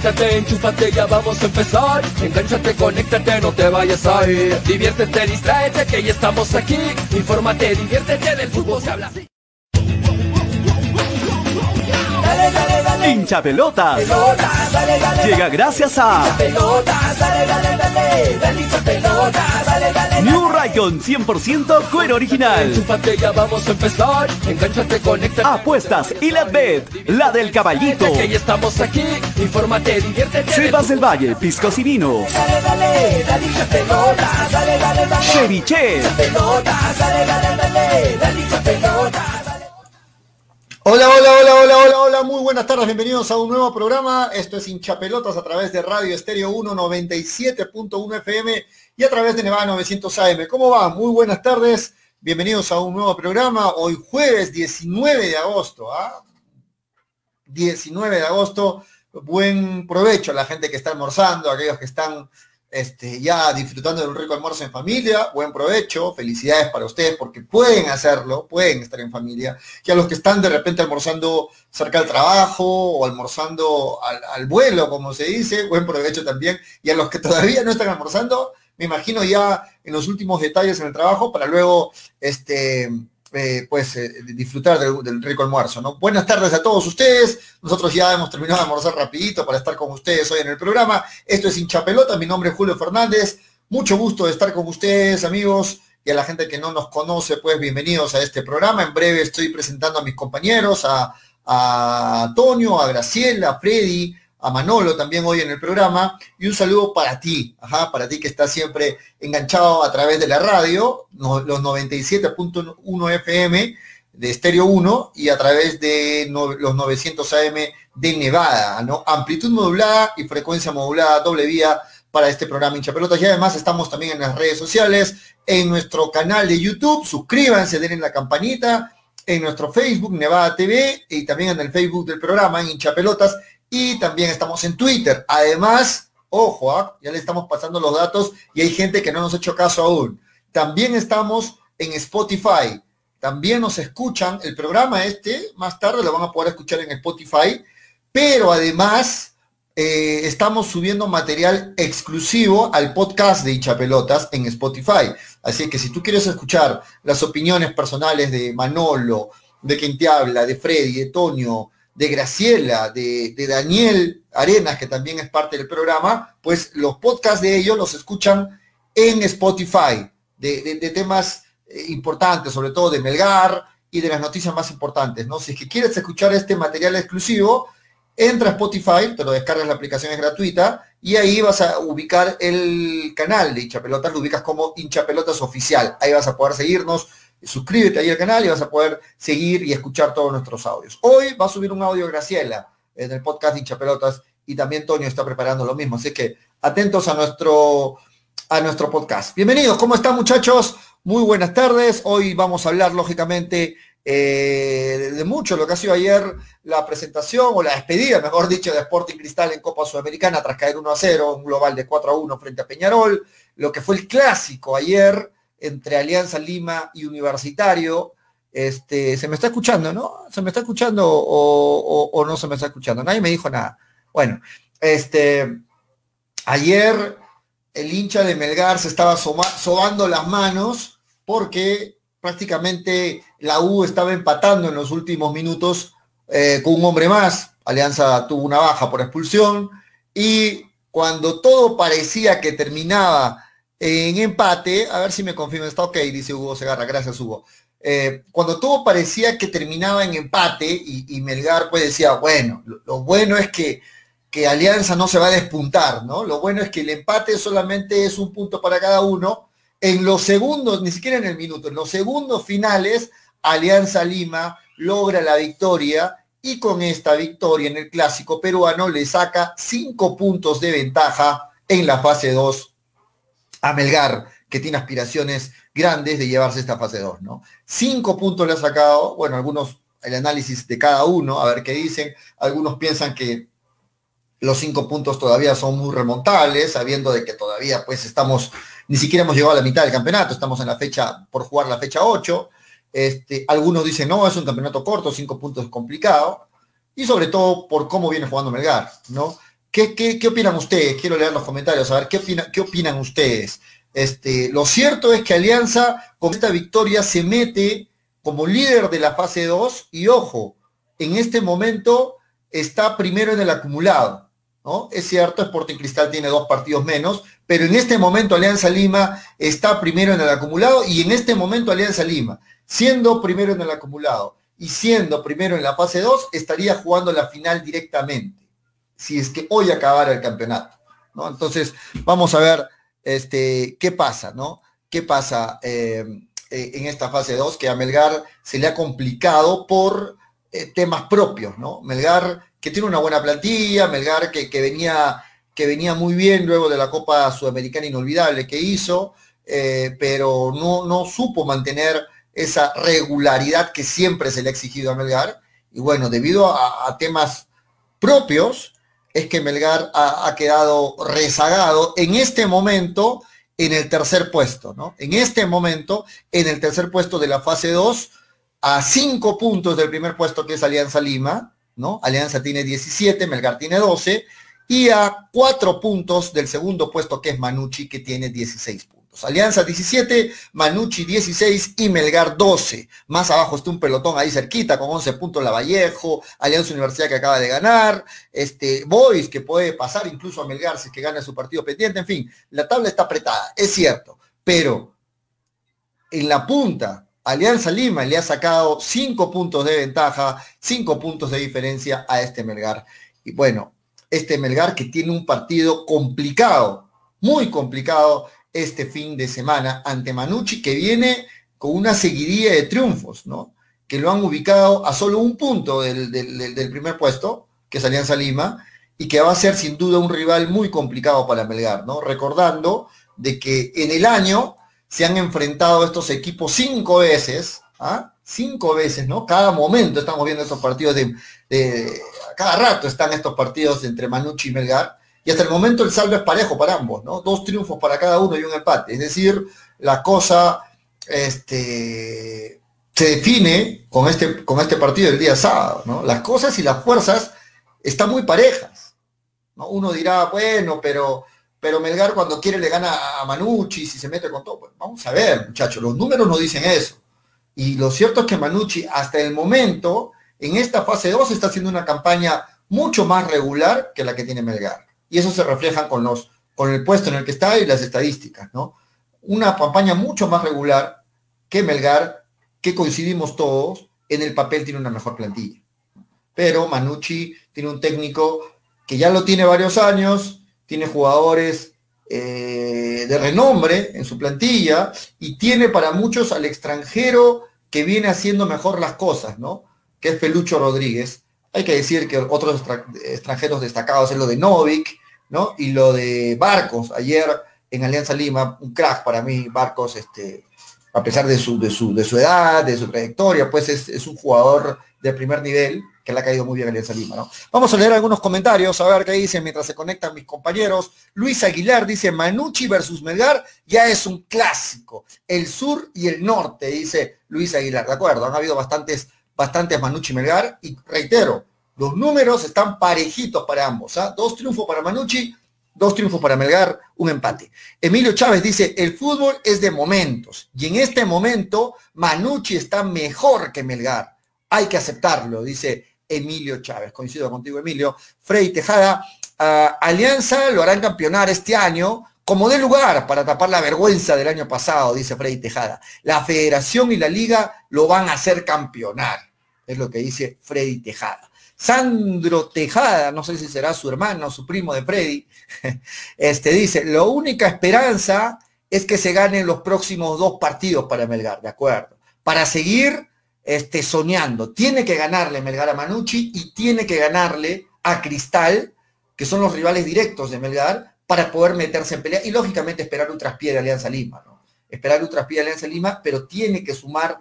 Conéctate, enchúfate, ya vamos a empezar. Engánchate, conéctate, no te vayas a ir. Diviértete, distráete, que ya estamos aquí. Infórmate, diviértete, del fútbol se habla Hincha pelotas. Pelota, dale, dale, Llega gracias a dale. New Raycon 100% cuero original. Ya vamos a empezar. Conéctate. Apuestas y la bet, la del caballito. Que ya estamos aquí. Infórmate, diviértete. Sebas del Valle, piscos y vino. Dale, dale, dale, dale, dale, dale. Ceviche. Pelota, dale, dale, dale. Dale, hincha pelota, dale. Hola, hola, hola, hola, hola, hola, muy buenas tardes, bienvenidos a un nuevo programa. Esto es Hinchapelotas a través de Radio Estéreo 1 97.1 FM y a través de Nevada 900 AM. ¿Cómo va? Muy buenas tardes, bienvenidos a un nuevo programa. Hoy jueves 19 de agosto, ¿ah? 19 de agosto. Buen provecho a la gente que está almorzando, a aquellos que están este, ya disfrutando de un rico almuerzo en familia, buen provecho, felicidades para ustedes porque pueden hacerlo, pueden estar en familia, y a los que están de repente almorzando cerca del trabajo o almorzando al, al vuelo, como se dice, buen provecho también, y a los que todavía no están almorzando, me imagino ya en los últimos detalles en el trabajo para luego este, eh, pues eh, disfrutar del, rico almuerzo, ¿no? Buenas tardes a todos ustedes. Nosotros ya hemos terminado de almorzar rapidito para estar con ustedes hoy en el programa. Esto es Hincha Pelota, mi nombre es Julio Fernández. Mucho gusto de estar con ustedes, amigos, y a la gente que no nos conoce, pues bienvenidos a este programa. En breve estoy presentando a mis compañeros, a, a Antonio, a Graciela, a Freddy, a Manolo también hoy en el programa y un saludo para ti, ajá, para ti que estás siempre enganchado a través de la radio, los 97.1 FM de Estéreo 1 y a través de los 900 AM de Nevada, ¿no? Amplitud modulada y frecuencia modulada doble vía para este programa hincha pelotas y además estamos también en las redes sociales, en nuestro canal de YouTube, suscríbanse, denle la campanita, en nuestro Facebook Nevada TV y también en el Facebook del programa en pelotas y también estamos en Twitter. Además, ojo, ¿ah? ya le estamos pasando los datos y hay gente que no nos ha hecho caso aún. También estamos en Spotify. También nos escuchan el programa este, más tarde lo van a poder escuchar en Spotify, pero además eh, estamos subiendo material exclusivo al podcast de Hinchapelotas en Spotify. Así que si tú quieres escuchar las opiniones personales de Manolo, de quien te habla, de Freddy, de Tonio, de Graciela, de, de Daniel Arenas, que también es parte del programa, pues los podcasts de ellos los escuchan en Spotify, de, de- temas eh, importantes, sobre todo de Melgar y de las noticias más importantes, ¿no? Si es que quieres escuchar este material exclusivo, entra a Spotify, te lo descargas, la aplicación es gratuita, y ahí vas a ubicar el canal de Hinchapelotas, lo ubicas como Hinchapelotas Oficial. Ahí vas a poder seguirnos, suscríbete ahí al canal y vas a poder seguir y escuchar todos nuestros audios. Hoy va a subir un audio Graciela en el podcast de Hinchapelotas y también Tonio está preparando lo mismo, así que atentos a nuestro, a nuestro podcast. Bienvenidos, ¿cómo están muchachos? Muy buenas tardes. Hoy vamos a hablar, lógicamente, eh, de mucho lo que ha sido ayer la presentación o la despedida, mejor dicho, de Sporting Cristal en Copa Sudamericana tras caer 1 a 0, un global de 4 a 1 frente a Peñarol, lo que fue el clásico ayer entre Alianza Lima y Universitario. Este, se me está escuchando, ¿no? ¿Se me está escuchando o, no se me está escuchando? Nadie me dijo nada. Bueno, este, ayer el hincha de Melgar se estaba sobando las manos porque prácticamente la U estaba empatando en los últimos minutos eh, con un hombre más. Alianza tuvo una baja por expulsión y cuando todo parecía que terminaba en empate, a ver si me confirma, está ok, dice Hugo Segarra, gracias Hugo. Eh, cuando todo parecía que terminaba en empate y, Melgar pues decía, bueno, lo, lo bueno es que, que Alianza no se va a despuntar, ¿no? Lo bueno es que el empate solamente es un punto para cada uno. En los segundos, ni siquiera en el minuto, en los segundos finales, Alianza Lima logra la victoria y con esta victoria en el clásico peruano le saca cinco puntos de ventaja en la fase 2 a Melgar, que tiene aspiraciones grandes de llevarse esta fase 2, ¿no? Cinco puntos le ha sacado, bueno, algunos, el análisis de cada uno, a ver qué dicen, algunos piensan que los cinco puntos todavía son muy remontables, sabiendo de que todavía pues estamos, ni siquiera hemos llegado a la mitad del campeonato, estamos en la fecha, por jugar la fecha 8, Este, algunos dicen, no, es un campeonato corto, cinco puntos es complicado. Y sobre todo por cómo viene jugando Melgar, ¿no? ¿Qué, opinan ustedes? Quiero leer los comentarios, a ver, ¿qué, qué opinan ustedes? Este, lo cierto es que Alianza con esta victoria se mete como líder de la fase 2 y ojo, en este momento está primero en el acumulado. Es cierto, Sporting Cristal tiene dos partidos menos, pero en este momento Alianza Lima está primero en el acumulado y en este momento Alianza Lima, siendo primero en el acumulado y siendo primero en la fase 2, estaría jugando la final directamente, si es que hoy acabara el campeonato. ¿no? Entonces, vamos a ver este, qué pasa, ¿no? ¿Qué pasa eh, eh, en esta fase 2? Que a Melgar se le ha complicado por eh, temas propios, ¿no? Melgar que tiene una buena plantilla, Melgar que, venía, que venía muy bien luego de la Copa Sudamericana Inolvidable que hizo, pero no, no supo mantener esa regularidad que siempre se le ha exigido a Melgar. Y bueno, debido a, temas propios, es que Melgar ha, quedado rezagado en este momento en el tercer puesto, ¿no? En este momento, en el tercer puesto de la fase 2, a cinco puntos del primer puesto que es Alianza Lima, ¿no? Alianza tiene 17, Melgar tiene 12, y a cuatro puntos del segundo puesto que es Manucci, que tiene 16 puntos. Alianza 17, Manucci 16 y Melgar 12. Más abajo está un pelotón ahí cerquita con 11 puntos La Vallejo, Alianza Universidad que acaba de ganar, este Boys que puede pasar incluso a Melgar si es que gana su partido pendiente, en fin, la tabla está apretada, es cierto, pero en la punta Alianza Lima le ha sacado 5 puntos de ventaja, 5 puntos de diferencia a este Melgar. Y bueno, este Melgar que tiene un partido complicado, muy complicado este fin de semana ante Manucci, que viene con una seguidilla de triunfos, ¿no? Que lo han ubicado a solo un punto del, primer puesto, que es Alianza Lima, y que va a ser sin duda un rival muy complicado para Melgar, ¿no? Recordando de que en el año se han enfrentado estos equipos cinco veces, ¿ah? Cinco veces, ¿no? Cada momento estamos viendo estos partidos de, de, cada rato están estos partidos entre Manucci y Melgar, y hasta el momento el saldo es parejo para ambos, ¿no? Dos triunfos para cada uno y un empate. Es decir, la cosa este, se define con este, este partido del día sábado. Las cosas y las fuerzas están muy parejas. ¿no? Uno dirá, bueno, pero, Melgar cuando quiere le gana a Manucci si se mete con todo. Vamos a ver, muchachos, los números no dicen eso. Y lo cierto es que Manucci hasta el momento, en esta fase 2, está haciendo una campaña mucho más regular que la que tiene Melgar y eso se refleja con, los, con el puesto en el que está y las estadísticas, ¿no? Una campaña mucho más regular que Melgar, que coincidimos todos, en el papel tiene una mejor plantilla. Pero Manucci tiene un técnico que ya lo tiene varios años, tiene jugadores eh, de renombre en su plantilla y tiene para muchos al extranjero que viene haciendo mejor las cosas, ¿no? Que es Pelucho Rodríguez, hay que decir que otros extranjeros destacados es lo de Novik, ¿no? Y lo de Barcos, ayer en Alianza Lima, un crack para mí, Barcos, este, a pesar de su, de su, de su edad, de su trayectoria, pues es, un jugador de primer nivel que le ha caído muy bien a Alianza Lima. Vamos a leer algunos comentarios, a ver qué dicen mientras se conectan mis compañeros. Luis Aguilar dice, Manucci versus Melgar ya es un clásico. El sur y el norte, dice Luis Aguilar. De acuerdo, han habido bastantes, bastantes Manucci Melgar y reitero, los números están parejitos para ambos. ¿ah? Dos triunfos para Manucci, dos triunfos para Melgar, un empate. Emilio Chávez dice, el fútbol es de momentos y en este momento Manucci está mejor que Melgar. Hay que aceptarlo, dice Emilio Chávez. Coincido contigo, Emilio. Frey Tejada, ah, Alianza lo harán campeonar este año como de lugar para tapar la vergüenza del año pasado, dice Frey Tejada. La federación y la liga lo van a hacer campeonar, es lo que dice Freddy Tejada. Sandro Tejada, no sé si será su hermano, su primo de Freddy, este, dice, la única esperanza es que se ganen los próximos dos partidos para Melgar, ¿de acuerdo? Para seguir este, soñando. Tiene que ganarle Melgar a Manucci y tiene que ganarle a Cristal, que son los rivales directos de Melgar, para poder meterse en pelea y lógicamente esperar un traspié de Alianza Lima, ¿no? Esperar un traspié de Alianza Lima, pero tiene que sumar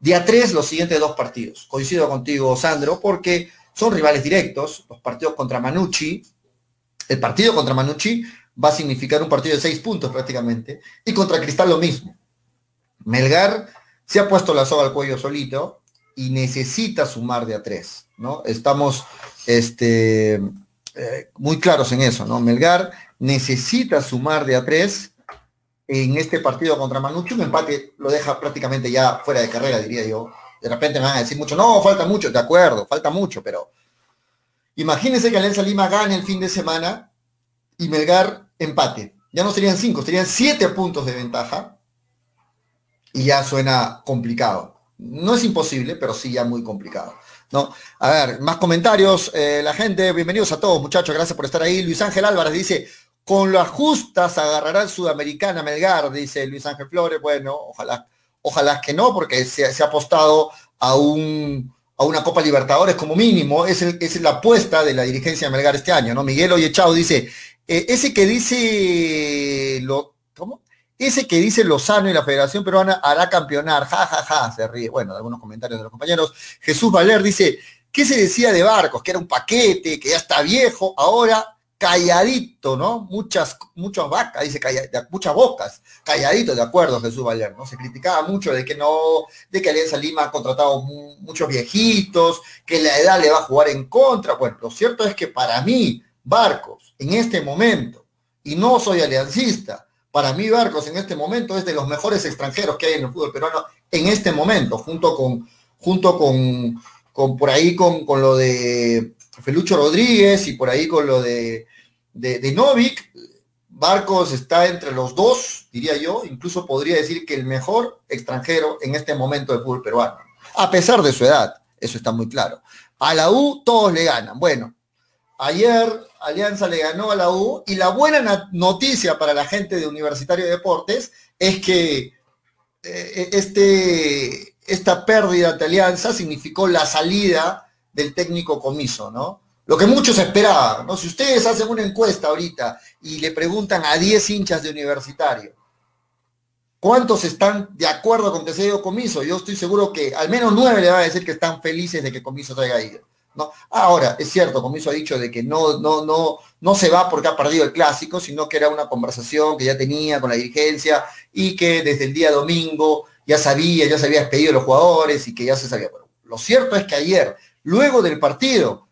día tres los siguientes dos partidos. Coincido contigo, Sandro, porque son rivales directos, los partidos contra Manucci, el partido contra Manucci va a significar un partido de seis puntos prácticamente, y contra Cristal lo mismo. Melgar se ha puesto la soga al cuello solito y necesita sumar de a tres, ¿no? Estamos este, eh, muy claros en eso, ¿no? Melgar necesita sumar de a tres en este partido contra Manucci, un empate lo deja prácticamente ya fuera de carrera, diría yo. De repente me van a decir mucho, no, falta mucho, de acuerdo, falta mucho, pero imagínense que Alianza Lima gane el fin de semana y Melgar empate. Ya no serían cinco, serían siete puntos de ventaja y ya suena complicado. No es imposible, pero sí ya muy complicado. ¿no? A ver, más comentarios. Eh, la gente, bienvenidos a todos, muchachos, gracias por estar ahí. Luis Ángel Álvarez dice, con las justas agarrará el Sudamericana Melgar, dice Luis Ángel Flores. Bueno, ojalá, ojalá que no, porque se, ha apostado a un a una Copa Libertadores como mínimo, es, es la apuesta de la dirigencia de Melgar este año, ¿no? Miguel Oyechao dice, eh, ese que dice lo, ¿cómo? Ese que dice Lozano y la Federación Peruana hará campeonar, ja, ja, ja, se ríe. Bueno, algunos comentarios de los compañeros. Jesús Valer dice, ¿qué se decía de Barcos? Que era un paquete, que ya está viejo, ahora calladito, ¿no? Muchas, muchas vacas, dice muchas bocas, calladito, de acuerdo, Jesús Valer, ¿no? Se criticaba mucho de que no, de que Alianza Lima ha contratado muchos viejitos, que la edad le va a jugar en contra. Bueno, lo cierto es que para mí, Barcos, en este momento, y no soy aliancista, para mí Barcos en este momento es de los mejores extranjeros que hay en el fútbol peruano en este momento, junto con, junto con, con por ahí con, con lo de Felucho Rodríguez y por ahí con lo de, de, Novik, Barcos está entre los dos, diría yo, incluso podría decir que el mejor extranjero en este momento del fútbol peruano, a pesar de su edad, eso está muy claro. A la U todos le ganan. Bueno, ayer Alianza le ganó a la U y la buena noticia para la gente de Universitario de Deportes es que eh, este, esta pérdida de Alianza significó la salida del técnico comiso, ¿no? Lo que muchos esperaban, ¿no? Si ustedes hacen una encuesta ahorita y le preguntan a 10 hinchas de universitario, ¿cuántos están de acuerdo con que se haya comiso? Yo estoy seguro que al menos 9 le van a decir que están felices de que comiso se haya ido. ¿no? Ahora, es cierto, comiso ha dicho de que no, no, no, no se va porque ha perdido el clásico, sino que era una conversación que ya tenía con la dirigencia y que desde el día domingo ya sabía, ya se había despedido los jugadores y que ya se sabía. Lo cierto es que ayer luego del partido,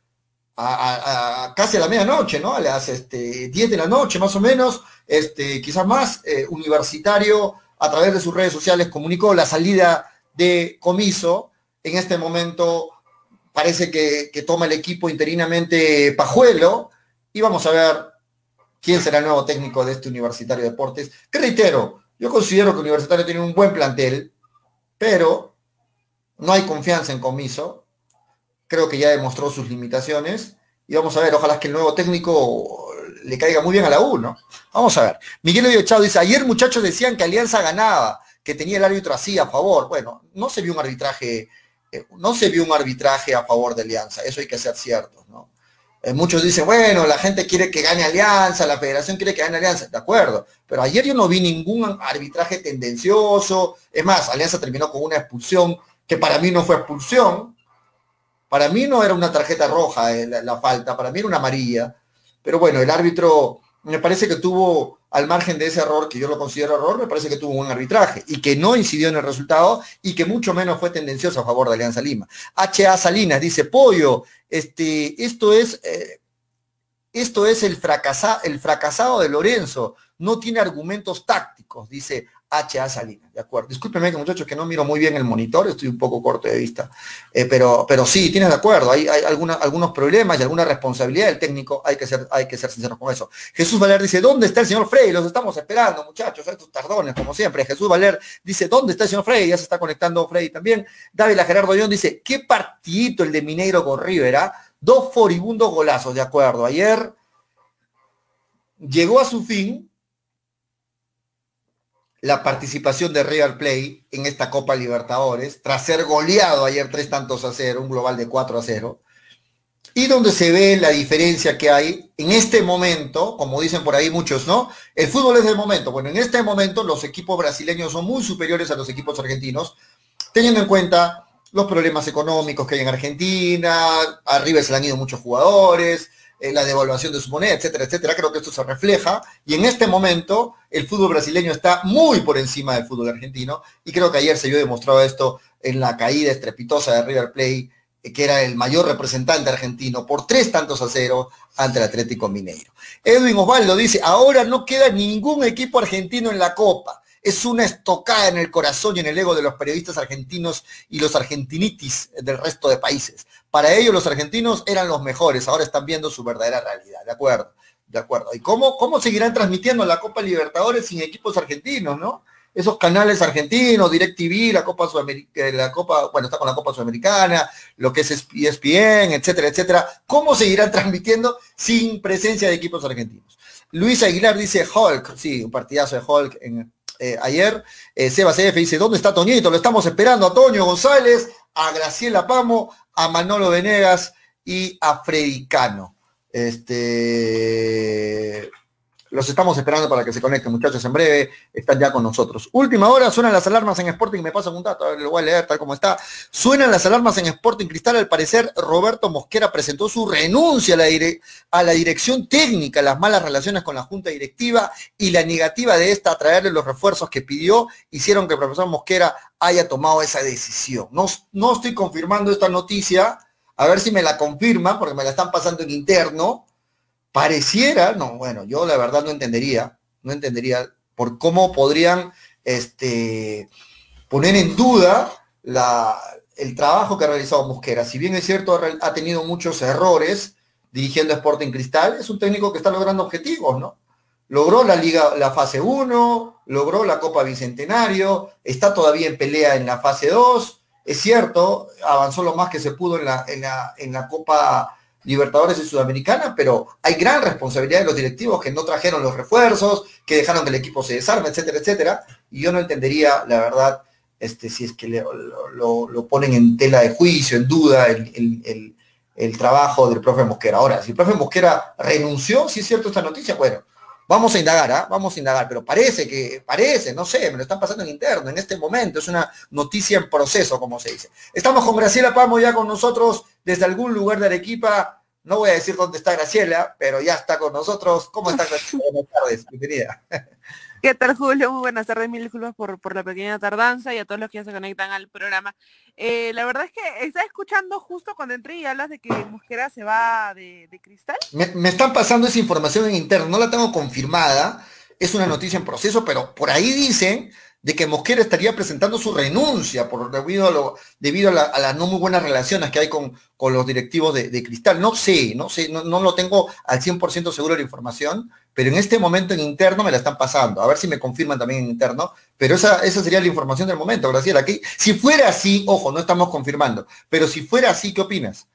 a, casi a la medianoche, ¿no? A las este, 10 de la noche más o menos, este, quizás más, eh, Universitario a través de sus redes sociales comunicó la salida de Comiso. En este momento parece que, toma el equipo interinamente Pajuelo y vamos a ver quién será el nuevo técnico de este Universitario de Deportes. Que reitero, yo considero que Universitario tiene un buen plantel, pero no hay confianza en Comiso creo que ya demostró sus limitaciones. Y vamos a ver, ojalá que el nuevo técnico le caiga muy bien a la U, ¿no? Vamos a ver. Miguel Echado dice, ayer muchachos decían que Alianza ganaba, que tenía el árbitro así a favor. Bueno, no se vio un arbitraje, eh, no se vio un arbitraje a favor de Alianza, eso hay que ser cierto, ¿no? Eh, muchos dicen, bueno, la gente quiere que gane Alianza, la federación quiere que gane Alianza, de acuerdo, pero ayer yo no vi ningún arbitraje tendencioso, es más, Alianza terminó con una expulsión que para mí no fue expulsión, para mí no era una tarjeta roja eh, la, falta, para mí era una amarilla. Pero bueno, el árbitro me parece que tuvo, al margen de ese error, que yo lo considero error, me parece que tuvo un buen arbitraje y que no incidió en el resultado y que mucho menos fue tendencioso a favor de Alianza Lima. H.A. Salinas dice, Pollo, este, esto es... Eh, esto es el, fracasa, el fracasado de Lorenzo, no tiene argumentos tácticos, dice HA Salinas, ¿de acuerdo? Discúlpeme que muchachos que no miro muy bien el monitor, estoy un poco corto de vista, eh, pero, pero sí, tienes de acuerdo, hay, hay algunos problemas y alguna responsabilidad del técnico, hay que ser, hay que ser sinceros con eso. Jesús Valer dice, ¿dónde está el señor Frey? Los estamos esperando, muchachos, estos tardones, como siempre. Jesús Valer dice, ¿dónde está el señor Frey? Ya se está conectando Frey también. David Gerardo León dice, qué partidito el de Mineiro con River, ¿ah? Dos foribundos golazos, de acuerdo. Ayer llegó a su fin, la participación de River Play en esta Copa Libertadores, tras ser goleado ayer tres tantos a cero, un global de 4 a 0, y donde se ve la diferencia que hay en este momento, como dicen por ahí muchos, ¿no? El fútbol es del momento. Bueno, en este momento los equipos brasileños son muy superiores a los equipos argentinos, teniendo en cuenta los problemas económicos que hay en Argentina, a River se le han ido muchos jugadores, la devaluación de su moneda, etcétera, etcétera. Creo que esto se refleja y en este momento el fútbol brasileño está muy por encima del fútbol argentino y creo que ayer se vio demostrado esto en la caída estrepitosa de River Plate, eh, que era el mayor representante argentino, por tres tantos a cero ante el Atlético Mineiro. Edwin Osvaldo dice, ahora no queda ningún equipo argentino en la Copa es una estocada en el corazón y en el ego de los periodistas argentinos y los argentinitis del resto de países. Para ellos los argentinos eran los mejores, ahora están viendo su verdadera realidad, ¿de acuerdo? De acuerdo. ¿Y cómo, cómo seguirán transmitiendo la Copa Libertadores sin equipos argentinos, no? Esos canales argentinos, DirecTV, la Copa Sudamericana, la Copa, bueno, está con la Copa Sudamericana, lo que es ESPN, etcétera, etcétera. ¿Cómo seguirán transmitiendo sin presencia de equipos argentinos? Luis Aguilar dice Hulk, sí, un partidazo de Hulk en, eh, ayer. Eh, Seba CF dice, ¿dónde está Toñito? Lo estamos esperando a Toño González, a Graciela Pamo, a Manolo Venegas y a Freddy Cano. Este, los estamos esperando para que se conecten, muchachos, en breve están ya con nosotros. Última hora, suenan las alarmas en Sporting, me pasan un dato, lo voy a leer tal como está. Suenan las alarmas en Sporting Cristal, al parecer Roberto Mosquera presentó su renuncia a la, dirección técnica, las malas relaciones con la junta directiva y la negativa de esta a traerle los refuerzos que pidió, hicieron que el profesor Mosquera haya tomado esa decisión. No, no estoy confirmando esta noticia, a ver si me la confirman, porque me la están pasando en interno, pareciera, no, bueno, yo la verdad no entendería, no entendería por cómo podrían este, poner en duda la, el trabajo que ha realizado Mosquera. Si bien es cierto, ha tenido muchos errores dirigiendo Sporting Cristal, es un técnico que está logrando objetivos, ¿no? Logró la Liga, la fase 1, logró la Copa Bicentenario, está todavía en pelea en la fase 2, es cierto, avanzó lo más que se pudo en la, en la, en la Copa Libertadores y Sudamericana, pero hay gran responsabilidad de los directivos que no trajeron los refuerzos, que dejaron que el equipo se desarme, etcétera, etcétera. Y yo no entendería, la verdad, este, si es que lo, ponen en tela de juicio, en duda, el, el, trabajo del profe Mosquera. Ahora, si el profe Mosquera renunció, si es cierto esta noticia, bueno, vamos a indagar, ¿ah? vamos a indagar, pero parece que, parece, no sé, me lo están pasando en interno en este momento, es una noticia en proceso, como se dice. Estamos con Graciela Pamo ya con nosotros desde algún lugar de Arequipa. No voy a decir dónde está Graciela, pero ya está con nosotros. ¿Cómo está Graciela? Buenas tardes, bienvenida. ¿Qué tal, Julio? Muy buenas tardes, mil disculpas por, por la pequeña tardanza y a todos los que ya se conectan al programa. Eh, la verdad es que está escuchando justo cuando entré y hablas de que Mosquera se va de, cristal. Me, me, están pasando esa información en interno, no la tengo confirmada, es una noticia en proceso, pero por ahí dicen de que Mosquera estaría presentando su renuncia por, debido, a, debido a, las no muy buenas relaciones que hay con, con los directivos de, Cristal. No sé, no sé, no, no lo tengo al 100% seguro la información, pero en este momento en interno me la están pasando. A ver si me confirman también en interno, pero esa, esa sería la información del momento, Graciela. Aquí, si fuera así, ojo, no estamos confirmando, pero si fuera así, ¿qué opinas?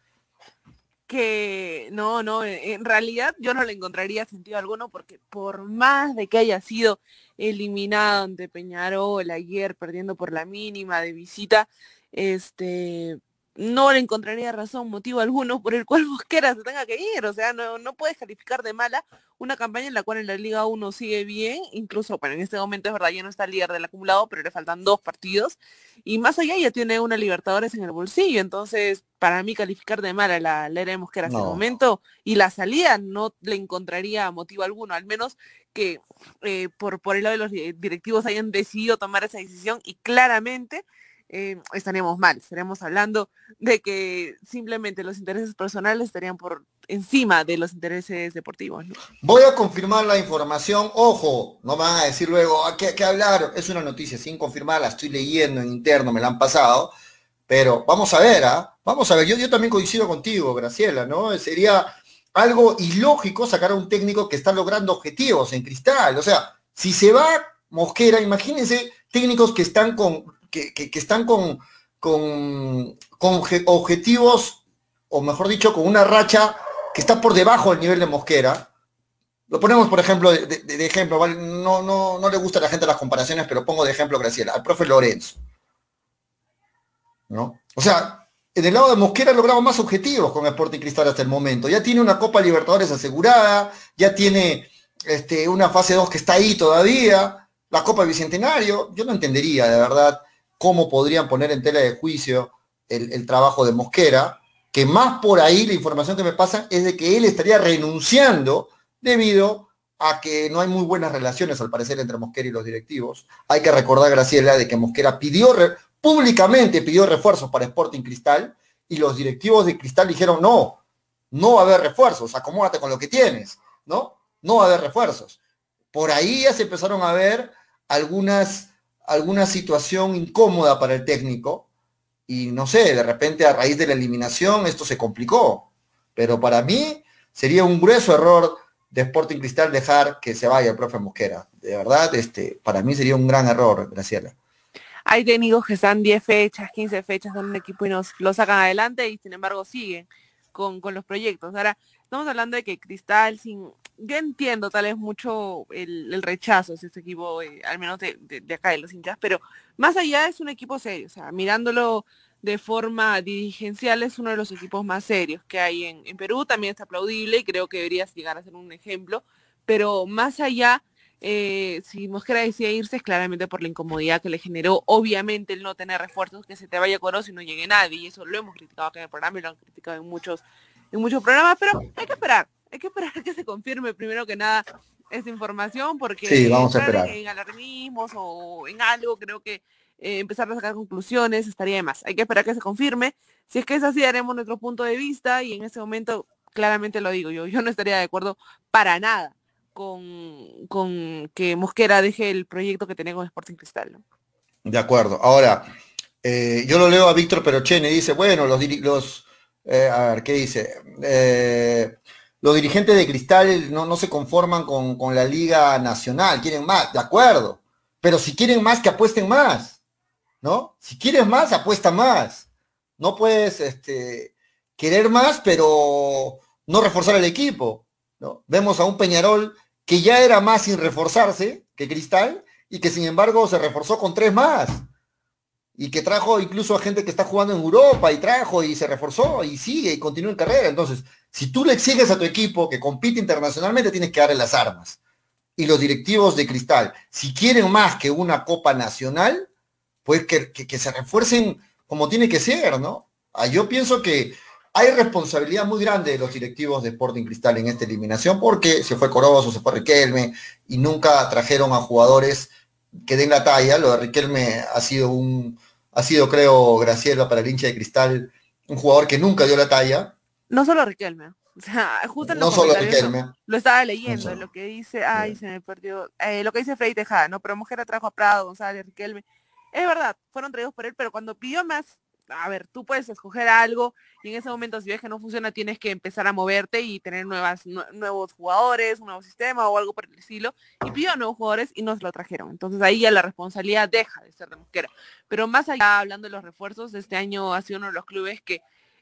Que no, no, en realidad yo no le encontraría sentido alguno porque por más de que haya sido eliminado ante Peñarol ayer perdiendo por la mínima de visita, este no le encontraría razón, motivo alguno por el cual Mosquera se tenga que ir. O sea, no, no puedes calificar de mala una campaña en la cual en la Liga 1 sigue bien, incluso, bueno, en este momento es verdad, ya no está el líder del acumulado, pero le faltan dos partidos. Y más allá ya tiene una Libertadores en el bolsillo. Entonces, para mí calificar de mala la, la era de Mosquera hasta el momento y la salida no le encontraría motivo alguno, al menos que eh, por, por el lado de los directivos hayan decidido tomar esa decisión y claramente eh, estaríamos mal. Estaremos hablando de que simplemente los intereses personales estarían por encima de los intereses deportivos. Voy a confirmar la información. Ojo, no van a decir luego, ¿a qué, hablar? Es una noticia sin confirmar, la estoy leyendo en interno, me la han pasado. Pero vamos a ver, ¿ah? Vamos a ver, yo, yo también coincido contigo, Graciela, ¿no? Sería algo ilógico sacar a un técnico que está logrando objetivos en cristal. O sea, si se va Mosquera, imagínense técnicos que están con que, están con, con, objetivos, o mejor dicho, con una racha que está por debajo del nivel de Mosquera. Lo ponemos, por ejemplo, de, ejemplo, no, no, no le gusta a la gente las comparaciones, pero pongo de ejemplo, Graciela, al profe Lorenzo. ¿No? O sea, en el lado de Mosquera ha logrado más objetivos con Sporting Cristal hasta el momento. Ya tiene una Copa Libertadores asegurada, ya tiene este, una fase 2 que está ahí todavía, la Copa Bicentenario. Yo no entendería, de verdad, cómo podrían poner en tela de juicio el, trabajo de Mosquera. que más por ahí la información que me pasa es de que él estaría renunciando debido a que no hay muy buenas relaciones al parecer entre Mosquera y los directivos. Hay que recordar, Graciela, de que Mosquera pidió públicamente pidió refuerzos para Sporting Cristal y los directivos de Cristal dijeron no, no va a haber refuerzos, acomódate con lo que tienes, ¿no? No va a haber refuerzos. Por ahí ya se empezaron a ver algunas, alguna situación incómoda para el técnico y no sé, de repente a raíz de la eliminación esto se complicó. Pero para mí sería un grueso error de Sporting Cristal dejar que se vaya el profe Mosquera. De verdad, este, para mí sería un gran error, Graciela. Hay técnicos que están 10 fechas, 15 fechas en un equipo y nos lo sacan adelante y sin embargo siguen con, los proyectos. Ahora, estamos hablando de que Cristal, sin, yo entiendo tal vez mucho el, rechazo de este equipo, eh, al menos de, acá de los hinchas, pero más allá es un equipo serio, o sea, mirándolo de forma dirigencial es uno de los equipos más serios que hay en, Perú, también está aplaudible y creo que deberías llegar a ser un ejemplo, pero más allá, eh, si Mosquera decía irse es claramente por la incomodidad que le generó, obviamente el no tener refuerzos, que se te vaya Coro y no llegue nadie, y eso lo hemos criticado acá en el programa y lo han criticado en muchos, en muchos programas, pero hay que esperar, hay que esperar que se confirme primero que nada esta información, porque sí, vamos a esperar. en alarmismos o en algo creo que eh, empezar a sacar conclusiones, estaría de más. Hay que esperar que se confirme. Si es que es así, haremos nuestro punto de vista y en ese momento, claramente lo digo yo, yo no estaría de acuerdo para nada con, con que Mosquera deje el proyecto que tenía con Sporting Cristal. De acuerdo. Ahora, eh, yo lo leo a Víctor Perochene, dice, bueno, los, los eh, a ver, ¿qué dice? Los dirigentes de Cristal no, no se conforman con, con, la Liga Nacional, quieren más, de acuerdo. Pero si quieren más, que apuesten más. ¿no? Si quieres más, apuesta más. No puedes este, querer más, pero no reforzar el equipo. ¿no? Vemos a un Peñarol que ya era más sin reforzarse que Cristal y que sin embargo se reforzó con tres más. Y que trajo incluso a gente que está jugando en Europa y trajo y se reforzó y sigue y continúa en carrera. Entonces, si tú le exiges a tu equipo que compite internacionalmente, tienes que darle las armas. Y los directivos de Cristal, si quieren más que una Copa Nacional, pues que, se refuercen como tiene que ser, ¿no? Ah, yo pienso que hay responsabilidad muy grande de los directivos de Sporting Cristal en esta eliminación porque se fue Corozo, se fue Riquelme y nunca trajeron a jugadores que den la talla. Lo de Riquelme ha sido un, ha sido creo, Graciela para el hincha de Cristal, un jugador que nunca dio la talla. No solo Riquelme, o sea, justo en no solo Riquelme. Lo, estaba leyendo, lo que dice, ay, se me perdió, eh, lo que dice Freddy Tejada, ¿no? Pero Mujer trajo a Prado, González, Riquelme, es verdad, fueron traídos por él, pero cuando pidió más, a ver, tú puedes escoger algo y en ese momento si ves que no funciona tienes que empezar a moverte y tener nuevas, nuevos jugadores, un nuevo sistema o algo por el estilo. Y pidió nuevos jugadores y no se lo trajeron. Entonces ahí ya la responsabilidad deja de ser de Mosquera. Pero más allá, hablando de los refuerzos, este año ha sido uno de los clubes que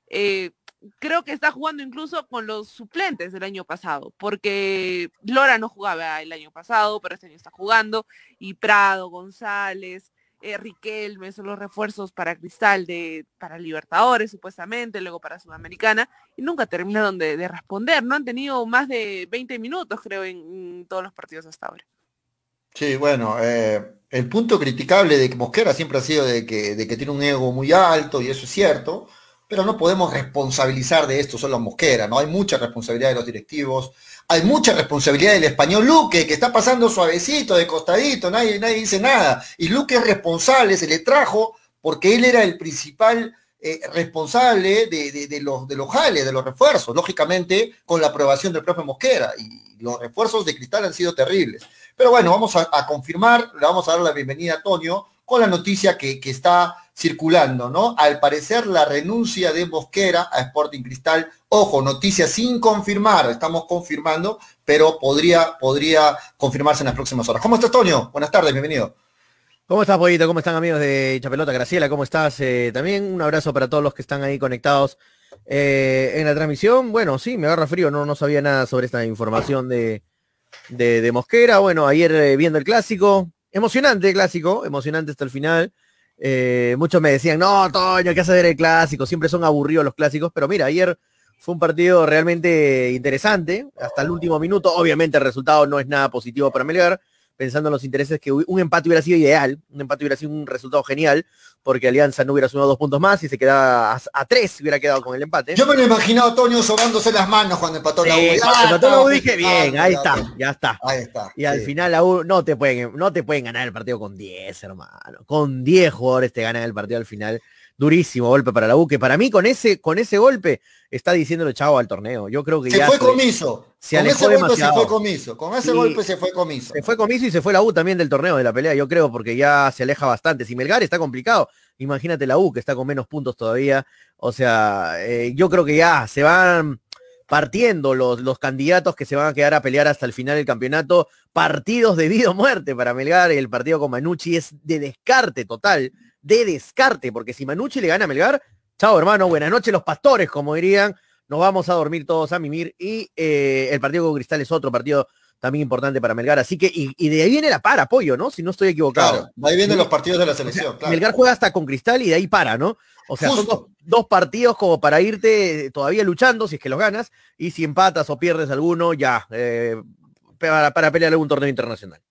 eh, creo que está jugando incluso con los suplentes del año pasado, porque Lora no jugaba el año pasado, pero este año está jugando, y Prado, González, eh, Riquelme, son los refuerzos para Cristal de, para Libertadores supuestamente, luego para Sudamericana, y nunca terminaron de, de responder, ¿no? Han tenido más de 20 minutos, creo, en, todos los partidos hasta ahora. Sí, bueno, eh, el punto criticable de que Mosquera siempre ha sido de que, de que tiene un ego muy alto, y eso es cierto, pero no podemos responsabilizar de esto solo a Mosquera, ¿no? Hay mucha responsabilidad de los directivos, hay mucha responsabilidad del español Luque, que está pasando suavecito, de costadito, nadie, nadie dice nada. Y Luque es responsable, se le trajo porque él era el principal eh, responsable de, los, de los jales, de los refuerzos, lógicamente con la aprobación del propio Mosquera. Y los refuerzos de Cristal han sido terribles. Pero bueno, vamos a, a confirmar, le vamos a dar la bienvenida a Toño con la noticia que, que está circulando, ¿no? Al parecer la renuncia de Bosquera a Sporting Cristal, ojo, noticia sin confirmar, estamos confirmando, pero podría, podría confirmarse en las próximas horas. ¿Cómo estás, Toño? Buenas tardes, bienvenido. ¿Cómo estás, Pollito? ¿Cómo están, amigos de Chapelota? Graciela, ¿cómo estás? Eh, también un abrazo para todos los que están ahí conectados eh, en la transmisión. Bueno, sí, me agarra frío, no, no sabía nada sobre esta información de, de, Mosquera. Bueno, ayer eh, viendo el clásico, emocionante clásico, emocionante hasta el final. Eh, muchos me decían, no, Toño, ¿qué hace ver el clásico? Siempre son aburridos los clásicos, pero mira, ayer fue un partido realmente interesante, hasta el último minuto. Obviamente el resultado no es nada positivo para Melgar, pensando en los intereses que un empate hubiera sido ideal, un empate hubiera sido un resultado genial, porque Alianza no hubiera sumado dos puntos más y se quedaba a, tres, hubiera quedado con el empate. Yo me lo he imaginado a Toño sobándose las manos cuando empató la U. Cuando empató la U dije, bien, ahí está, ya está. Ahí está. Y al final la U no te pueden, no te pueden ganar el partido con 10, hermano. Con 10 jugadores te ganan el partido al final durísimo golpe para la U, que para mí con ese, con ese golpe está diciéndole chavo al torneo. Yo creo que se ya fue comiso. Se con ese golpe se fue comiso. Con ese golpe se fue comiso. Se fue comiso y se fue la U también del torneo, de la pelea, yo creo, porque ya se aleja bastante. Si Melgar está complicado, imagínate la U que está con menos puntos todavía. O sea, eh, yo creo que ya se van partiendo los, los candidatos que se van a quedar a pelear hasta el final del campeonato, partidos de vida o muerte para Melgar, el partido con Manucci es de descarte total de descarte, porque si Manucci le gana a Melgar, chao hermano, buenas noches los pastores, como dirían, nos vamos a dormir todos a mimir y eh, el partido con Cristal es otro partido también importante para Melgar, así que, y, de ahí viene la para, apoyo, ¿no? Si no estoy equivocado. ahí vienen los partidos de la selección. Melgar juega hasta con Cristal y de ahí para, ¿no? O sea, son dos, partidos como para irte todavía luchando, si es que los ganas, y si empatas o pierdes alguno, ya, eh, para, para, pelear algún torneo internacional.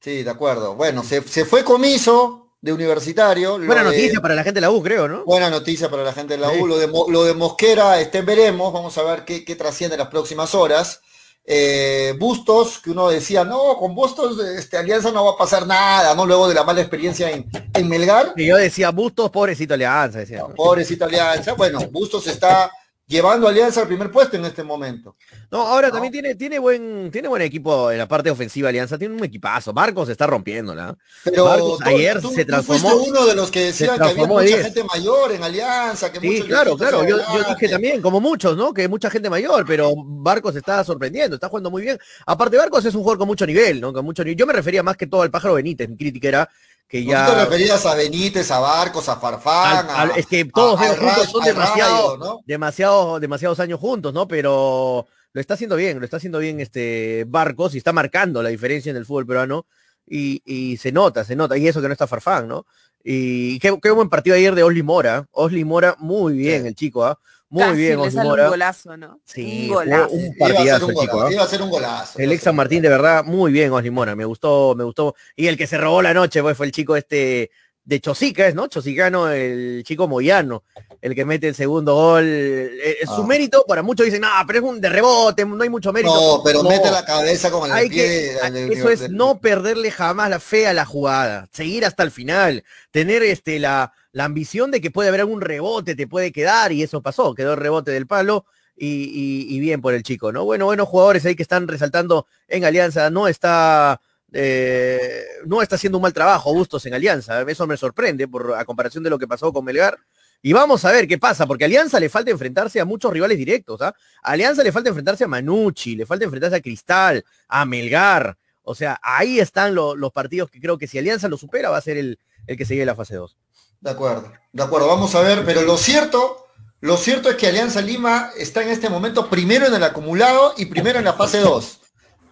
Sí, de acuerdo. Bueno, se, se fue comiso, de universitario. Buena noticia para la gente de la U, creo, ¿no? Buena noticia para la gente de la U. Lo de, lo de Mosquera, este, veremos, vamos a ver qué, qué trasciende en las próximas horas. Eh, Bustos, que uno decía, no, con Bustos este, Alianza no va a pasar nada, ¿no? Luego de la mala experiencia en, en Melgar. Y yo decía, Bustos, pobrecito Alianza, decía. pobrecito Alianza. Bueno, Bustos está llevando Alianza al primer puesto en este momento. No, ahora también tiene, tiene buen, tiene buen equipo en la parte ofensiva Alianza, tiene un equipazo. Marcos está rompiendo, ¿no? Pero ayer se transformó. uno de los que decían que había mucha gente mayor en Alianza, que Sí, claro, claro. Yo, dije también, como muchos, ¿no? Que mucha gente mayor, pero Barcos está sorprendiendo, está jugando muy bien. Aparte, Barcos es un jugador con mucho nivel, ¿no? Con mucho nivel. Yo me refería más que todo al pájaro Benítez, mi crítica era que ya... te referías a Benítez, a Barcos, a Farfán? es que todos ellos juntos son demasiado, demasiado, demasiados años juntos, ¿no? Pero lo está haciendo bien, lo está haciendo bien este Barcos y está marcando la diferencia en el fútbol peruano y, se nota, se nota, y eso que no está Farfán, ¿no? Y qué, buen partido ayer de Osli Mora, Osli Mora muy bien el chico, ¿ah? Muy bien, le sale un golazo, ¿no? Sí, un, golazo. un partidazo, iba chico. Iba a ser un golazo. El ex San Martín, de verdad, muy bien, Oslimona. Me gustó, me gustó. Y el que se robó la noche pues, fue el chico este de Chosica, ¿no? Chosicano, el chico Moyano, el que mete el segundo gol. Eh, su ah. mérito, para muchos dicen, no, pero es un de rebote, no hay mucho mérito. No, pero mete la cabeza con el pie. eso es no perderle jamás la fe a la jugada, seguir hasta el final, tener este la, la ambición de que puede haber algún rebote, te puede quedar, y eso pasó, quedó el rebote del palo. Y, y bien por el chico, ¿no? Bueno, buenos jugadores ahí que están resaltando en Alianza, no está eh, no está haciendo un mal trabajo Bustos en Alianza. Eso me sorprende por, a comparación de lo que pasó con Melgar. Y vamos a ver qué pasa, porque a Alianza le falta enfrentarse a muchos rivales directos. ¿ah? A Alianza le falta enfrentarse a Manucci, le falta enfrentarse a Cristal, a Melgar. O sea, ahí están los partidos que creo que si Alianza lo supera va a ser el, el que sigue la fase 2. De acuerdo, de acuerdo, vamos a ver, pero lo cierto, lo cierto es que Alianza Lima está en este momento primero en el acumulado y primero en la fase 2.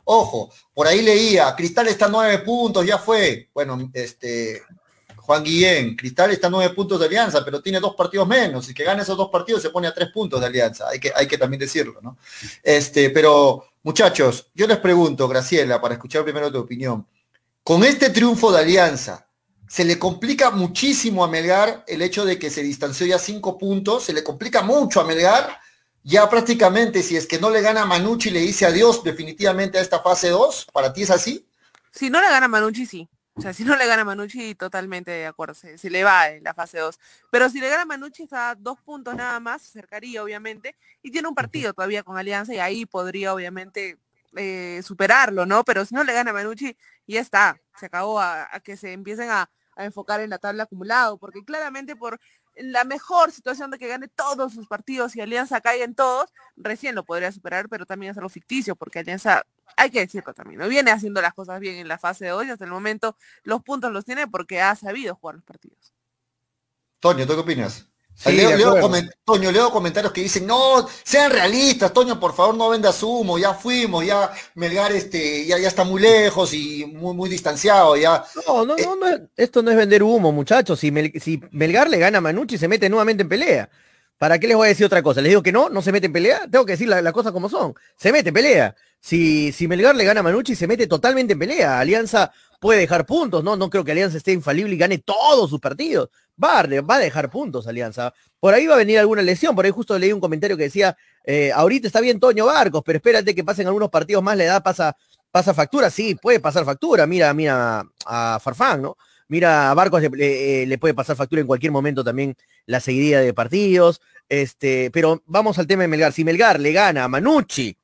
Ojo, por ahí leía, Cristal está a nueve puntos, ya fue. Bueno, este, Juan Guillén, Cristal está a nueve puntos de alianza, pero tiene dos partidos menos. Y que gane esos dos partidos se pone a tres puntos de alianza. Hay que, hay que también decirlo, ¿no? Este, pero, muchachos, yo les pregunto, Graciela, para escuchar primero tu opinión. Con este triunfo de alianza, se le complica muchísimo a Melgar el hecho de que se distanció ya cinco puntos, se le complica mucho a Melgar ya prácticamente, si es que no le gana a Manucci, le dice adiós definitivamente a esta fase 2, ¿para ti es así? Si no le gana a Manucci, sí. O sea, si no le gana a Manucci, totalmente de acuerdo, si le va en la fase 2. Pero si le gana a Manucci, está a dos puntos nada más, se acercaría obviamente, y tiene un partido todavía con Alianza y ahí podría obviamente eh, superarlo, ¿no? Pero si no le gana a Manucci, ya está, se acabó a, que se empiecen a, a enfocar en la tabla acumulado, porque claramente por la mejor situación de que gane todos sus partidos y Alianza caiga en todos, recién lo podría superar, pero también es algo ficticio, porque Alianza, hay que decirlo también, no viene haciendo las cosas bien en la fase de hoy, hasta el momento los puntos los tiene porque ha sabido jugar los partidos. Toño, ¿tú qué opinas? Toño, leo comentarios que dicen, no, sean realistas, Toño, por favor no venda humo, ya fuimos, ya Melgar este, ya, ya está muy lejos y muy, muy distanciado, ya. No, no, no, esto no es vender humo, muchachos. Si, si Melgar le gana a Manucci, se mete nuevamente en pelea. ¿Para qué les voy a decir otra cosa? Les digo que no, no se mete en pelea. Tengo que decir las la cosas como son. Se mete en pelea. Si, si Melgar le gana a Manucci, se mete totalmente en pelea. Alianza puede dejar puntos, ¿no? No creo que Alianza esté infalible y gane todos sus partidos. Va va a dejar puntos Alianza. Por ahí va a venir alguna lesión. Por ahí justo leí un comentario que decía, eh, ahorita está bien Toño Barcos, pero espérate que pasen algunos partidos más, la edad pasa, pasa factura. Sí, puede pasar factura. Mira, mira a Farfán, ¿no? Mira, a Barcos le, le, puede pasar factura en cualquier momento también la seguidilla de partidos. Este, pero vamos al tema de Melgar. Si Melgar le gana a Manucci,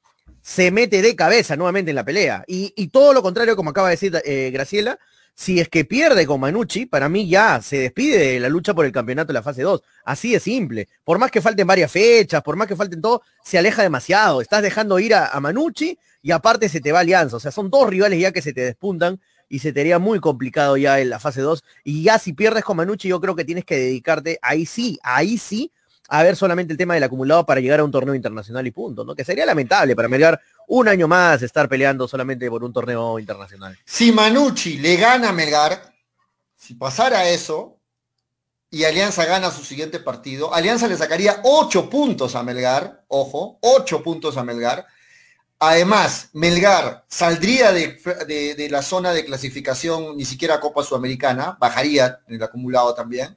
se mete de cabeza nuevamente en la pelea. Y, y todo lo contrario, como acaba de decir eh, Graciela, si es que pierde con Manucci, para mí ya se despide de la lucha por el campeonato de la fase 2. Así de simple. Por más que falten varias fechas, por más que falten todo, se aleja demasiado. Estás dejando ir a, a Manucci y aparte se te va Alianza. O sea, son dos rivales ya que se te despuntan y se te haría muy complicado ya en la fase 2. Y ya si pierdes con Manucci, yo creo que tienes que dedicarte, ahí sí, ahí sí, a ver solamente el tema del acumulado para llegar a un torneo internacional y punto, ¿no? Que sería lamentable para Melgar un año más estar peleando solamente por un torneo internacional. Si Manucci le gana a Melgar, si pasara eso y Alianza gana su siguiente partido, Alianza le sacaría ocho puntos a Melgar, ojo, ocho puntos a Melgar. Además, Melgar saldría de, de, de la zona de clasificación, ni siquiera Copa Sudamericana, bajaría en el acumulado también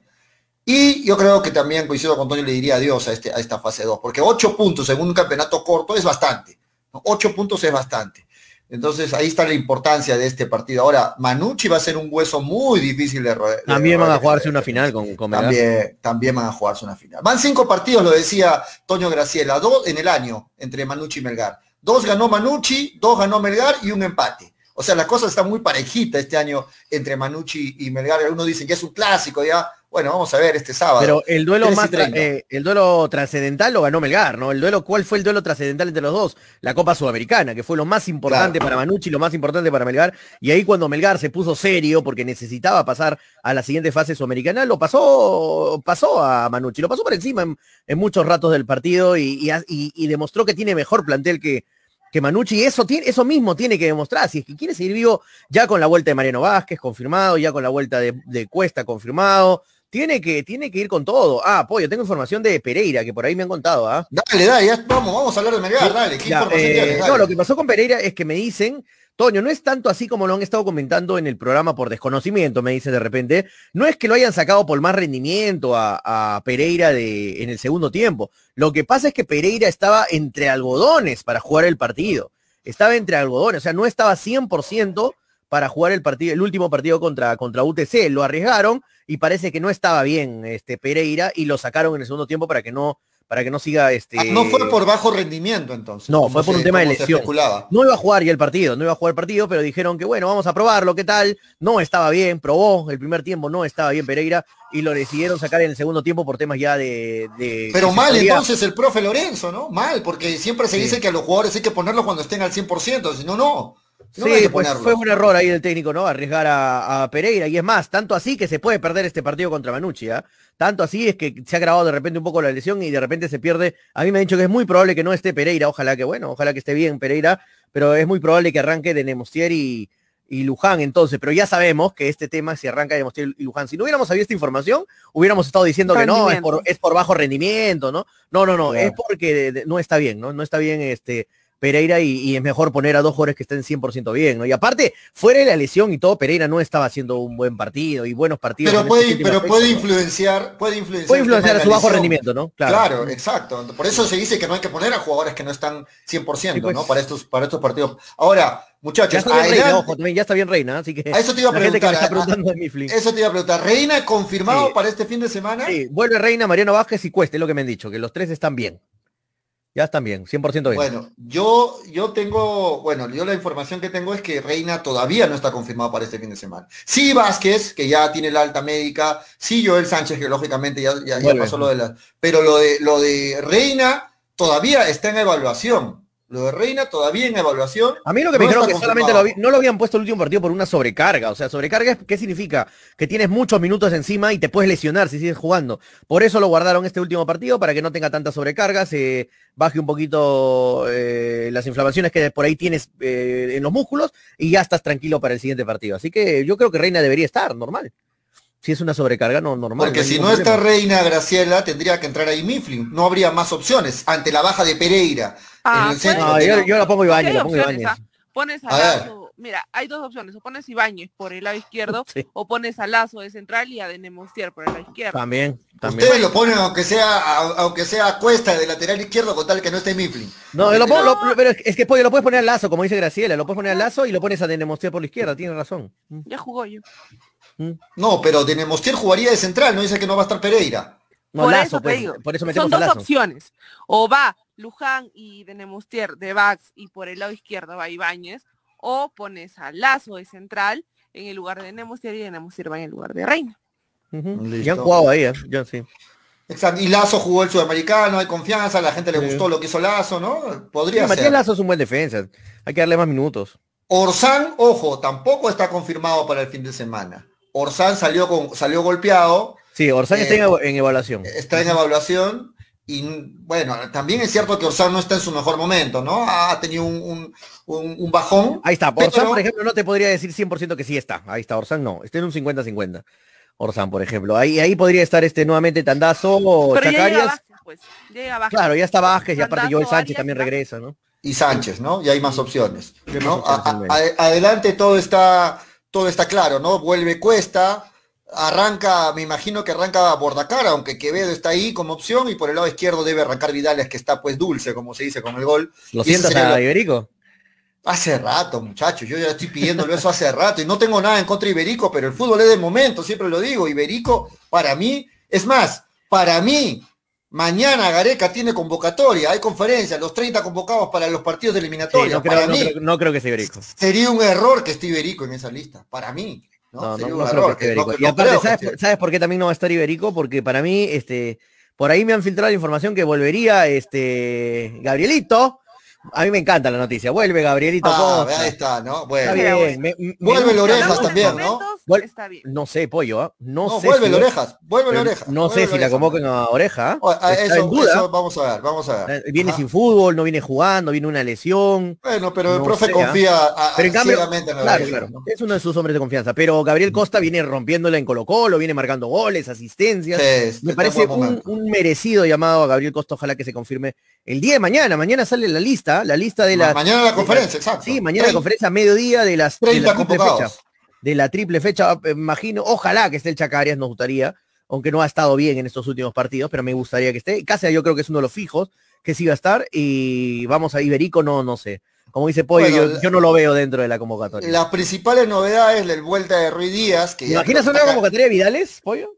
y yo creo que también coincido con Antonio, le diría adiós a, este, a esta fase 2, porque 8 puntos en un campeonato corto es bastante. 8 puntos es bastante. Entonces ahí está la importancia de este partido. Ahora, Manucci va a ser un hueso muy difícil de roer. También van a jugarse una final con, con también, también van a jugarse una final. Van cinco partidos, lo decía Toño Graciela, dos en el año entre Manucci y Melgar. Dos ganó Manucci, dos ganó Melgar y un empate. O sea, la cosa está muy parejita este año entre Manucci y Melgar. Algunos dicen que es un clásico ya. Bueno, vamos a ver este sábado. Pero el duelo más eh, el duelo trascendental lo ganó Melgar, ¿no? El duelo, ¿cuál fue el duelo trascendental entre los dos? La Copa Sudamericana, que fue lo más importante claro. para Manucci, lo más importante para Melgar. Y ahí cuando Melgar se puso serio porque necesitaba pasar a la siguiente fase sudamericana, lo pasó, pasó a Manucci, lo pasó por encima en, en muchos ratos del partido y, y, y, y demostró que tiene mejor plantel que, que Manucci eso, tiene, eso mismo tiene que demostrar. Si es que quiere seguir vivo ya con la vuelta de Mariano Vázquez, confirmado, ya con la vuelta de, de Cuesta, confirmado. Tiene que, tiene que ir con todo. Ah, pollo, tengo información de Pereira, que por ahí me han contado, ¿ah? Dale, dale, ya vamos, vamos a hablar de Melgar, dale. ¿Qué ya, eh, tienes? dale. No, lo que pasó con Pereira es que me dicen, Toño, no es tanto así como lo han estado comentando en el programa por desconocimiento, me dice de repente. No es que lo hayan sacado por más rendimiento a, a Pereira de, en el segundo tiempo. Lo que pasa es que Pereira estaba entre algodones para jugar el partido. Estaba entre algodones, o sea, no estaba 100% para jugar el partido, el último partido contra, contra UTC. Lo arriesgaron y parece que no estaba bien este Pereira y lo sacaron en el segundo tiempo para que no para que no siga este ah, no fue por bajo rendimiento entonces no fue por se, un tema de lesión. no iba a jugar ya el partido no iba a jugar el partido pero dijeron que bueno vamos a probarlo qué tal no estaba bien probó el primer tiempo no estaba bien Pereira y lo decidieron sacar en el segundo tiempo por temas ya de, de pero mal podía... entonces el profe Lorenzo no mal porque siempre se sí. dice que a los jugadores hay que ponerlos cuando estén al 100% si no no no sí, pues fue un error ahí del técnico, ¿no? Arriesgar a, a, Pereira. Y es más, tanto así que se puede perder este partido contra Manucci, ¿eh? Tanto así es que se ha grabado de repente un poco la lesión y de repente se pierde. A mí me han dicho que es muy probable que no esté Pereira. Ojalá que, bueno, ojalá que esté bien Pereira. Pero es muy probable que arranque de Nemostier y, y Luján entonces, pero ya sabemos que este tema si arranca de Nemostier y Luján, si no hubiéramos sabido esta información, hubiéramos estado diciendo que no, es por, es por bajo rendimiento, ¿no? No, no, no, claro. es porque de, de, no está bien, ¿no? No está bien este Pereira y, y, es mejor poner a dos jugadores que estén 100% bien, ¿no? Y aparte, fuera de la lesión y todo, Pereira no estaba haciendo un buen partido y buenos partidos. Pero puede, pero puede influenciar, puede influenciar, puede influenciar a su bajo rendimiento, ¿no? Claro. claro. exacto. Por eso se dice que no hay que poner a jugadores que no están 100%, sí, pues. ¿no? Para estos, para estos partidos. Ahora, muchachos, ya está bien, Reina, ojo, también ya está bien Reina, así que a eso te iba a preguntar. A, eso te iba a preguntar. Reina confirmado sí. para este fin de semana. Sí, vuelve Reina, Mariano Vázquez y Cueste, es lo que me han dicho, que los tres están bien. Ya están bien, 100% bien. Bueno, yo, yo tengo, bueno, yo la información que tengo es que Reina todavía no está confirmado para este fin de semana. Sí Vázquez, que ya tiene la alta médica, sí Joel Sánchez, que lógicamente ya, ya, ya pasó lo de la... Pero lo de, lo de Reina todavía está en evaluación. Lo de Reina todavía en evaluación. A mí lo que me dijeron que solamente lo, no lo habían puesto el último partido por una sobrecarga. O sea, sobrecarga, ¿qué significa? Que tienes muchos minutos encima y te puedes lesionar si sigues jugando. Por eso lo guardaron este último partido, para que no tenga tanta sobrecarga, se baje un poquito eh, las inflamaciones que por ahí tienes eh, en los músculos y ya estás tranquilo para el siguiente partido. Así que yo creo que Reina debería estar, normal. Si es una sobrecarga, no normal. Porque si no está. Reina Graciela, tendría que entrar ahí Mifflin. No habría más opciones ante la baja de Pereira. Ah, en el centro. No, yo, yo la pongo la opciones, Ibáñez. ¿ah? Pones a A. Lazo, mira, hay dos opciones, o pones Ibáñez por el lado izquierdo, Sí. o pones a Lazo de central y a Denemostier por el lado izquierdo. También, también. Ustedes lo ponen aunque sea a- aunque sea a cuesta de lateral izquierdo con tal que no esté Mifflin. No, yo lo pongo, No. lo- pero es que pollo, lo puedes poner al lazo, como dice Graciela, lo puedes poner al lazo y lo pones a Denemostier por la izquierda, tiene razón. Ya jugó yo. Mm. No, pero de Nemostier jugaría de central, no dice que no va a estar Pereira. No, por lazo, eso te pues, digo, por eso metemos son a dos lazo. opciones. O va Luján y Denemostier de Bax y por el lado izquierdo va Ibáñez, o pones a Lazo de central en el lugar de Denemostier y Denemostier va en el lugar de Reina. Ya han jugado ahí, ¿eh? Ya sí. Exacto. Y Lazo jugó el sudamericano, hay confianza, a la gente le Sí. gustó lo que hizo Lazo, ¿no? Podría Sí, Matías ser. Lazo es un buen defensa. Hay que darle más minutos. Orsán, ojo, tampoco está confirmado para el fin de semana. Orsán salió con, salió golpeado, Sí, Orsán Eh, está en, ev- en evaluación. está en evaluación y bueno, también es cierto que Orsán no está en su mejor momento, ¿no? Ha tenido un, un- un- un bajón. Ahí está. pero- Orsán, por ejemplo, no te podría decir 100% que sí está. Ahí está. Orsán no. Está en un 50-50. Orsán, por ejemplo. Ahí, ahí podría estar este nuevamente Tandazo o Pero ya llega Chacarias. Vázquez, pues. Ya llega Vázquez. Claro, ya está Vázquez y aparte Joel Sánchez también regresa, ¿no? y Sánchez, ¿no? Y hay más opciones. ¿no? A- a- adelante todo está, todo está claro, ¿no? Vuelve Cuesta, arranca, me imagino que arranca Bordacar, aunque Quevedo está ahí como opción, y por el lado izquierdo debe arrancar Vidales, que está pues dulce, como se dice con el gol. ¿Lo sientas a lo- Iberico? Hace rato, muchachos, yo ya estoy pidiéndolo eso hace rato, y no tengo nada en contra de Iberico, pero el fútbol es del momento, siempre lo digo, Iberico, para mí, es más, para mí, mañana Gareca tiene convocatoria, hay conferencia, los 30 convocados para los partidos de Sí, eliminatoria, no, creo, para no, mí, creo, no creo que sea Iberico. Sería un error que esté Iberico en esa lista, para mí. No, Sería un error. que esté que Y aparte, creo que ¿sabes, esté. por- ¿sabes por qué también no va a estar Iberico? Porque para mí, este, por ahí me han filtrado la información que volvería este Gabrielito. A mí me encanta la noticia. Vuelve Gabrielito Ah, Costa. ahí está, ¿no? Está Bueno, Mira, bien. me- me Vuelve Hablamos de también, ¿no? Está bien. No sé, pollo, ¿ah? No, no, sé. vuelve si- Lorejas, vuelve pero Lorejas. No sé si la convoquen a Oreja. O- a Está Eso, en duda. eso vamos a ver, vamos a ver. Eh, Viene Ajá. sin fútbol, no viene jugando, viene una lesión. Bueno, pero el no profe sé, ¿ah? confía a- Pero en cambio, ciegamente en la claro, Lorejas, claro, ¿no? es uno de sus hombres de confianza. Pero Gabriel Costa viene rompiéndola en Colo Colo, viene marcando goles, asistencias. Sí, está Me parece un, un merecido llamado a Gabriel Costa, ojalá que se confirme el día de mañana. Mañana sale la lista, la lista de las... mañana la de conferencia, exacto. Sí, mañana la conferencia a mediodía de las de 30 la triple fecha. De la triple fecha, eh, imagino, ojalá que esté el Chacarias, nos gustaría, aunque no ha estado bien en estos últimos partidos, pero me gustaría que esté. Cáceres yo creo que es uno de los fijos que sí va a estar y vamos a Iberico, no, no sé. Como dice Pollo, Bueno, yo, la- yo no lo veo dentro de la convocatoria. Las principales novedades, la vuelta de Ruiz Díaz, que ¿Te ya imaginas una convocatoria de Vidales, Pollo?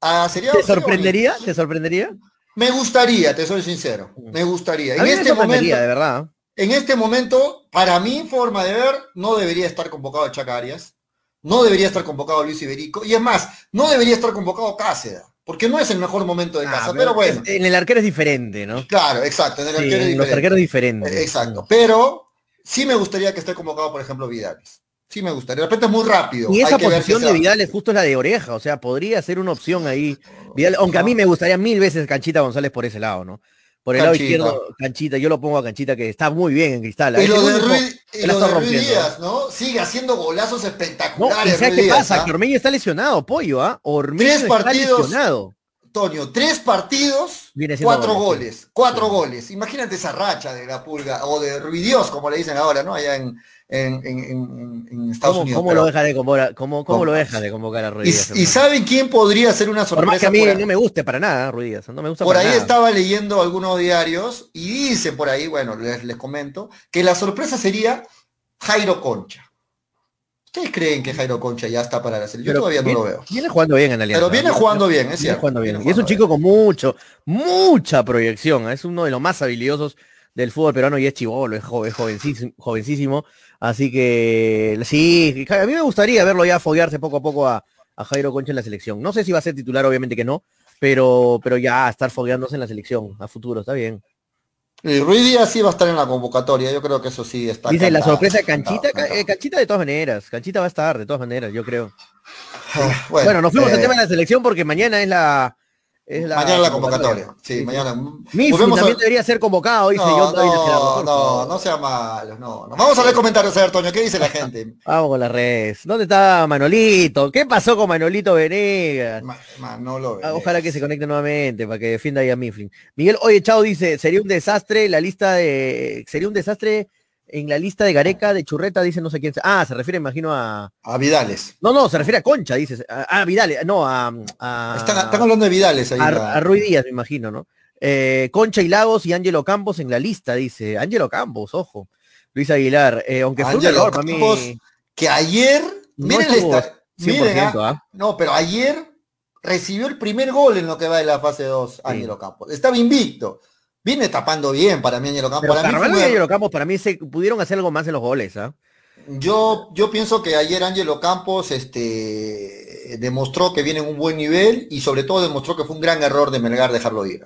Ah, sería, ¿Te sorprendería? ¿Te sorprendería? Me gustaría, te soy sincero. Me gustaría. A En este momento, de verdad. En este momento, para mi forma de ver, no debería estar convocado el Chaca Arias, no debería estar convocado Luis Iberico, y es más, no debería estar convocado Cáceres, porque no es el mejor momento de Ah, casa, pero bueno, En el arquero es diferente, ¿no? claro, exacto, en el Sí, arquero es en los arqueros es diferente. Eh, Exacto, pero sí me gustaría que esté convocado, por ejemplo, Vidales. Sí me gustaría, de repente es muy rápido. Y hay esa ver que posición de sea- Vidal es justo la de oreja, o sea, podría ser una opción ahí. Vidal, aunque a mí me gustaría mil veces Canchita González por ese lado, ¿no? Por el Canchita. lado izquierdo, Canchita, yo lo pongo a Canchita que está muy bien en cristal. Y Es lo de Ruiz, y lo de. Díaz, ¿no? Sigue haciendo golazos No, espectaculares. y ¿sabes Ruiz qué Díaz, pasa? ¿ah? Que Ormeño está lesionado, pollo, ¿ah? Ormeño Tres está partidos, lesionado. Toño, tres partidos, cuatro goles, goles, cuatro Sí. goles. Imagínate esa racha de la pulga, o de Ruidios, como le dicen ahora, ¿no? Allá en, en, en- en- en Estados ¿Cómo, Unidos. cómo pero- lo deja de convocar, cómo, cómo lo deja de convocar a y, Ruidíaz? y ¿saben quién podría ser una Por más que sorpresa? a mí por no me guste para nada, Ruidíaz, no me gusta Por para ahí nada. estaba leyendo algunos diarios y dicen por ahí, bueno, les, les comento, que la sorpresa sería Jairo Concha. ¿Ustedes creen que Jairo Concha ya está para la selección? Yo todavía no lo veo. Viene jugando bien en Alianza. Pero viene jugando bien, es Viene cierto. jugando bien. viene Y es un chico con mucho, mucha proyección. ¿eh? Es uno de los más habilidosos del fútbol peruano y es chivolo, es jovencísimo, jovencísimo. Así que sí, a mí me gustaría verlo ya foguearse poco a poco a, a Jairo Concha en la selección. No sé si va a ser titular, obviamente que no, pero, pero ya estar fogueándose en la selección a futuro, está bien. Y Ruiz Díaz sí va a estar en la convocatoria, yo creo que eso sí está. Dice la sorpresa Canchita, cantado. eh, Canchita de todas maneras, Canchita va a estar de todas maneras, yo creo. Ah, Bueno, nos fuimos al eh, tema de la selección porque mañana es la Es mañana la convocatoria. Sí, mañana. A- también debería ser convocado, dice No, Gerardo, no, no, sea malo, no, no. Vamos a ver comentarios, a ver, Toño, ¿qué dice la gente? Vamos con las redes. ¿Dónde está Manolito? ¿Qué pasó con Manolito Venegas? Ma- Manolo Ah, Venegas. ojalá que se conecte nuevamente para que defienda ahí a Mifflin. Miguel, oye, Chao dice, sería un desastre la lista de, sería un desastre en la lista de Gareca, de Churreta, dice no sé quién. se- Ah, se refiere, imagino, a... A Vidales. No, no, se refiere a Concha, dice. A, a Vidal, no, a... a, Están, están hablando de Vidales ahí. a, la- a Rui Díaz, me imagino, ¿no? Eh, Concha y Lagos y Ángelo Campos en la lista, dice. Ángelo Campos, ojo. Luis Aguilar, eh, aunque fue un Ángelo error mí. Campos, que ayer, No miren, esta, miren, 100%, ah, ¿ah? no, pero ayer recibió el primer gol en lo que va de la fase 2, Ángelo Campos. Estaba invicto. Viene tapando bien para mí Ángelo Campos. Pero Para mí fue Carvalho un y error. Ángelo Campos para mí se pudieron hacer algo más en los goles, ¿ah? Yo, yo pienso que ayer Ángelo Campos este, demostró que viene en un buen nivel y sobre todo demostró que fue un gran error de Melgar dejarlo ir.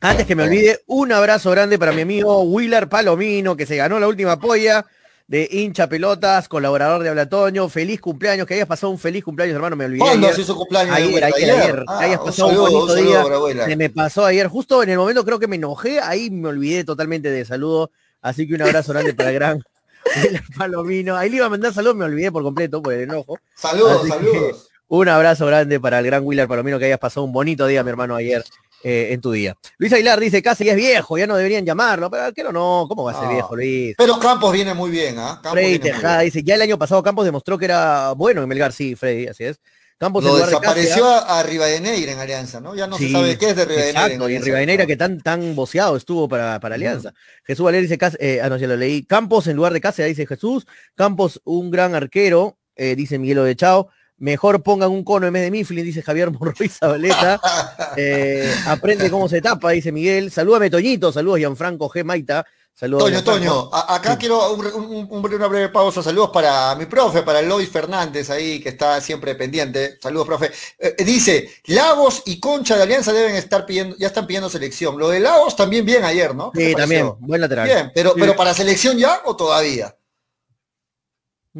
Antes que me olvide, un abrazo grande para mi amigo Willard Palomino, que se ganó la última polla de hincha pelotas, colaborador de Ablatoño. Feliz cumpleaños, que hayas pasado un feliz cumpleaños, hermano, me olvidé. ¿Cuándo su cumpleaños? Ayer, ayer, ayer, Ah, que hayas pasado un, saludo, bonito un día. Se me pasó ayer, justo en el momento creo que me enojé, ahí me olvidé totalmente de saludo. Así que un abrazo grande para el gran Palomino. Ahí le iba a mandar saludos, me olvidé por completo por el enojo. Saludos, Así saludos. Un abrazo grande para el gran Willard Palomino que hayas pasado un bonito día, mi hermano, ayer eh, en tu día. Luis Aguilar dice, casi ya es viejo, ya no deberían llamarlo, pero ¿qué no? ¿Cómo va a ser viejo, Luis? Pero Campos viene muy bien, ¿ah? Freddy Tejada bien. dice, ya el año pasado Campos demostró que era bueno en Melgar, sí, Freddy, así es. Campos en Lo lugar de desapareció Cáceres, a, a Rivadeneira en Alianza, ¿no? Ya no Sí, se sabe qué es de Rivadeneira. en Exacto, y Alianza. Rivadeneira que tan tan boceado estuvo para, para Alianza. Jesús Valer dice, eh, ah, no, ya lo leí. Campos en lugar de Cáceres, dice Jesús. Campos, un gran arquero, eh, dice Miguelo de Chao. Mejor pongan un cono en vez de Mifflin, dice Javier Morroy Zabaleta. Eh, aprende cómo se tapa, dice Miguel. Salúdame, Toñito. Saludos, Gianfranco G. Maita. Saludos. Toño. Toño, acá quiero un- un- un- una breve pausa. Saludos para mi profe, para Lois Fernández ahí, que está siempre pendiente. Saludos, profe. Eh, dice, Lagos y Concha de Alianza deben estar pidiendo, ya están pidiendo selección. Lo de Lagos también bien ayer, ¿no? ¿Qué Sí, también. Buen lateral. Bien, pero, Sí. pero para selección ya o todavía?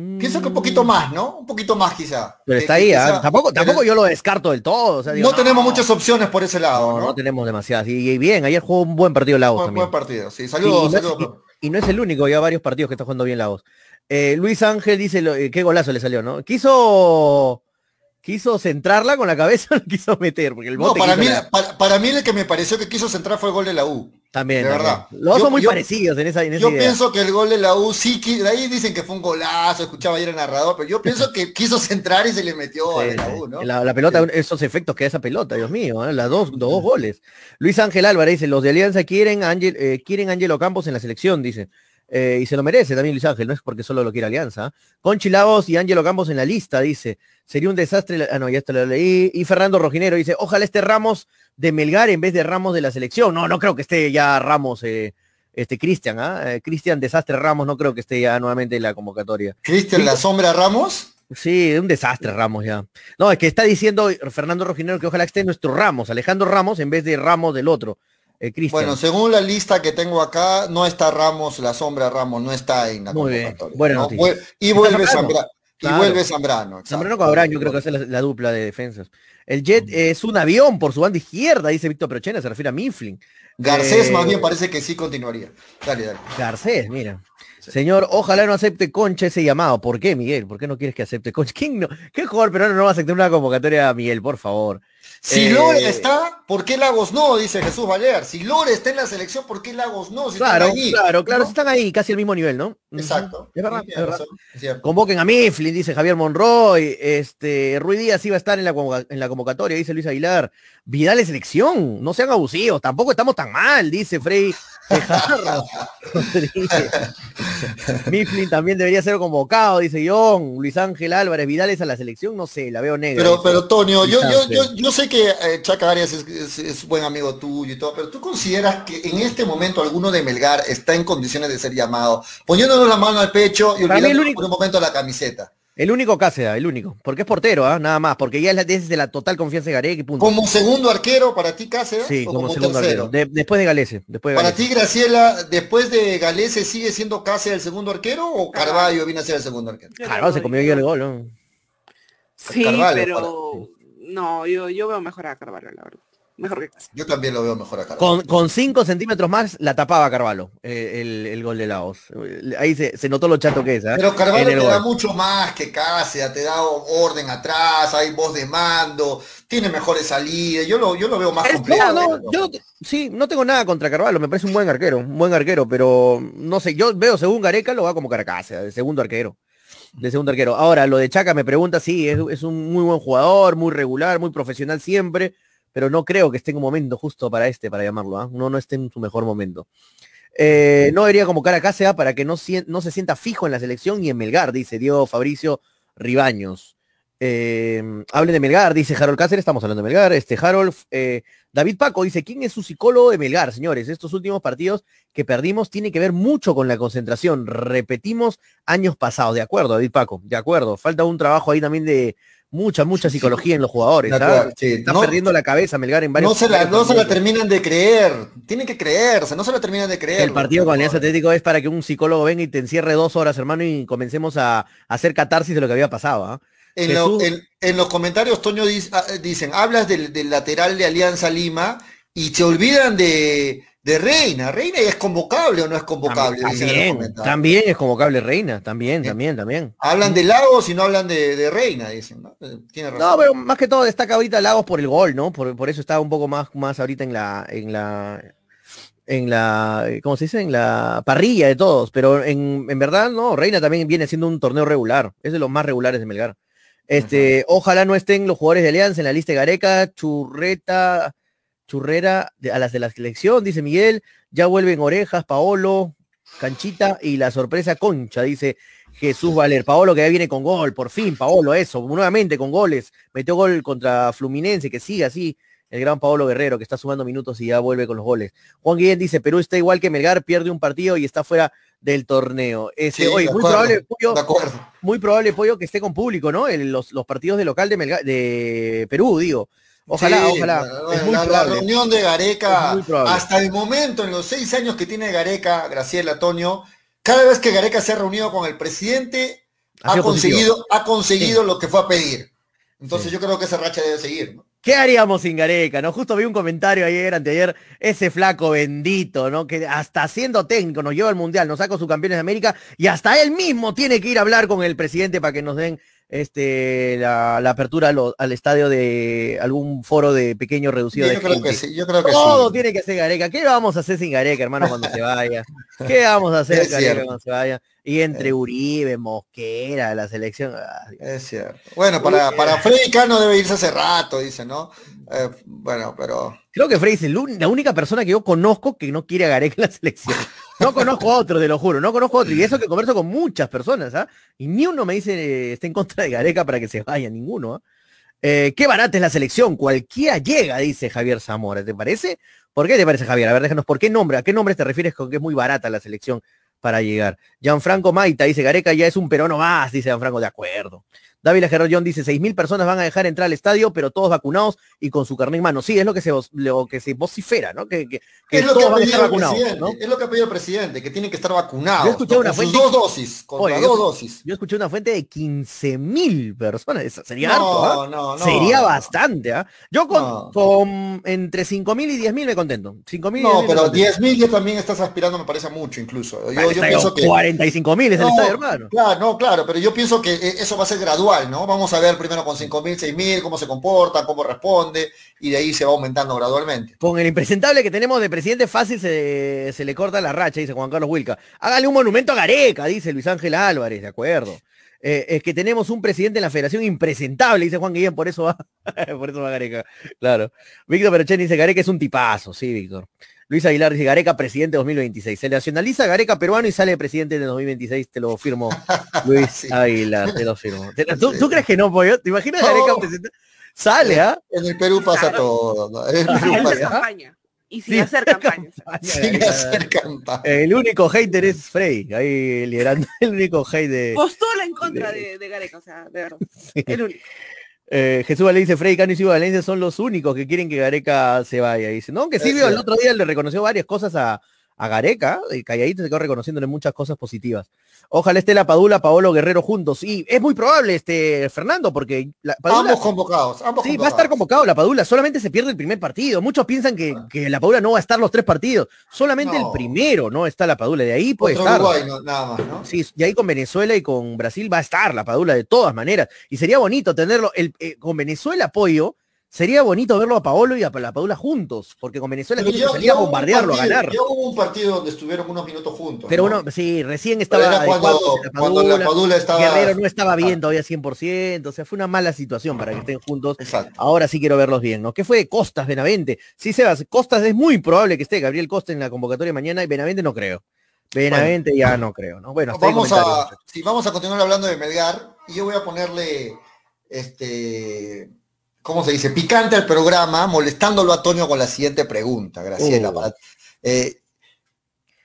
Mm, Pienso que un poquito más, ¿no? Un poquito más quizá. Pero Que- está ahí, quizá- ¿ah? tampoco, pero tampoco yo lo descarto del todo. o sea, digo, no tenemos muchas opciones por ese lado, No, ¿no? no tenemos demasiadas. Y, y bien, ayer jugó un buen partido Lagos Buen, también. buen partido, sí. Sí, Saludos, y, no saludos, es, y no es el único, ya varios partidos que está jugando bien Lagos. Eh, Luis Ángel dice, lo- eh, qué golazo le salió, ¿no? Quiso quiso centrarla con la cabeza, la quiso meter, porque el No, bote para quiso mí, la- para, para mí el que me pareció que quiso centrar fue el gol de la U. también. de también. verdad. Los dos son muy yo- parecidos en esa, en esa Yo idea. pienso que el gol de la U sí, de ahí dicen que fue un golazo, escuchaba ayer el narrador, pero yo pienso que quiso centrar y se le metió a la. U, ¿no? la, la pelota, esos efectos que da esa pelota, Dios mío, ¿eh? las dos, dos goles. Luis Ángel Álvarez dice, los de Alianza quieren Ángel, eh, quieren Ángelo Campos en la selección, dice. Eh, y se lo merece también Luis Ángel, no es porque solo lo quiere Alianza. Conchi Lagos y Ángelo Campos en la lista, dice. Sería un desastre. Ah, no, ya esto lo leí. Y Fernando Rojinero dice, ojalá esté Ramos de Melgar en vez de Ramos de la selección. No, no creo que esté ya Ramos, eh, este Cristian, ¿ah? Eh, Cristian Desastre Ramos, no creo que esté ya nuevamente en la convocatoria. Cristian La Sombra Ramos, Sí, un desastre Ramos ya. No, es que está diciendo Fernando Rojinero que ojalá esté nuestro Ramos, Alejandro Ramos en vez de Ramos del otro. Eh, Cristian. bueno, según la lista que tengo acá, no está Ramos, La Sombra Ramos, no está en la Muy bien, convocatoria. buena ¿no? noticia. Vuel- Y vuelve Zambrano. Zambrano. Y Claro. vuelve Zambrano. exacto. Zambrano con Abraham, yo creo que esa es la, la dupla de defensas. El Jet es un avión por su banda izquierda, dice Víctor Prochena, se refiere a Mifflin. Garcés Eh, más bien parece que sí continuaría. Dale, dale. Garcés, mira. Señor, ojalá no acepte Concha ese llamado. ¿Por qué, Miguel? ¿Por qué no quieres que acepte Concha? ¿Quién no? ¿Qué jugador peruano no va a aceptar una convocatoria a Miguel, por favor? Si Eh, Lore está, ¿por qué Lagos no? Dice Jesús Balear. Si Lore está en la selección, ¿por qué Lagos no? Si Claro, están allí, claro, claro, ¿no? si están ahí, casi al mismo nivel, ¿no? Exacto. Es verdad, verdad. razón. Convoquen a Mifflin, dice Javier Monroy. Este, Rui Díaz iba a estar en la, convoca- en la convocatoria, dice Luis Aguilar. Vidal es selección, no sean abusivos, tampoco estamos tan mal, dice Frey. Mifflin también debería ser convocado, dice John. Luis Ángel Álvarez, Vidal es a la selección, no sé, la veo negra. Pero, dice. pero Tonio, yo, yo, yo, yo sé que eh, Chaca Arias es, es- es buen amigo tuyo y todo, pero tú consideras que en este momento alguno de Melgar está en condiciones de ser llamado, poniéndonos la mano al pecho y olvidando único- por un momento la camiseta. El único Cáceres, el único, porque es portero, ¿ah? nada más, porque ya es desde la total confianza de Gareca y punto. Como segundo arquero para ti Cáceres Sí, o como, como, segundo tercero. arquero. De- después de Galese, después de Para ti, Graciela, después de Galese, ¿sigue siendo Cáceres el segundo arquero o Carballo viene a ser el segundo arquero? Claro, se comió el gol, ¿no? Sí, Carvalho, pero no, yo, yo veo mejor a Carvalho, la verdad. mejor que Cáceres. Yo también lo veo mejor acá. Con, con cinco centímetros más la tapaba Carvalho, eh, el, el gol de Laos. Ahí se, se notó lo chato que es. ¿ah? Pero Carvalho te el da mucho más que Cáceres, te da orden atrás, hay voz de mando, tiene mejores salidas, yo lo, yo lo veo más Es completo. No, no, yo sí, no tengo nada contra Carvalho, me parece un buen arquero, un buen arquero, pero no sé, yo veo según Gareca lo va como Caracas, de segundo arquero. De segundo arquero. Ahora, lo de Chaca me pregunta, sí, es, es un muy buen jugador, muy regular, muy profesional siempre, pero no creo que esté en un momento justo para este, para llamarlo, ¿ah? no, no esté en su mejor momento. Eh, no debería convocar a Cáceres para que no, no se sienta fijo en la selección y en Melgar, dice Diego Fabricio Ribaños. Eh, hablen de Melgar, dice Harold Cáceres, estamos hablando de Melgar. Este Harold, eh, David Paco dice, ¿quién es su psicólogo de Melgar, señores? Estos últimos partidos que perdimos tienen que ver mucho con la concentración. Repetimos años pasados, de acuerdo, David Paco, de acuerdo. Falta un trabajo ahí también de mucha, mucha psicología en los jugadores. ¿ah? sí. Está No- perdiendo la cabeza Melgar en varios No se, la, no se la terminan de creer, tienen que creerse, no se la terminan de creer. El partido con Alianza Atlético es para que un psicólogo venga y te encierre dos horas, hermano, y comencemos a, a hacer catarsis de lo que había pasado. ¿ah? En, lo- Jesús- en- en los comentarios, Toño, dice- ah, dicen, hablas del, del lateral de Alianza Lima y se olvidan de, de Reina. ¿Reina es convocable o no es convocable? También, también es convocable Reina, también, Sí. también, también. Hablan de Lagos y no hablan de, de Reina, dicen. ¿no? Eh, Tiene razón. No, pero más que todo destaca ahorita Lagos por el gol, ¿no? Por, por eso está un poco más, más ahorita en la, en la, en la, ¿cómo se dice? En la parrilla de todos. Pero en, en verdad, no, Reina también viene siendo un torneo regular. Es de los más regulares de Melgar. Este, ojalá no estén los jugadores de Alianza en la lista de Gareca, Churreta, Churrera, de- a las de la selección, dice Miguel, ya vuelven Orejas, Paolo, Canchita y la sorpresa Concha, dice Jesús Valer. Paolo que ya viene con gol, por fin, Paolo, eso, nuevamente con goles. Metió gol contra Fluminense, que sigue así. El gran Paolo Guerrero, que está sumando minutos y ya vuelve con los goles. Juan Guillén dice, Perú está igual que Melgar, pierde un partido y está fuera del torneo. Sí, oye, de muy acuerdo, probable, Pollo, muy probable, Pollo, que esté con público, ¿no? En los, los partidos de local de, Melgar- de Perú, digo. Ojalá, Sí, ojalá. bueno, es muy la, reunión de Gareca, hasta el momento, en los seis años que tiene Gareca, Graciela Toño, cada vez que Gareca se ha reunido con el presidente, Ha conseguido, ha conseguido lo que fue a pedir. Entonces yo creo que esa racha debe seguir. ¿no? ¿Qué haríamos sin Gareca? ¿No? Justo vi un comentario ayer, anteayer, ese flaco bendito, ¿no? Que hasta siendo técnico nos lleva al mundial, nos saca su campeones de América y hasta él mismo tiene que ir a hablar con el presidente para que nos den este la, la apertura al estadio de algún foro de pequeño reducido yo de creo gente. que sí, yo creo que Todo sí. tiene que hacer Gareca. ¿Qué vamos a hacer sin Gareca, hermano, cuando se vaya? ¿Qué vamos a hacer Gareca cuando se vaya? Y entre Uribe, Mosquera, la selección. Es cierto. Bueno, para, para Freddy Cano debe irse hace rato, dice, ¿no? Eh, bueno, pero Creo que Frey es el la única persona que yo conozco que no quiere a Gareca en la selección. No conozco a otro, te lo juro, no conozco a otro. Y eso que converso con muchas personas, ¿ah? Y ni uno me dice eh, está en contra de Gareca para que se vaya, ninguno. ¿ah? Eh, qué barata es la selección, cualquiera llega, dice Javier Zamora, ¿te parece? ¿Por qué te parece, Javier? A ver, déjanos, ¿por qué nombre? ¿A qué nombre te refieres con que es muy barata la selección para llegar? Gianfranco Maita dice, Gareca ya es un peruano más, dice Gianfranco, de acuerdo. David Gerrón dice, seis mil personas van a dejar entrar al estadio, pero todos vacunados y con su carnet en mano. Sí, es lo que se, lo que se vocifera, ¿no? Que, que, que es lo que todos ha van a pedido estar el vacunados, presidente, ¿no? es lo que ha pedido el presidente, que tienen que estar vacunados. Yo escuché ¿no? una Con sus fuente- dos dosis, con Oye, las yo- dos dosis. Yo escuché una fuente de 15 mil personas. Eso sería No, harto, ¿ah? no, no, Sería bastante, ¿ah? Yo con, con entre 5 mil y 10 mil me contento. 5 mil No, pero 10.000 yo también estás aspirando, me parece mucho incluso. Yo, yo pienso que... 45 mil es el estadio, hermano. Claro, no, claro, pero yo pienso que eh, eso va a ser gradual, ¿no? Vamos a ver primero con 5.000, 6.000, cómo se comporta, cómo responde, y de ahí se va aumentando gradualmente. Con el impresentable que tenemos de presidente fácil se, se le corta la racha, dice Juan Carlos Wilca. Hágale un monumento a Gareca, dice Luis Ángel Álvarez, de acuerdo. Eh, es que tenemos un presidente en la federación impresentable, dice Juan Guillén, por eso va, por eso va Gareca. Claro. Víctor Perochen dice Gareca es un tipazo, sí, Víctor. Luis Aguilar dice Gareca presidente 2026. Se nacionaliza Gareca peruano y sale presidente de 2026, te lo firmo. Luis Sí. Aguilar, te lo firmo. Te- ¿Tú, Sí. tú crees que no, pollo? ¿Te imaginas No. Gareca presidente? Sale, ¿ah? En el Perú pasa Claro. todo, ¿no? En el Perú Sin pasa campaña. Y sin Sí. hacer campaña. sin hacer campaña. El único hater es Frey, ahí liderando el único hate de Postula en contra de, de Gareca, o sea, de verdad. El único. Eh, Jesús Valencia Frey, Cano y Silvio Valencia son los únicos que quieren que Gareca se vaya. Dice, no, que Silvio el cierto. otro día le reconoció varias cosas a, a Gareca, y calladito se quedó reconociéndole muchas cosas positivas. Ojalá esté la Padula, Paolo Guerrero juntos. Y es muy probable, este, Fernando, porque la Padula, ambos convocados, ambos Sí, va a estar convocado la Padula, solamente se pierde el primer partido. Muchos piensan que, que la Padula no va a estar los tres partidos, solamente el primero no está la Padula, de ahí puede Otro estar. Uruguay, no, nada más, ¿no? Sí, y ahí con Venezuela y con Brasil va a estar la Padula de todas maneras. Y sería bonito tenerlo, el, eh, con Venezuela apoyo, sería bonito verlo a Paolo y a la Padula juntos, porque con Venezuela tiene que salir a bombardearlo, a ganar. Ya hubo un partido donde estuvieron unos minutos juntos. Pero ¿no? uno, sí, recién estaba era cuando, la cuando la Padula, Padula estaba... Guerrero no estaba bien todavía 100%, o sea, fue una mala situación para que estén juntos. Exacto. Ahora sí quiero verlos bien, ¿no? ¿Qué fue de Costas, Benavente? Sí, Sebas, Costas es muy probable que esté Gabriel Costa en la convocatoria mañana y Benavente no creo. Benavente ya no creo, ¿no? Bueno, Vamos a, sí, vamos a continuar hablando de Melgar y yo voy a ponerle, este, ¿cómo se dice? Picante al programa, molestándolo a Toño con la siguiente pregunta, Graciela. Uh. eh,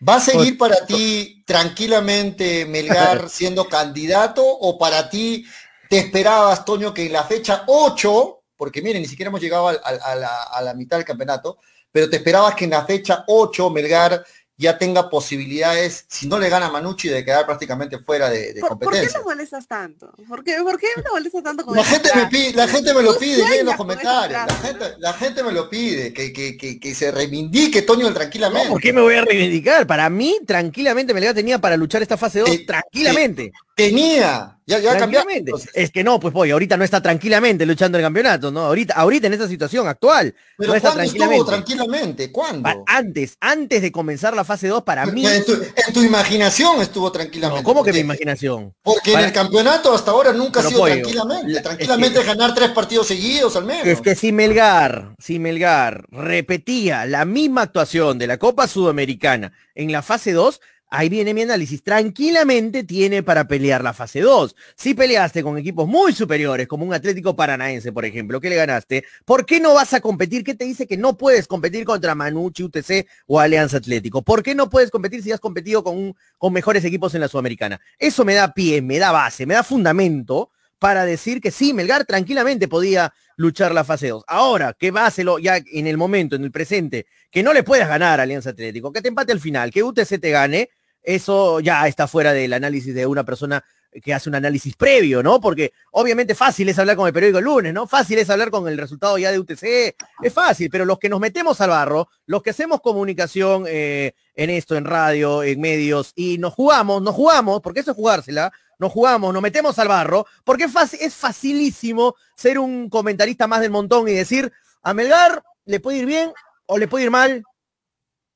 ¿Va a seguir para ti tranquilamente Melgar siendo candidato o para ti te esperabas, Toño, que en la fecha 8, porque miren, ni siquiera hemos llegado a, la, a la mitad del campeonato, pero te esperabas que en la fecha 8 Melgar ya tenga posibilidades, si no le gana a Manucci, de quedar prácticamente fuera de, de ¿Por, por qué competencia. lo molestas tanto? ¿Por qué, por qué lo molestas tanto con La gente, me pide, la gente me lo pide en los comentarios. La gente, la gente me lo pide, que, que, que, que se reivindique Toño No, tranquilamente. ¿Por qué me voy a reivindicar? Para mí, tranquilamente, Melgar tenía para luchar esta fase 2 Eh, tranquilamente. Tenía, ya, tranquilamente. Es que no, pues voy, ahorita no está tranquilamente luchando el campeonato, ¿no? Ahorita, ahorita en esta situación actual, Pero no está ¿cuándo estuvo tranquilamente. tranquilamente? ¿Cuándo? Pa- Antes, antes de comenzar la fase 2, para mí. En tu, en tu imaginación estuvo tranquilamente. No, ¿Cómo que mi imaginación? Porque Para- en el campeonato hasta ahora nunca Pero, ha sido pollo, tranquilamente. la- tranquilamente es ganar tres partidos seguidos al menos. Es que si Melgar, si Melgar repetía la misma actuación de la Copa Sudamericana en la fase 2, ahí viene mi análisis. Tranquilamente tiene para pelear la fase 2. Si peleaste con equipos muy superiores, como un Atlético Paranaense, por ejemplo, que le ganaste, ¿por qué no vas a competir? ¿Qué te dice que no puedes competir contra Manucci, UTC o Alianza Atlético? ¿Por qué no puedes competir si has competido con, con mejores equipos en la Sudamericana? Eso me da pie, me da base, me da fundamento para decir que sí, Melgar tranquilamente podía luchar la fase 2. Ahora, que báselo ya en el momento, en el presente, que no le puedas ganar a Alianza Atlético, que te empate al final, que UTC te gane, eso ya está fuera del análisis de una persona que hace un análisis previo, ¿no? Porque obviamente fácil es hablar con el periódico el lunes, ¿no? Fácil es hablar con el resultado ya de UTC, es fácil, pero los que nos metemos al barro, los que hacemos comunicación eh, en esto, en radio, en medios, y nos jugamos, nos jugamos, porque eso es jugársela, nos jugamos, nos metemos al barro, porque es, fácil, es facilísimo ser un comentarista más del montón y decir, a Melgar le puede ir bien o le puede ir mal,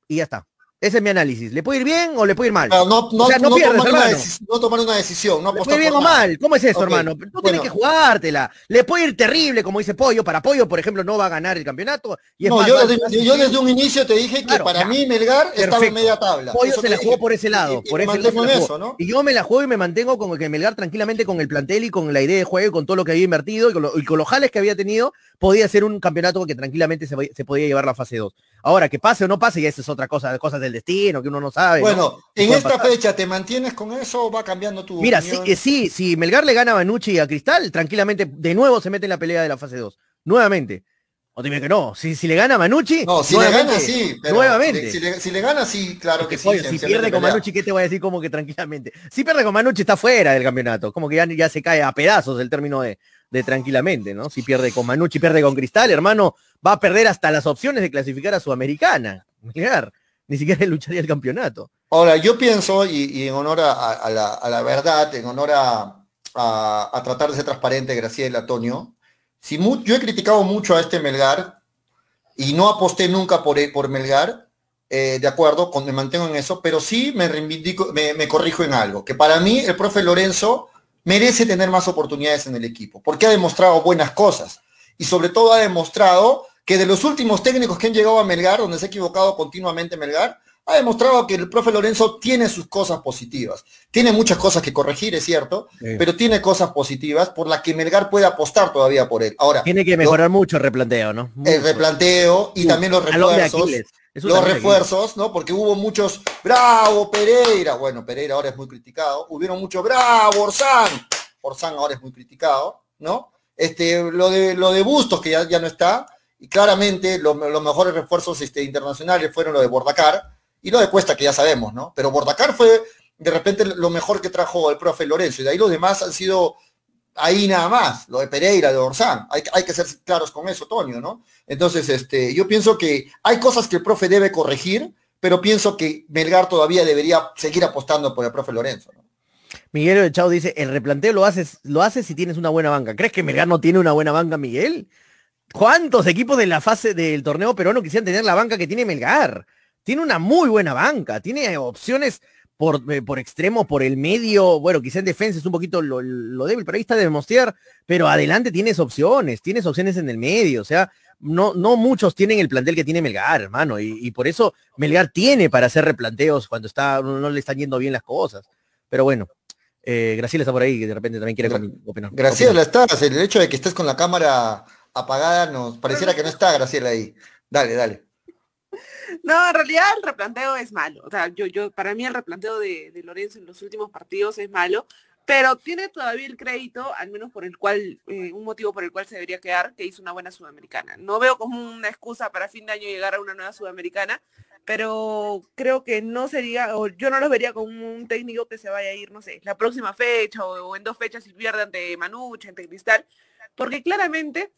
y ya está. Ese es mi análisis. ¿Le puede ir bien o le puede ir mal? No, no, O sea, no no pierdes, tomar una hermano. deci- no tomar una decisión, no ¿Le puede ir bien o mal? ¿Cómo es eso, hermano? Tú bueno. tienes que jugártela. Le puede ir terrible, como dice Pollo. Para Pollo, por ejemplo, no va a ganar el campeonato. Y es No, más, yo desde, yo desde un inicio te dije que Claro, para ya. mí Melgar estaba en media tabla. Pollo Eso se la dije. jugó por ese lado. Y- por ese lado. Y yo me la juego y me mantengo con que Melgar tranquilamente con el plantel y con la idea de juego y con todo lo que había invertido y con, lo- y con los jales que había tenido, podía ser un campeonato que tranquilamente se, se podía llevar la fase 2. Ahora, que pase o no pase, ya esa es otra cosa, cosas del destino, que uno no sabe. ¿no? Bueno, en esta pasar. fecha, ¿te mantienes con eso o va cambiando tu Mira, sí, opinión? eh, sí, si Melgar le gana a Banucci y a Cristal, tranquilamente de nuevo se mete en la pelea de la fase 2. Nuevamente. O dime que no. Si, si le gana a Manucci, No, si le gana, sí. Pero nuevamente. Si le, si le gana, sí, claro Porque, que sí. se- si se pierde con pelea. Manucci, ¿qué te voy a decir como que tranquilamente? Si pierde con Manucci está fuera del campeonato, como que ya, ya se cae a pedazos el término de, de tranquilamente, ¿no? Si pierde con Manucci, pierde con Cristal, hermano, va a perder hasta las opciones de clasificar a Sudamericana. Melgar, ni siquiera lucharía el campeonato. Ahora, yo pienso, y, en honor a, la, verdad, en honor a, tratar de ser transparente, Graciela, Antonio, si yo he criticado mucho a este Melgar y no aposté nunca por, e- por Melgar, eh, de acuerdo, me mantengo en eso, pero sí me reivindico, me corrijo en algo, que para mí el profe Lorenzo merece tener más oportunidades en el equipo, porque ha demostrado buenas cosas y sobre todo ha demostrado que de los últimos técnicos que han llegado a Melgar, donde se ha equivocado continuamente Melgar, ha demostrado que el profe Lorenzo tiene sus cosas positivas. Tiene muchas cosas que corregir, es cierto, Sí. pero tiene cosas positivas por las que Melgar puede apostar todavía por él. Ahora, Tiene que mejorar mucho el replanteo, ¿no? el replanteo y Uh, también los refuerzos. Los refuerzos, ¿no? Porque hubo muchos, bravo, Pereira. Bueno, Pereira ahora es muy criticado. Hubieron muchos, bravo, Orsán. Orsán ahora es muy criticado, ¿no? Este, lo de, lo de Bustos, que ya, ya no está. Y claramente lo- los mejores refuerzos este, internacionales fueron los de Bordacar. Y lo de Cuesta que ya sabemos, ¿no? Pero Bordacar fue de repente lo mejor que trajo el profe Lorenzo. Y de ahí los demás han sido ahí nada más, lo de Pereira, de Orsán. Hay, hay que ser claros con eso, Toño, ¿no? Entonces, este, yo pienso que hay cosas que el profe debe corregir, pero pienso que Melgar todavía debería seguir apostando por el profe Lorenzo. ¿no? Miguel Chao dice, el replanteo lo haces, lo haces si tienes una buena banca. ¿Crees que Melgar no tiene una buena banca, Miguel? ¿Cuántos equipos de la fase del torneo peruano quisieran tener la banca que tiene Melgar? Tiene una muy buena banca, tiene opciones por, eh, por extremo, por el medio, bueno, quizá en defensa es un poquito lo, lo débil, pero ahí está de demostrar, pero adelante tienes opciones, tienes opciones en el medio, o sea, no, no muchos tienen el plantel que tiene Melgar, hermano, y, y por eso Melgar tiene para hacer replanteos cuando está, no le están yendo bien las cosas. Pero bueno, eh, Graciela está por ahí, que de repente también quiere opinar. Graciela, estás, el hecho de que estés con la cámara apagada nos pareciera que no está Graciela ahí. Dale, dale. No, en realidad el replanteo es malo. O sea, yo, yo, para mí el replanteo de, de Lorenzo en los últimos partidos es malo, pero tiene todavía el crédito, al menos por el cual, eh, un motivo por el cual se debería quedar, que hizo una buena sudamericana. No veo como una excusa para fin de año llegar a una nueva sudamericana, pero creo que no sería, o yo no lo vería como un técnico que se vaya a ir, no sé, la próxima fecha o, en dos fechas y pierde ante Manucha, ante Cristal, porque claramente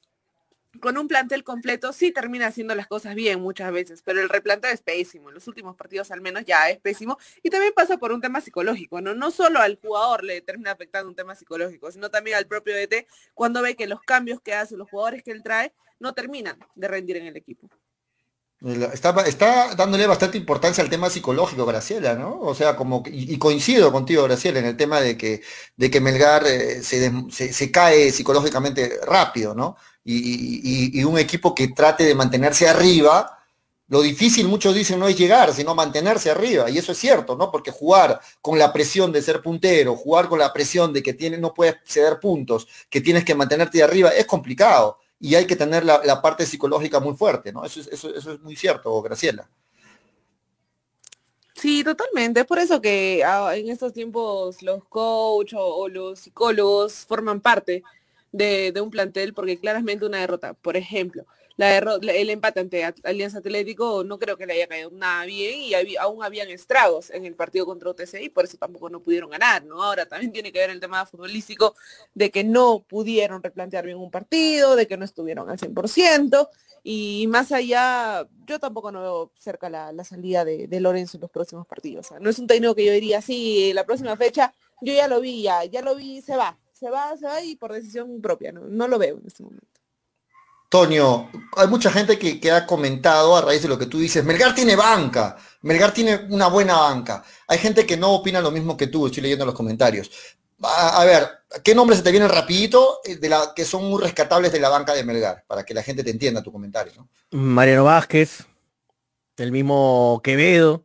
con un plantel completo sí termina haciendo las cosas bien muchas veces, pero el replanteo es pésimo. En los últimos partidos al menos ya es pésimo. Y también pasa por un tema psicológico, ¿no? No solo al jugador le termina afectando un tema psicológico, sino también al propio DT cuando ve que los cambios que hace, los jugadores que él trae, no terminan de rendir en el equipo. Está, dándole bastante importancia al tema psicológico, Graciela, ¿no? O sea, como, y, y coincido contigo, Graciela, en el tema de que, de que Melgar eh, se, cae psicológicamente rápido, ¿no? Y, un equipo que trate de mantenerse arriba, lo difícil, muchos dicen, no es llegar, sino mantenerse arriba, y eso es cierto, ¿no? Porque jugar con la presión de ser puntero, jugar con la presión de que tiene, no puedes ceder puntos, que tienes que mantenerte arriba, es complicado y hay que tener la, parte psicológica muy fuerte, ¿no? Eso es, muy cierto, Graciela. Sí, totalmente. Es por eso que ah, en estos tiempos los coach o, o, los psicólogos forman parte de, un plantel porque claramente una derrota, por ejemplo, la derrota, el empate ante Alianza Atlético no creo que le haya caído nada bien y aún habían estragos en el partido contra UTC y por eso tampoco no pudieron ganar, ¿no? Ahora también tiene que ver el tema futbolístico de que no pudieron replantear bien un partido, de que no estuvieron al 100% y más allá, yo tampoco no veo cerca la, la salida de, Lorenzo en los próximos partidos. No es un técnico que yo diría, sí, la próxima fecha, yo ya lo vi, ya, ya lo vi, se va, se va, se va y por decisión propia, no, no lo veo en este momento. Toño, hay mucha gente que, que, ha comentado a raíz de lo que tú dices, Melgar tiene banca, Melgar tiene una buena banca. Hay gente que no opina lo mismo que tú, estoy leyendo los comentarios. A, a ver, ¿qué nombres se te vienen rapidito de la, que son muy rescatables de la banca de Melgar? Para que la gente te entienda tu comentario. ¿no? Mariano Vázquez, el mismo Quevedo,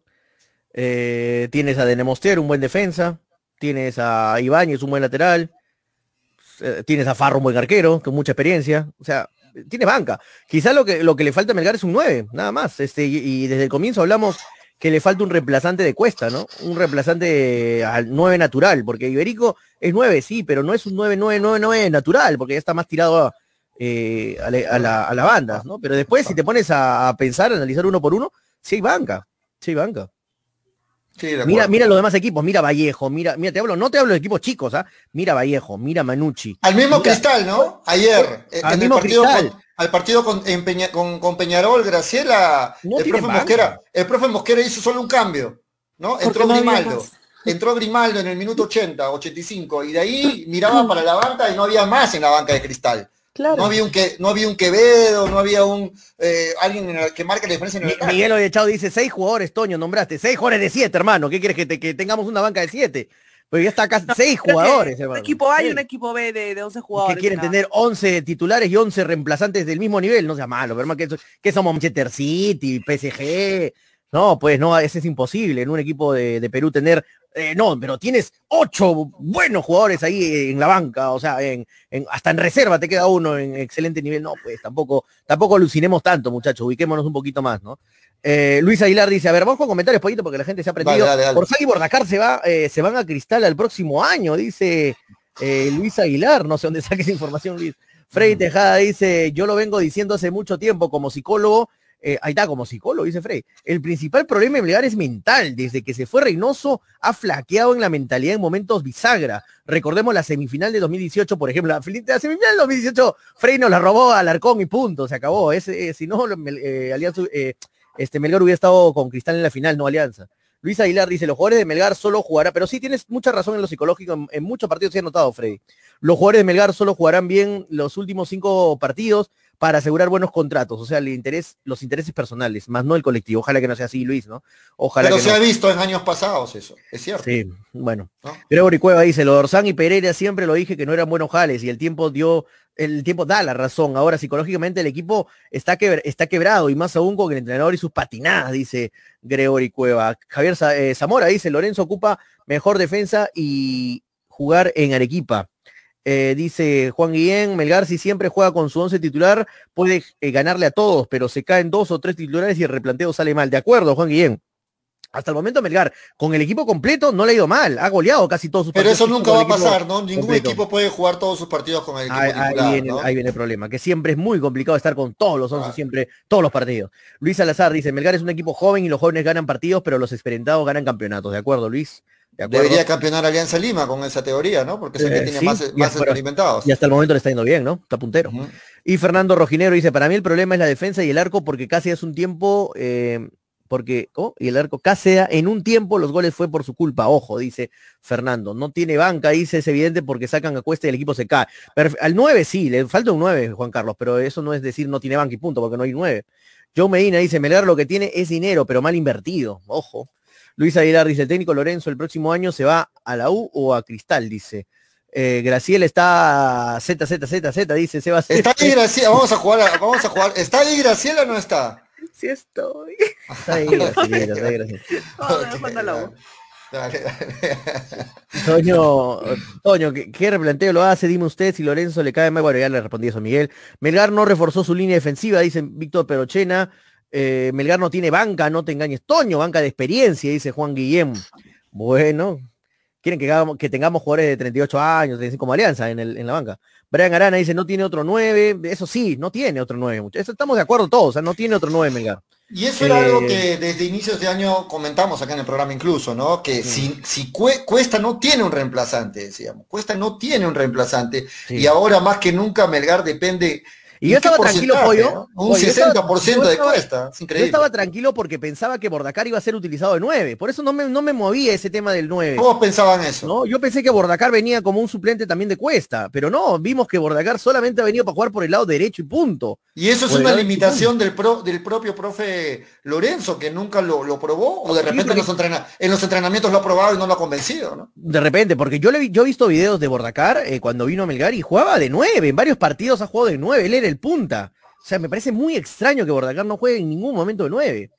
eh, tienes a Denemoster, un buen defensa, tienes a Ibáñez, un buen lateral, eh, tienes a Farro, un buen arquero, con mucha experiencia. O sea, tiene banca. Quizá lo que, lo que le falta a Melgar es un 9, nada más. Este, y, desde el comienzo hablamos que le falta un reemplazante de Cuesta, ¿no? Un reemplazante al 9 natural, porque Iberico es 9, sí, pero no es un 9, 9, 9, 9 natural, porque ya está más tirado a, eh, a, la, a, la, a la, banda, ¿no? Pero después, si te pones a, a pensar, a analizar uno por uno, sí hay banca, sí hay banca. Sí, mira, mira los demás equipos, mira Vallejo, mira, mira, te hablo, no te hablo de equipos chicos, ¿ah? Mira Vallejo, mira Manucci. Al mismo mira, Cristal, ¿no? Ayer, al en mismo el partido Cristal. Con, al partido con, Peña, con, con, Peñarol, Graciela, no el profe Mosquera, el profe Mosquera hizo solo un cambio, ¿no? Entró Grimaldo. Entró Grimaldo en el minuto 80, 85, y de ahí miraba para la banca y no había más en la banca de Cristal. Claro. No había un que, no había un Quevedo, no había un eh, alguien en el, que marque la diferencia en el campo. Miguel Oyechado dice seis jugadores, Toño, nombraste, seis jugadores de siete, hermano. ¿Qué quieres que, te, que tengamos una banca de siete? Pero ya está acá seis jugadores, hermano. Un equipo A y un equipo B de, de 11 jugadores. Que quieren tener 11 titulares y 11 reemplazantes del mismo nivel, no sea malo, pero más que, que somos Manchester City, PSG. No, pues no, ese es imposible en un equipo de, de Perú tener eh, no, pero tienes ocho buenos jugadores ahí en la banca, o sea, en, en, hasta en reserva te queda uno en excelente nivel. No, pues tampoco, tampoco alucinemos tanto, muchachos, ubiquémonos un poquito más, ¿no? Eh, Luis Aguilar dice, a ver, vamos con comentarios poquito porque la gente se ha aprendido. Dale. y Bordacar se, va, eh, se van a Cristal al próximo año, dice eh, Luis Aguilar, no sé dónde saques información, Luis. Freddy Tejada dice, yo lo vengo diciendo hace mucho tiempo como psicólogo, Eh, ahí está, como psicólogo, dice Frey. El principal problema de Melgar es mental. Desde que se fue Reynoso, ha flaqueado en la mentalidad en momentos bisagra. Recordemos la semifinal de 2018, por ejemplo. La, semifinal de 2018, Frey nos la robó al Arcón y punto, se acabó. Eh, si no, eh, Alianza, este, Melgar hubiera estado con Cristal en la final, no Alianza. Luis Aguilar dice, los jugadores de Melgar solo jugarán, pero sí tienes mucha razón en lo psicológico, en, en muchos partidos se ha notado, Freddy. Los jugadores de Melgar solo jugarán bien los últimos cinco partidos, para asegurar buenos contratos, o sea, el interés, los intereses personales, más no el colectivo. Ojalá que no sea así, Luis, ¿no? Ojalá Pero que se no. ha visto en años pasados eso, es cierto. Sí, bueno. ¿No? Gregory Cueva dice, lo de Orsán y Pereira siempre lo dije que no eran buenos jales y el tiempo dio, el tiempo da la razón. Ahora psicológicamente el equipo está, está quebrado y más aún con el entrenador y sus patinadas, dice Gregory Cueva. Javier eh, Zamora dice, Lorenzo ocupa mejor defensa y jugar en Arequipa. Eh, dice Juan Guillén, Melgar si siempre juega con su once titular, puede eh, ganarle a todos, pero se caen dos o tres titulares y el replanteo sale mal. De acuerdo, Juan Guillén. Hasta el momento Melgar, con el equipo completo, no le ha ido mal. Ha goleado casi todos sus Pero partidos. eso nunca va a pasar, ¿no? Ningún completo. equipo puede jugar todos sus partidos con el equipo Ahí, ahí titular, viene, ¿no? ahí viene el problema, que siempre es muy complicado estar con todos los 11, Ah. siempre, todos los partidos. Luis Salazar dice, Melgar es un equipo joven y los jóvenes ganan partidos, pero los experimentados ganan campeonatos. ¿De acuerdo, Luis? Debería campeonar Alianza Lima con esa teoría, ¿no? Porque es el que Eh, tiene sí, más, y más experimentados. Y hasta el momento le está yendo bien, ¿no? Está puntero. Y Fernando Rojinero dice, para mí el problema es la defensa y el arco porque casi hace un tiempo, eh, porque, oh, y el arco casi en un tiempo los goles fue por su culpa, ojo, dice Fernando. No tiene banca, dice, es evidente porque sacan a cuesta y el equipo se cae. Perf- al 9 sí, le falta un 9, Juan Carlos, pero eso no es decir no tiene banca y punto, porque no hay 9. Joe Medina dice, Melgar lo que tiene es dinero, pero mal invertido, ojo. Luis Aguilar dice, el técnico Lorenzo el próximo año se va a la U o a Cristal, dice. Eh, Graciela está ZZZZ, dice Sebas. Está ahí Graciela, vamos a jugar, a- vamos a jugar. ¿Está ahí Graciela o no está? Sí estoy. Me la. Dale, dale. Toño, Toño, ¿qué, qué replanteo lo hace? Dime usted si Lorenzo le cae mal. Bueno, ya le respondí eso a Miguel. Melgar no reforzó su línea defensiva, dice Víctor Perochena. Eh, Melgar no tiene banca, no te engañes. Toño, banca de experiencia, dice Juan Guillem. Bueno, quieren que, hagamos- que tengamos jugadores de 38 años, 35 como Alianza en, el- en la banca. Brian Arana dice, no tiene otro 9. Eso sí, no tiene otro 9. muchachos. Eso estamos de acuerdo todos, o sea, no tiene otro 9 Melgar. Y eso era algo Eh, que desde inicios de año comentamos acá en el programa incluso, ¿no? Que si, si Cue- Cuesta no tiene un reemplazante, decíamos. Cuesta no tiene un reemplazante. Sí. Y ahora más que nunca Melgar depende. Y yo ¿en qué estaba tranquilo, Pollo. no? Un Pollo, yo estaba- 60% yo de Cuesta. Es Yo estaba tranquilo porque pensaba que Bordacar iba a ser utilizado de 9. Por eso no me, no me movía ese tema del 9. Todos pensaban eso. ¿no? Yo pensé que Bordacar venía como un suplente también de Cuesta, pero no, vimos que Bordacar solamente ha venido para jugar por el lado derecho y punto. Y eso es Por una limitación del, pro- del propio profe Lorenzo, que nunca lo, lo probó, o de repente en, los entrena- en los entrenamientos lo ha probado y no lo ha convencido, ¿no? De repente, porque yo, le yo he visto videos de Bordacar eh, cuando vino a Melgar y jugaba de 9, en varios partidos ha jugado de 9, él era el punta. O sea, me parece muy extraño que Bordacar no juegue en ningún momento de 9.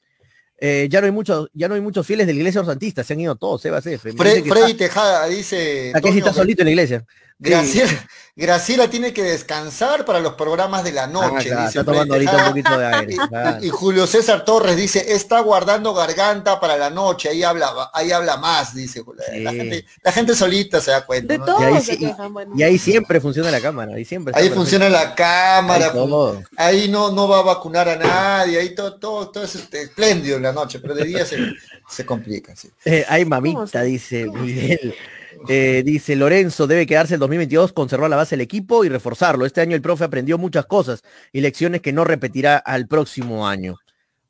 Eh, ya no hay muchos, ya no hay muchos fieles de la iglesia orsantistas, se han ido todos, Sebas F. Fre- Freddy está- Tejada dice. aquí sí está solito en la iglesia. Graciela, Graciela tiene que descansar para los programas de la Ah, noche. claro, dice está tomando ahorita un Tejada. poquito de aire. claro. Y Julio César Torres dice, está guardando garganta para la noche, ahí habla, ahí habla más, dice Julio. La, gente, la gente solita se da cuenta. De ¿no? todos Y ahí se sí- quejan, bueno. Y ahí siempre funciona la cámara, ahí siempre. Ahí funciona la cámara, Ahí no, no va a vacunar a nadie, ahí todo, todo, todo es este, espléndido en la noche, pero de día se, se complica. sí. Eh, ay, ¿Cómo mamita, dice Miguel. Eh, dice Lorenzo, debe quedarse el 2022, conservar la base del equipo y reforzarlo. Este año el profe aprendió muchas cosas y lecciones que no repetirá al próximo año.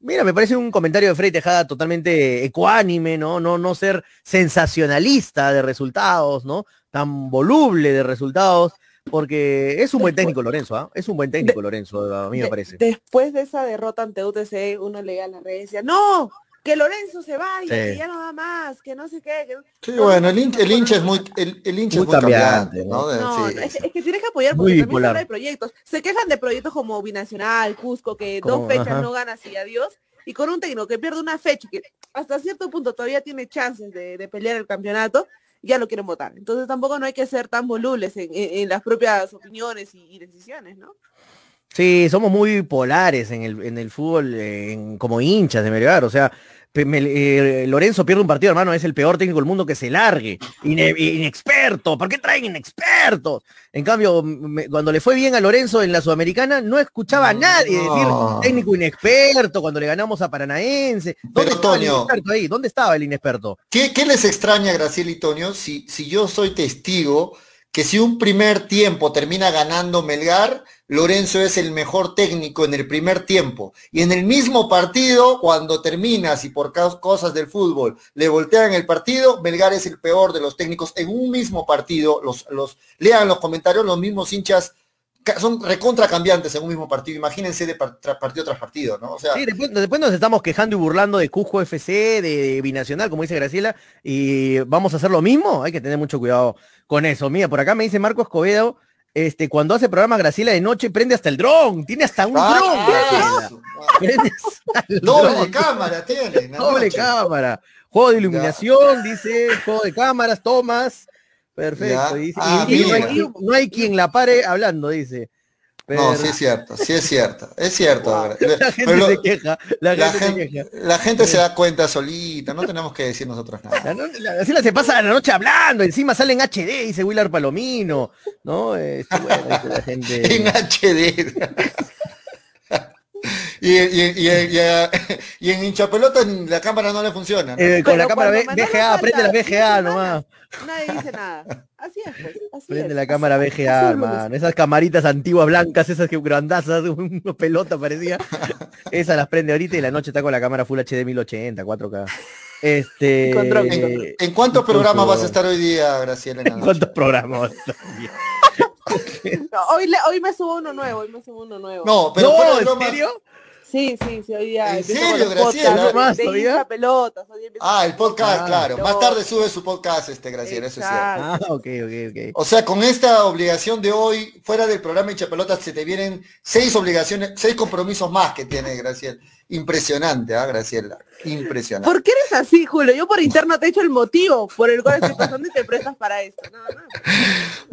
Mira, me parece un comentario de Frey Tejada totalmente ecuánime, ¿no? No, no ser sensacionalista de resultados, ¿no? Tan voluble de resultados, porque es un buen técnico Lorenzo, ¿ah? Es un buen técnico Lorenzo, a mí me De- parece. Después de esa derrota ante UTC, uno leía las redes y decía, no, que Lorenzo se vaya, Sí. que ya no da más, que no sé qué. que no-". Sí, No, bueno, no, el, hin- no, el hincha es muy, el, el hincha Muy es muy cambiante, cambiante, ¿no? De- No, sí, no, es, que tienes que apoyar Muy porque también se habla de proyectos. Se quejan de proyectos como Binacional, Cusco, que Como- dos fechas ajá. no ganas y adiós. Y con un técnico que pierde una fecha y que hasta cierto punto todavía tiene chances de, de pelear el campeonato, ya lo quieren votar. Entonces tampoco no hay que ser tan volubles en, en- en las propias opiniones y, y decisiones, ¿no? Sí, somos muy polares en el, en el fútbol en- como hinchas de Melgar, o sea, eh, Lorenzo pierde un partido, hermano, es el peor técnico del mundo que se largue. inexperto, ¿por qué traen inexpertos? En cambio, cuando le fue bien a Lorenzo en la Sudamericana, no escuchaba a nadie decir técnico inexperto cuando le ganamos a Paranaense. ¿Dónde estaba el inexperto ahí? ¿Dónde estaba el inexperto? ¿Qué, les extraña, Graciela y Tonio, si, si yo soy testigo que si un primer tiempo termina ganando Melgar, Lorenzo es el mejor técnico en el primer tiempo. Y en el mismo partido, cuando terminas y por cosas del fútbol le voltean el partido, Melgar es el peor de los técnicos en un mismo partido. Los, lean los comentarios, los mismos hinchas son recontra cambiantes en un mismo partido. Imagínense de partido tras partido, ¿no? Sí, después, nos estamos quejando y burlando de Cusco FC, de Binacional, como dice Graciela, y vamos a hacer lo mismo. Hay que tener mucho cuidado con eso. Mira, por acá me dice Marco Escobedo este, cuando hace programa Graciela de noche, prende hasta el dron, tiene hasta un ah, dron. Doble cámara tiene. Doble cámara. Juego de iluminación, dice, juego de cámaras, tomas. Perfecto. Ah, y, no, hay, quien la pare hablando, dice. No, sí es cierto, sí es cierto, es cierto. La gente se queja, la, gente, la gente se da cuenta solita, no tenemos que decir nosotros nada. La, se pasa la noche hablando, encima sale en HD, dice Willard Palomino, ¿no? Este, la gente... en HD. Y, y, y, y, en hinchapelota la cámara no le funciona. Eh, con la cámara VGA, prende la VGA nomás. Nadie dice nada. Así es, pues. Así prende la cámara VGA, man. Esas camaritas antiguas blancas, esas que grandazas, una pelota parecía. Esas las prende ahorita y la noche está con la cámara Full HD 1080, 4K. Este. ¿En, ¿En, cuántos programas vas a estar hoy día, Graciela? ¿En, cuántos programas? hoy, hoy me subo uno nuevo, hoy me subo uno nuevo. No, pero no, ¿en serio? Sí, sí, sí, hoy día. ¿En serio, Graciela? Más, pelotas, ah, el podcast, ah, claro. Más tarde sube su podcast, este, Graciela, eso es cierto. Ah, ok, ok, ok. O sea, con esta obligación de hoy, fuera del programa Hincha Pelotas, se te vienen seis obligaciones, seis compromisos más que tiene Graciela. Impresionante, ¿ah, Graciela? Impresionante. ¿Por qué eres así, Julio? Yo por interno te he hecho el motivo por el cual estoy pasando y te prestas para esto.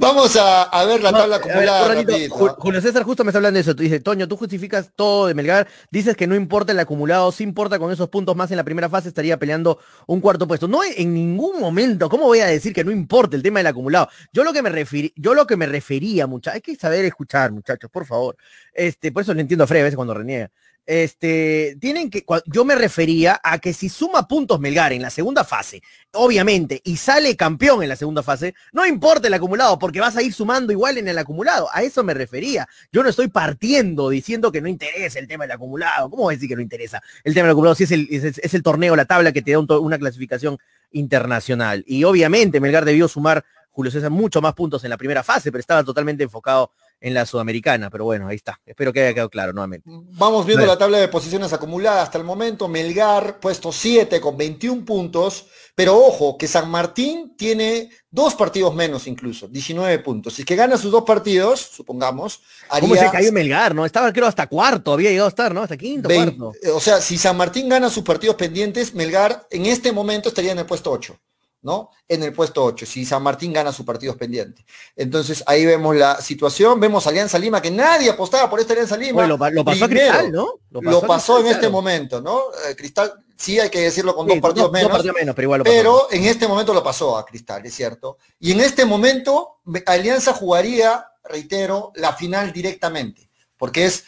Vamos a, ver la tabla acumulada. ¿ah? Julio César justo me está hablando de eso. Tú dices, Toño, tú justificas todo de Melgar. Dices que no importa el acumulado, sí importa con esos puntos más en la primera fase estaría peleando un cuarto puesto. No en ningún momento, ¿cómo voy a decir que no importa el tema del acumulado? Yo lo que me referí, yo lo que me refería, muchachos, hay que saber escuchar, muchachos, por favor. Este, por eso le entiendo a Fred a veces cuando reniega este, tienen que, yo me refería a que si suma puntos Melgar en la segunda fase, obviamente, y sale campeón en la segunda fase, no importa el acumulado, porque vas a ir sumando igual en el acumulado. A eso me refería. Yo no estoy partiendo diciendo que no interesa el tema del acumulado. ¿Cómo a decir que no interesa el tema del acumulado si es el, es, el torneo, la tabla que te da una clasificación internacional? Y obviamente Melgar debió sumar Julio César mucho más puntos en la primera fase, pero estaba totalmente enfocado en la sudamericana, pero bueno, ahí está. Espero que haya quedado claro nuevamente. Vamos viendo la tabla de posiciones acumuladas hasta el momento. Melgar puesto 7 con 21 puntos, pero ojo que San Martín tiene dos partidos menos incluso, 19 puntos. Si es que gana sus dos partidos, supongamos, haría... ¿Cómo se cayó Melgar, no? Estaba creo hasta cuarto, había llegado a estar, ¿no? Hasta quinto, cuarto. O sea, si San Martín gana sus partidos pendientes, Melgar en este momento estaría en el puesto 8. ¿No? En el puesto 8, si San Martín gana sus partidos pendientes. Entonces ahí vemos la situación, vemos Alianza Lima, que nadie apostaba por esta Alianza Lima. lo, pasó Cristal, ¿no? Lo pasó, en este momento, ¿no? Eh, Cristal, sí hay que decirlo con dos partidos menos. pero, en este momento lo pasó a Cristal, es cierto. Y en este momento Alianza jugaría, reitero, la final directamente, porque es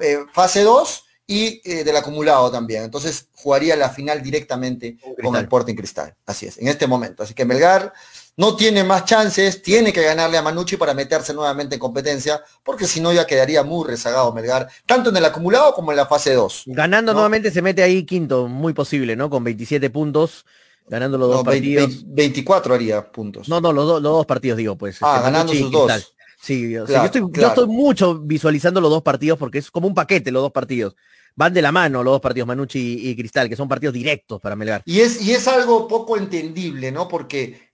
eh, fase 2 y eh, del acumulado también. Entonces jugaría la final directamente con el Sporting Cristal. Así es, en este momento. Así que Melgar no tiene más chances, tiene que ganarle a Manucci para meterse nuevamente en competencia, porque si no ya quedaría muy rezagado Melgar, tanto en el acumulado como en la fase 2. Ganando nuevamente se mete ahí quinto, muy posible, ¿no? Con 27 puntos. Ganando los dos partidos. 24 haría puntos. No, no, los, dos partidos digo, pues. Ah, este, ganando sus dos. Sí, yo, estoy, yo estoy mucho visualizando los dos partidos porque es como un paquete los dos partidos van de la mano los dos partidos, Manucci y, Cristal, que son partidos directos para Melgar. Y es, y es algo poco entendible, ¿no? Porque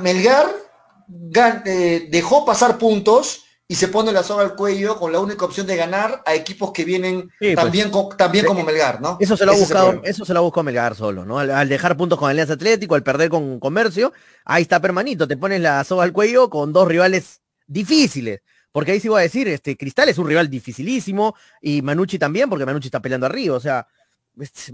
Melgar eh, dejó pasar puntos y se pone la soga al cuello con la única opción de ganar a equipos que vienen pues, también, también como Melgar, ¿no? Eso se lo ha buscado, eso se lo buscó Melgar solo, ¿no? Al, dejar puntos con Alianza Atlético, al perder con Comercio, ahí está permanito, te pones la soga al cuello con dos rivales difíciles. Porque ahí sí voy a decir, este, Cristal es un rival dificilísimo y Manucci también, porque Manucci está peleando arriba. O sea,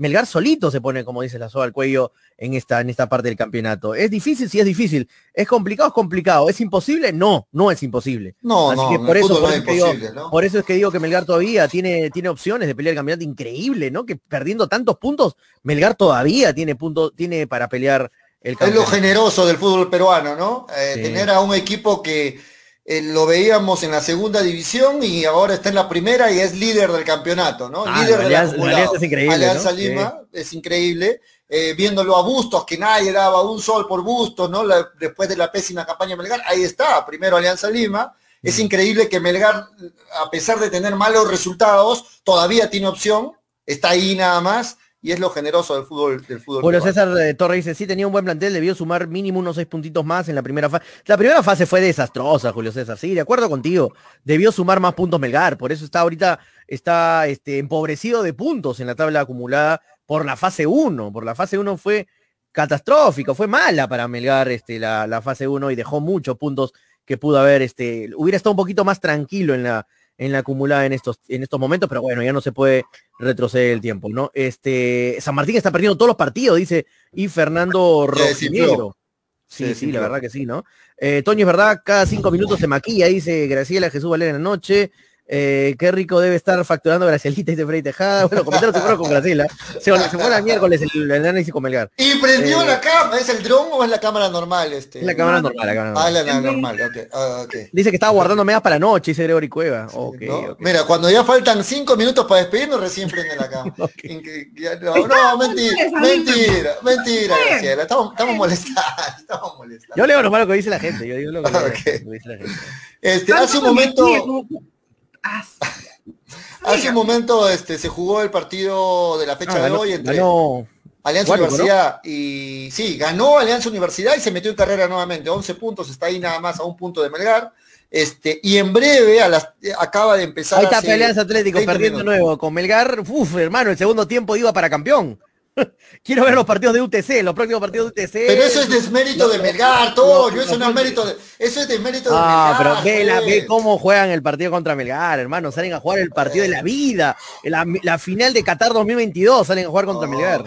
Melgar solito se pone, como dice la soga al cuello en esta, en esta parte del campeonato. ¿Es difícil? Sí, es difícil. ¿Es complicado? Es complicado. ¿Es imposible? No, no es imposible. No, no, por, eso, por, eso es digo, por, eso, es que digo que Melgar todavía tiene, tiene opciones de pelear el campeonato increíble, ¿no? Que perdiendo tantos puntos, Melgar todavía tiene puntos, tiene para pelear el campeonato. Es lo generoso del fútbol peruano, ¿no? Eh, tener a un equipo que eh, lo veíamos en la segunda división y ahora está en la primera y es líder del campeonato, ¿no? Ah, líder de la, Alianza es increíble. Alianza Lima es increíble. Eh, viéndolo a Bustos, que nadie daba un sol por Bustos, ¿no? después de la pésima campaña Melgar, ahí está, primero Alianza Lima. Es mm. increíble que Melgar, a pesar de tener malos resultados, todavía tiene opción, está ahí nada más y es lo generoso del fútbol del fútbol. Bueno, César eh, Torres dice, sí tenía un buen plantel, debió sumar mínimo unos seis puntitos más en la primera fase. La primera fase fue desastrosa, Julio César, sí, de acuerdo contigo. Debió sumar más puntos Melgar, por eso está ahorita, está este, empobrecido de puntos en la tabla acumulada por la fase 1. Por la fase 1 fue catastrófico, fue mala para Melgar este, la, la fase 1 y dejó muchos puntos que pudo haber, este, hubiera estado un poquito más tranquilo en la, en la acumulada en estos, en estos momentos, pero bueno, ya no se puede retroceder el tiempo, ¿no? Este, San Martín está perdiendo todos los partidos, dice, y Fernando Rojinegro. Sí, sí, la verdad que sí, ¿no? Eh, Toño es verdad, cada cinco minutos se maquilla, dice Graciela Jesús Valera en la noche. Eh, qué rico debe estar facturando Gracielita, dice Freddy Tejada. Bueno, comentaron fueron con Graciela. Se, se fue el miércoles el, el análisis con Melgar. Y prendió eh, la cámara, ¿es el dron o es la cámara normal? Este? Es la cámara normal, la cámara normal. Ah, la normal, okay. Ah, okay. Dice que estaba guardando medias para la noche, dice Gregory Cueva. Okay, ¿no? okay. Mira, cuando ya faltan cinco minutos para despedirnos, recién prende la cámara. no, no, mentira, mentira, mentira, Graciela. Estamos, estamos molestando, estamos. Yo leo lo malo que dice la gente, yo digo lo que, dice la gente. Este, hace un momento... Hace un momento este, se jugó el partido de la fecha ah, de hoy entre Alianza Universidad y sí, ganó Alianza Universidad y se metió en carrera nuevamente, 11 puntos, está ahí nada más a un punto de Melgar. Este, y en breve a las, acaba de empezar. Ahí está Alianza Atlético perdiendo nuevo con Melgar. Uf, hermano, el segundo tiempo iba para campeón. Quiero ver los partidos de UTC, los próximos partidos de UTC. Pero eso es desmérito de Melgar, todo. eso no es mérito de, eso es desmérito de ah, Melgar. pero ve, la, ve, cómo juegan el partido contra Melgar, hermano. Salen a jugar el partido de la vida. La, la final de Qatar 2022 salen a jugar contra Melgar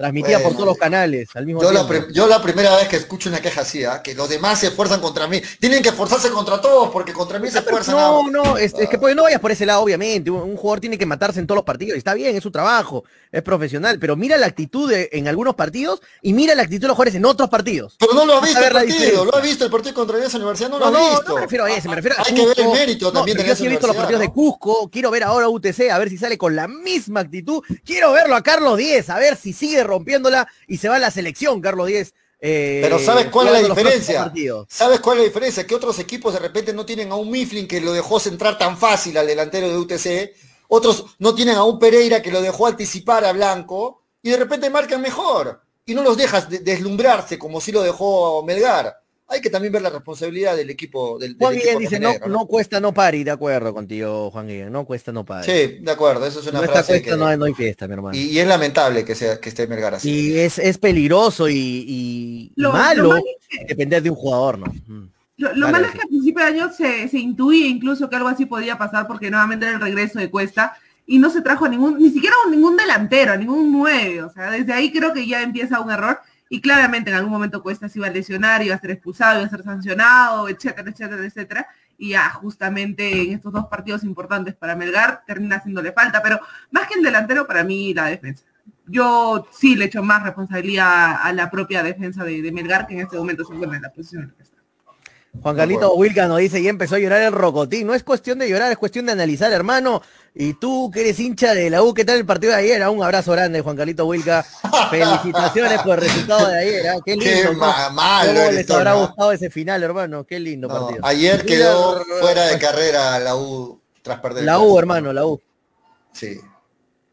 transmitida por todos los canales al mismo yo tiempo. La yo la primera vez que escucho una queja así, ¿eh? que los demás se esfuerzan contra mí. Tienen que esforzarse contra todos porque contra mí se esfuerzan. No, no, es, es, que pues, no vayas por ese lado, obviamente. Un, un, jugador tiene que matarse en todos los partidos. Está bien, es su trabajo, es profesional, pero mira la actitud de, en algunos partidos y mira la actitud de los jugadores en otros partidos. Pero no lo ha visto el partido, lo ha visto el partido contra esa Universidad, no, no lo ha visto. No, me refiero a ese, me refiero a Hay que ver el mérito también de Yo sí he visto los partidos de Cusco, quiero ver ahora UTC, a ver si sale con la misma actitud. Quiero verlo a Carlos Díez, a ver si sigue rompiéndola y se va a la selección, Carlos Díez. Eh, Pero ¿sabes cuál es la diferencia? ¿Sabes cuál es la diferencia? Que otros equipos de repente no tienen a un Mifflin que lo dejó centrar tan fácil al delantero de UTC, otros no tienen a un Pereira que lo dejó anticipar a Blanco, y de repente marcan mejor, y no los dejas deslumbrarse como si lo dejó Melgar hay que también ver la responsabilidad del equipo del, Juan Guillén dice, no, ¿no? cuesta no pari, de acuerdo contigo, Juan Guillén, no cuesta no pari. Sí, de acuerdo, eso es una no frase cuesta, que... no, no, hay fiesta, mi hermano. Y, y, es lamentable que sea que esté Melgar así. Y es, es peligroso y, y lo, malo lo que... depender de un jugador, ¿no? Mm. Lo, lo malo es que a principio de año se, se intuía incluso que algo así podía pasar porque nuevamente era el regreso de Cuesta y no se trajo a ningún, ni siquiera a ningún delantero, a ningún nueve, o sea, desde ahí creo que ya empieza un error y claramente en algún momento Cuesta se iba a lesionar, iba a ser expulsado, iba a ser sancionado, etcétera, etcétera, etcétera, y ya justamente en estos dos partidos importantes para Melgar termina haciéndole falta, pero más que el delantero, para mí la defensa. Yo sí le echo más responsabilidad a la propia defensa de, Melgar, que en este momento se encuentra en la posición en la que está. Juan Carlito Wilca nos dice, y empezó a llorar el Rocotín. No es cuestión de llorar, es cuestión de analizar, hermano. Y tú, que eres hincha de la U, ¿qué tal el partido de ayer? Un abrazo grande, Juan Carlito Wilca. Felicitaciones por el resultado de ayer. ¿eh? Qué lindo. Qué ma malo ¿Cómo les habrá gustado ese final, hermano? Qué lindo no, partido. Ayer quedó fuera de carrera la U tras perder. La U, hermano, la U. Sí.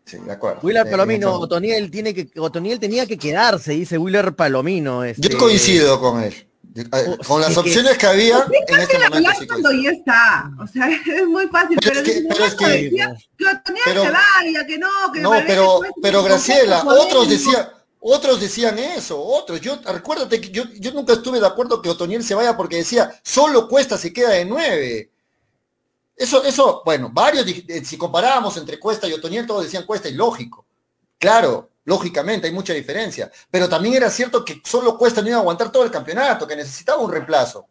Sí, de acuerdo. Willer Palomino, Otoniel, tiene que, Otoniel tenía que quedarse, dice Willer Palomino. Este... Yo coincido con él. Eh, con las opciones que, que había en este momento sí cuando ya está. O sea es muy fácil pero, pero, es que, pero es que, decía que pero, se vaya que no que no pero pero Graciela otros decían otros decían eso otros yo recuérdate que yo, yo nunca estuve de acuerdo que Otoniel se vaya porque decía solo Cuesta se queda de nueve eso eso bueno varios si comparábamos entre Cuesta y Otoniel todos decían Cuesta y lógico Claro, lógicamente hay mucha diferencia. Pero también era cierto que solo cuesta ni aguantar todo el campeonato, que necesitaba un reemplazo.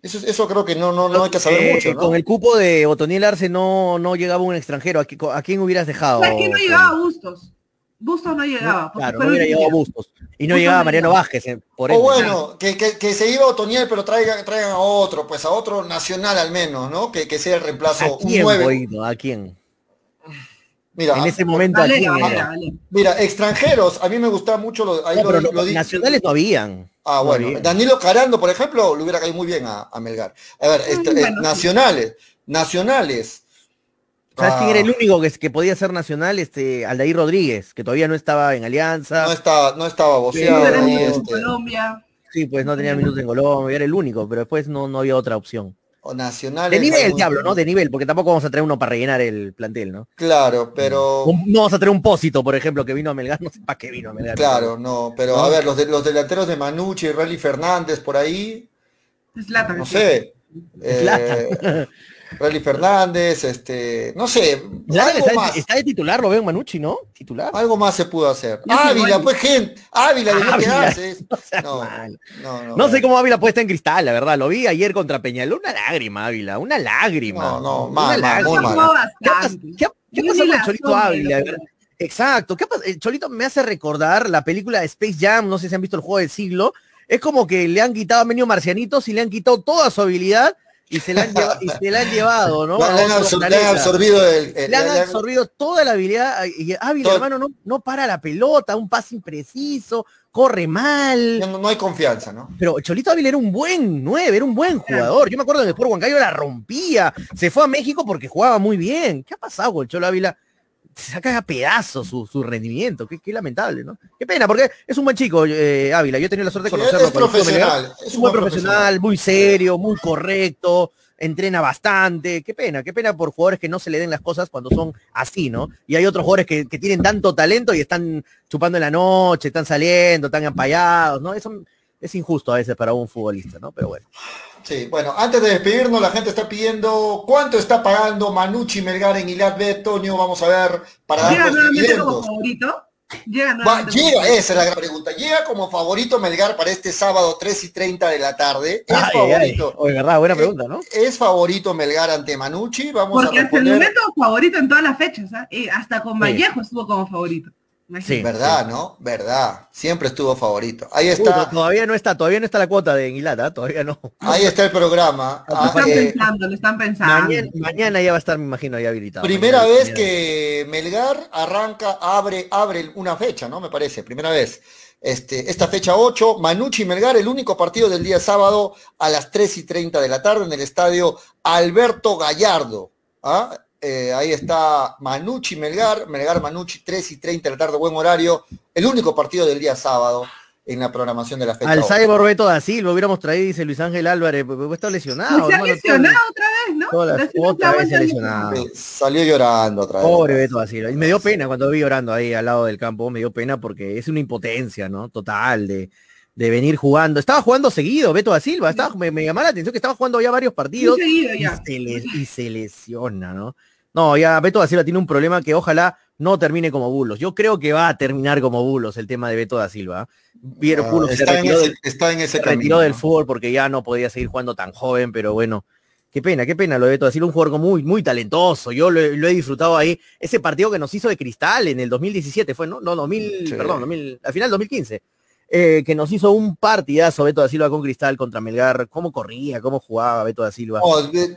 Eso, eso creo que no, no, no hay que saber Eh, mucho, ¿no? Con el cupo de Otoniel Arce no, no llegaba un extranjero. ¿A, qui- a quién hubieras dejado? Aquí no llegaba Bustos. Bustos no llegaba. Claro, no hubiera llegado. Bustos. Y no Bustos llegaba no Mariano. Vázquez, eh, por O bueno, que, que, que se iba a Otoniel, pero traigan, traigan a otro, pues a otro nacional al menos, ¿no? Que, que sea el reemplazo. ¿A un quién. Boito? ¿A quién? Mira, En ese momento, ¿a quién Valera, era? Valera, Valera. mira, extranjeros, a mí me gustaba mucho, lo, ahí No, lo, lo nacionales no habían. Ah, No bueno, habían. Danilo Carando, por ejemplo, le hubiera caído muy bien a, a Melgar. A ver, este, eh, bueno, nacionales, nacionales. ¿Sabes quién Ah, era el único que, que podía ser nacional? Este, Aldair Rodríguez, que todavía no estaba en Alianza. No estaba, no estaba Sí, ahí, este, Colombia. Sí, pues no tenía minutos en Colombia, era el único, pero después no, no había otra opción. O nacionales. De nivel, algún- diablo, ¿no? De nivel, porque tampoco vamos a traer uno para rellenar el plantel, ¿no? Claro, pero. Un- No vamos a traer un Pósito, por ejemplo, que vino a Melgar, no sé para qué vino a Melgar. Claro, no, pero ¿No? a ver, los, de, los delanteros de Manucci, Rally Fernández por ahí, Es lata. no sé. Eh, Rally Fernández, este, no sé, algo está, más, está de titular, lo veo en Manucci, ¿no? Titular. algo más se pudo hacer. Ávila, pues gente, Ávila, Ávila. quedarse. No No, mal. no, no, No sé cómo Ávila puede estar en cristal, la verdad. Lo vi ayer contra Peñaló. Una lágrima, Ávila. Una lágrima. No, no, Una mal, mal, muy mal. ¿Qué ha, qué con la Cholito Ávila? Exacto. ¿Qué ha pas- el Cholito me hace recordar la película de Space Jam. No sé si han visto el juego del siglo. Es como que le han quitado a Menio Marcianitos y le han quitado toda su habilidad y se la han, lleva- y se la han llevado, ¿no? Le A han, absor- absorbido el, el- Le han absorbido toda la habilidad y Ávila, Todo- hermano, no, no para la pelota, un pase impreciso, corre mal. no, no hay confianza, ¿no? Pero Cholito Ávila era un buen 9, era un buen jugador. Yo me acuerdo que después Huancayo la rompía. Se fue a México porque jugaba muy bien. ¿Qué ha pasado con el Cholo Ávila? Se saca a pedazos su, su rendimiento. Qué, qué lamentable, ¿no? Qué pena, porque es un buen chico, eh, Ávila. Yo he tenido la suerte de Sí, conocerlo. es en Melgar. profesional, es Es un buen profesional, muy serio, muy correcto, entrena bastante. Qué pena, qué pena por jugadores que no se le den las cosas cuando son así, ¿no? Y hay otros jugadores que, que tienen tanto talento y están chupando en la noche, están saliendo, están empayados, ¿no? Eso es injusto a veces para un futbolista, ¿no? Pero bueno. Sí, bueno, antes de despedirnos, la gente está pidiendo cuánto está pagando Manucci Melgar en Ilat B, Toño, vamos a ver, para dar Llega los nuevamente como dividendos. favorito. Llega Va, llega, favorito. esa es la gran pregunta. ¿Llega como favorito Melgar para este sábado 3 y 30 de la tarde? ¿Es Ay, ay, favorito? Oye, verdad, buena Eh, pregunta, ¿no? ¿Es favorito Melgar ante Manucci? Vamos Porque a hasta el momento favorito en todas las fechas, ¿ah? Y hasta con Sí. Vallejo estuvo como favorito. Sí. ¿Verdad, no? ¿Verdad? Siempre estuvo favorito. Ahí Uy, está, todavía no está, todavía no está la cuota de Enguilata, todavía no. ahí está el programa. Lo Ah, están eh, pensando, lo están pensando. Mañana, mañana ya va a estar, me imagino, ya habilitado. Primera Mañana- vez mañana. que Melgar arranca, abre, abre una fecha, ¿no? Me parece, primera vez. Este, esta fecha 8, Manucci y Melgar, el único partido del día sábado a las 3 y 30 de la tarde en el estadio Alberto Gallardo. ¿ah? Eh, ahí está Manucci Melgar, Melgar Manucci 3 y 30 de la tarde, buen horario. El único partido del día sábado en la programación de la fecha. Al 8. Cyborg Beto da Silva hubiéramos traído, dice Luis Ángel Álvarez, porque está lesionado. se ha hermano, lesionado otra vez, ¿no? todas otra vez se lesionado. Salió llorando otra vez. Pobre Beto da Silva. Y me dio pena cuando vi llorando ahí al lado del campo, me dio pena porque es una impotencia, ¿no? Total, de, de venir jugando. Estaba jugando seguido Beto da Silva, estaba, me, me llamaba la atención que estaba jugando ya varios partidos seguido y se, le- y se lesiona, ¿no? No, ya Beto da Silva tiene un problema que ojalá no termine como Bulos. Yo creo que va a terminar como Bulos el tema de Beto da Silva. Vieron Ah, se está, en ese, está en ese se camino, retiró del fútbol porque ya no podía seguir jugando tan joven, pero bueno, qué pena, qué pena lo de Beto da Silva, un jugador muy, muy talentoso. Yo lo, he- lo he disfrutado ahí. Ese partido que nos hizo de cristal en el 2017 fue, ¿no? No, 2000, Sí. perdón, 2000, al final 2015. Eh, que nos hizo un partidazo Beto da Silva con Cristal contra Melgar, cómo corría, cómo jugaba Beto da Silva.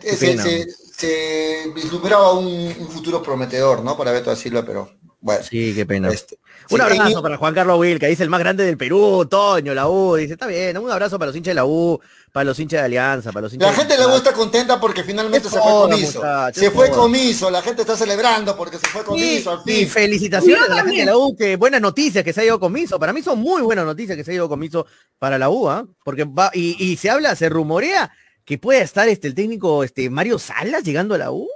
Ese- pena. se, se vislumbraba un, un futuro prometedor, ¿no? Para Beto da Silva, pero bueno. Sí, qué pena. este, Un sí, abrazo para Juan Carlos Wilca, dice el más grande del Perú, Toño, la U, dice, está bien, un abrazo para los hinchas de la U, para los hinchas de Alianza, para los hinchas La gente de la U está contenta porque finalmente se fue comiso. muchacho, Se fue comiso, la gente está celebrando porque se fue Y, comiso y felicitaciones Yo a la gente de la U, que buenas noticias que se ha ido comiso. Para mí son muy buenas noticias que se ha ido comiso para la U, ¿ah? Porque va, y, y se habla, se rumorea que puede estar este el técnico este Mario Salas llegando a la U.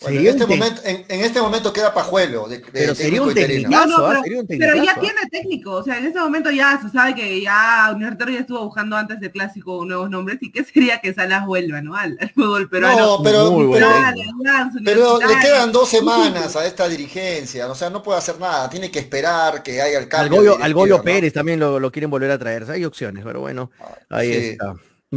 Bueno, en, este momento, en, en este momento queda Pajuelo. De, de Pero sería un técnico. No, no, ¿ah? pero, Sería un pero ya tiene técnico, o sea, en este momento ya se sabe que ya Universitario ya estuvo buscando antes del clásico nuevos nombres y qué sería que Salas vuelva, ¿no? Al, al fútbol peruano. No, pero, Muy le quedan dos semanas a esta dirigencia. O sea, no puede hacer nada. Tiene que esperar que haya el Al cambio. Goyo, de al Goyo. Pérez también lo, lo quieren volver a traer. Hay opciones, pero bueno, ahí Sí. está.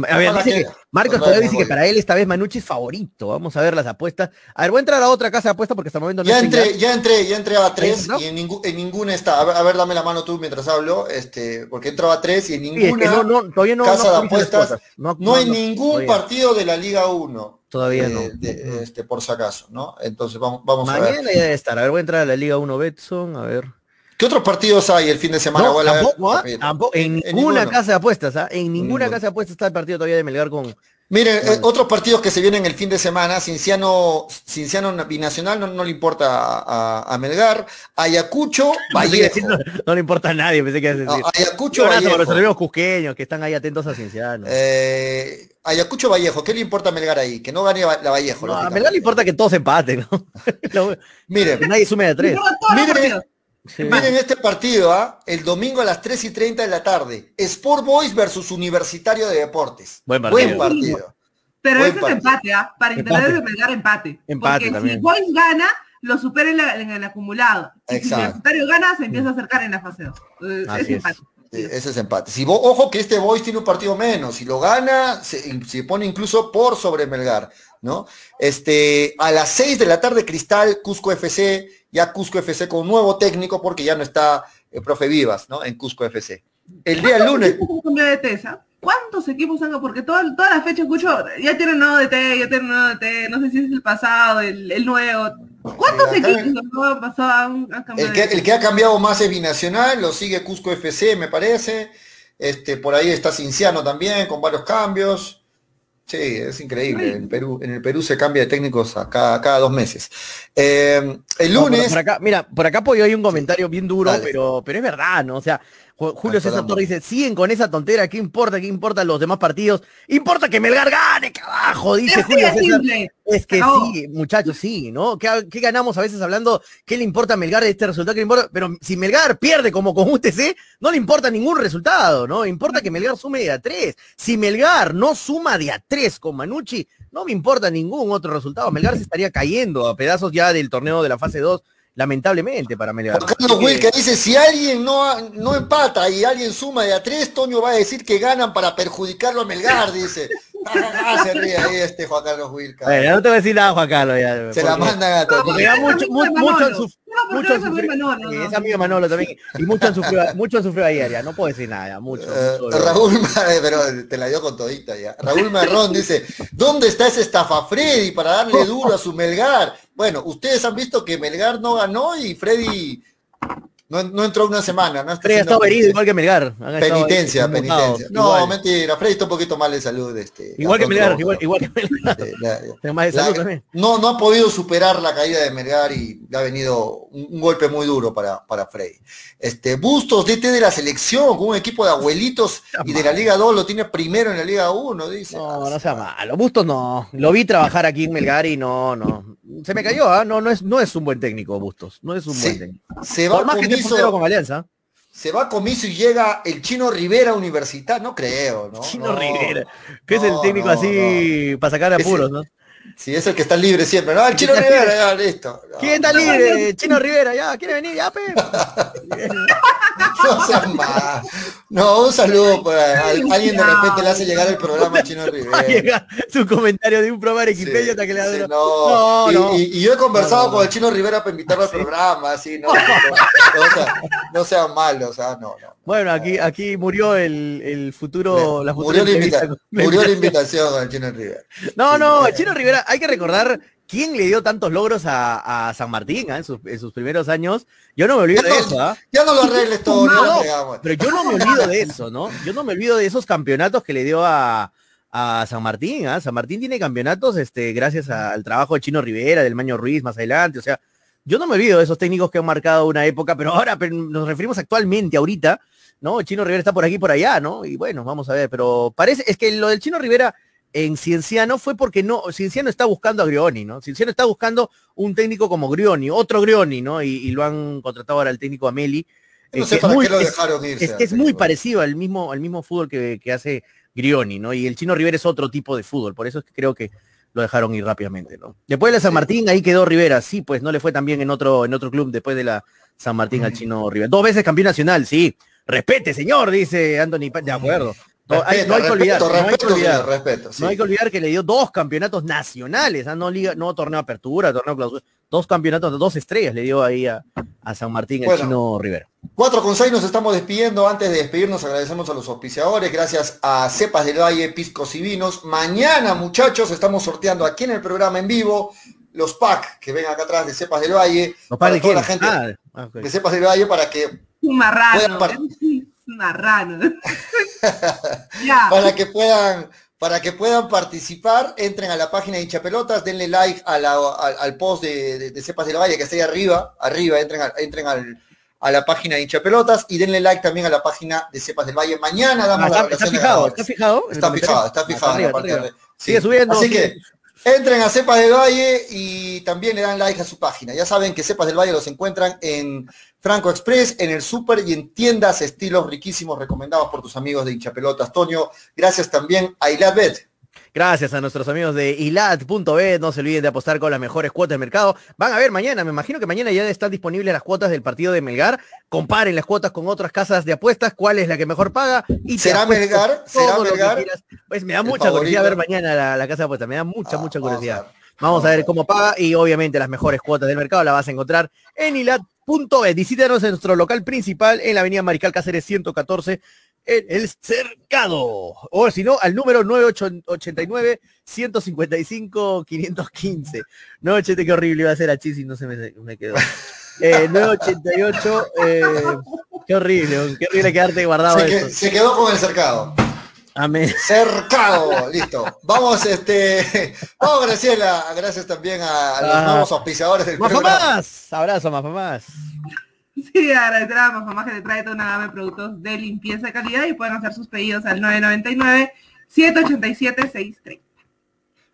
A ver, Ojalá dice que- que Marcos que dice que para él esta vez Manucci es favorito. Vamos a ver las apuestas. A ver, voy a entrar a otra casa de apuestas porque hasta el momento no Ya entré, ya entré, ya entré a tres ¿no? y en, ningú- en ninguna está. A ver, a ver, dame la mano tú mientras hablo, este, porque entraba a tres y en Sí, es que ninguna no, no, todavía no, casa de apuestas. No, hay ningún todavía. partido de la Liga 1. Todavía eh, no. de- este, por si acaso, ¿no? Entonces vamos, vamos a ver. Mañana ya debe estar. A ver, voy a entrar a la Liga 1 Betson. A ver. ¿Qué otros partidos hay el fin de semana? No, tampoco, ¿ah? Tampoco, en En ninguna ninguno. casa de apuestas, ¿ah? En ninguna ninguno. casa de apuestas está el partido todavía de Melgar con. Miren, eh, otros partidos que se vienen el fin de semana, Cinciano, Cinciano Binacional no, no le importa a, a Melgar, Ayacucho, Vallejo. no, no le importa a nadie, pensé que a No, decir. Ayacucho, para los Vallejo. amigos cusqueños que están ahí atentos a Cienciano. Eh, Ayacucho Vallejo, ¿qué le importa a Melgar ahí? Que no gane la Vallejo. No, a. Melgar le importa que todos empaten, ¿no? Miren, que nadie sume de tres. Sí. miren este partido, ¿ah? El domingo a las 3 y 30 de la tarde. Sport Boys versus Universitario de Deportes. Buen partido. Buen partido. Pero Buen ese es empate, ¿ah? Para Empate. intereses de Melgar empate. Empate Porque también. si Boys gana, lo supera en, la- en el acumulado. Y si Exacto. Universitario gana, se empieza a acercar en la fase 2. Así es es. empate. Sí, ese es empate. Si ojo que este Boys tiene un partido menos. Si lo gana, se, se pone incluso por sobre Melgar, ¿no? Este, a las 6 de la tarde, Cristal, Cusco FC, ya Cusco FC con un nuevo técnico porque ya no está el profe Vivas, ¿no? En Cusco FC. El día lunes, ¿Cuántos equipos han cambiado de TESA? ¿Cuántos equipos han Porque toda, toda la fecha escucho, ya tienen nuevo DT, ya tienen nuevo DT, no sé si es el pasado, el, el nuevo. ¿Cuántos equipos no han pasado han, han cambiado el que, el que ha cambiado más es Binacional, lo sigue Cusco FC, me parece. Este, por ahí está Cinciano también, con varios cambios. Sí, es increíble. En Perú, en el Perú se cambia de técnicos a cada, cada dos meses. Eh, el No, por- lunes, por, acá, mira, por acá Pollo hay un comentario bien duro, Dale. pero, pero es verdad, ¿no? O sea, Julio César. Torres dice, siguen con esa tontera, ¿qué importa? ¿Qué importa los demás partidos? Importa que Melgar gane, carajo, dice Julio César. simple. Es que sí, muchachos, sí, ¿no? ¿Qué, qué ganamos a veces hablando? ¿Qué le importa a Melgar de este resultado? ¿Qué le importa? Pero si Melgar pierde como con UTC, no le importa ningún resultado, ¿no? Importa que Melgar sume de a tres. Si Melgar no suma de a tres con Manucci, no me importa ningún otro resultado. Melgar se estaría cayendo a pedazos ya del torneo de la fase 2, lamentablemente para Melgar. Carlos Wilke dice, si alguien no, no empata y alguien suma de a tres, Toño va a decir que ganan para perjudicarlo a Melgar, dice. Ah, se ríe ahí este Juan Carlos. Bueno, no te voy a decir nada, Juan Carlos. Ya, se la mandan a Toño. porque ya mucho, mucho mucho han sufrido- es amigo Manolo también. Y mucho han sufrido, mucho han sufrido ayer, ya. No puedo decir nada, ya, mucho. Eh, mucho, Raúl, Ma- pero te la dio con todita ya. Raúl Marrón dice, ¿dónde está ese estafa Freddy para darle duro a su Melgar? Bueno, ustedes han visto que Melgar no ganó y Freddy no, no entró una semana. No Freddy ha estado herido igual que Melgar. Penitencia, penitencia. No, igual. mentira, Freddy está un poquito mal de salud. Este, Igual que Melgar, igual, igual que Melgar. la- más de la- salud también. no, no ha podido superar la caída de Melgar y ha venido un, un golpe muy duro para, para Freddy. Este, Bustos, DT de la selección, con un equipo de abuelitos y de la Liga 2 lo tiene primero en la Liga 1, dice. No, no sea malo. Bustos no. Lo vi trabajar aquí en Melgar y no, no. Se me cayó, ¿ah? No, no es, no es un buen técnico, Bustos. No es un Sí. buen técnico. Se va Por más comiso, con Alianza. se va comiso y llega el Chino Rivera Universidad, no creo, ¿no? Chino No. Rivera. Que es el técnico así para sacar apuros, ¿no? Sí, es el que está libre siempre. No, el Chino Rivera, ya, listo. No, ¿Quién está libre? Chino Rivera, ya, ¿quiere venir? Ya, pe. No seas mal. No, un saludo para a- alguien de repente le hace llegar el programa a Chino Rivera. su comentario de un programa Sí, equipeño hasta que le sí, no. No, y, no. y- y yo he conversado con el Chino Rivera para invitarlo al programa, así, no, no, sea, no sean malos, o sea, no, no. Bueno, aquí, aquí murió el, el futuro, la futura murió, la invita- murió la invitación al Chino Rivera. No, no, Sí. Chino Rivera, hay que recordar quién le dio tantos logros a, a San Martín ¿ah? en, sus, en sus primeros años. Yo no me olvido Ya de no- eso, ¿ah? Ya no lo arregles todo, No, pero yo no me olvido de eso, ¿no? Yo no me olvido de esos campeonatos que le dio a, a San Martín, ¿ah? San Martín tiene campeonatos este, gracias a- al trabajo de Chino Rivera, del Maño Ruiz más adelante, o sea, yo no me olvido de esos técnicos que han marcado una época, pero ahora pero nos referimos actualmente, ahorita, ¿no? Chino Rivera está por aquí por allá, ¿no? Y bueno, vamos a ver, pero parece, es que lo del Chino Rivera en Cienciano fue porque no, Cienciano está buscando a Grioni, ¿no? Cienciano está buscando un técnico como Grioni, otro Grioni, ¿no? Y, y lo han contratado ahora al técnico Ameli. No sé para muy- qué lo es- dejaron irse. es es muy parecido al mismo, al mismo fútbol que, que hace Grioni, ¿no? Y el Chino Rivera es otro tipo de fútbol, por eso es que creo que lo dejaron ir rápidamente, ¿no? Después de la San. Martín, ahí quedó Rivera, sí, pues no le fue tan bien en otro, en otro club después de la San Martín al Chino Rivera. Dos veces campeón nacional, sí. Respete, señor, dice Anthony. De acuerdo. No, hay, no hay que olvidar, respeto, no hay que olvidar. señor, respeto, sí. No hay que olvidar que le dio dos campeonatos nacionales, ¿ah? no liga, no torneo apertura, torneo clausura, dos campeonatos, dos estrellas le dio ahí a, a San Martín el Bueno. chino Rivera. 4 con 6 nos estamos despidiendo. Antes de despedirnos agradecemos a los auspiciadores. Gracias a Cepas del Valle, Piscos y Vinos. Mañana, muchachos, estamos sorteando aquí en el programa en vivo los packs que ven acá atrás de Cepas del Valle. ¿Los para toda la gente Ah, de Cepas del Valle para que, Un marrano. Pueden par- Un marrano. ya. para que puedan para que puedan participar, entren a la página de hinchapelotas, denle like a la- al, al post de, de- de Cepas del Valle que está ahí arriba, arriba, entren, a, entren al- a la página de hinchapelotas y denle like también a la página de Cepas del Valle. Mañana damos Ah, la está, relación está de fijado, está fijado. Está fijado, está Ah, fijado arriba, la está de- arriba. sí. Sigue subiendo. Así sigue- que entren a Cepas del Valle y también le dan like a su página. Ya saben que Cepas del Valle los encuentran en Franco Express, en el Super y en tiendas estilos riquísimos recomendados por tus amigos de hinchapelotas. Toño, gracias también a Iladbet. Gracias a nuestros amigos de ilat.bet, no se olviden de apostar con las mejores cuotas del mercado. Van a ver mañana, me imagino que mañana ya están disponibles las cuotas del partido de Melgar. Comparen las cuotas con otras casas de apuestas, cuál es la que mejor paga. Y ¿Será Melgar? ¿Será Melgar? Pues me da mucha curiosidad ver mañana la, la casa de apuestas, me da mucha, Ah, mucha curiosidad. Vamos a ver cómo paga y obviamente las mejores cuotas del mercado la vas a encontrar en ilat.bet. Visítanos en nuestro local principal en la avenida Mariscal Cáceres 114 en el Cercado. O si no, al número 9889 155 515. 980, qué horrible iba a ser a Chis y no se me, me quedó. Eh, 988, eh, qué horrible, qué horrible quedarte guardado Se, que- eso. se quedó con el cercado. Amén. Cercado, listo. Vamos, este, vamos Graciela, gracias también a, a los Ah. nuevos auspiciadores del ¡Más programa. más! Abrazo, más más. Sí, agradecer a Mafamá que le trae toda una gama de productos de limpieza de calidad y pueden hacer sus pedidos al 999-787-630.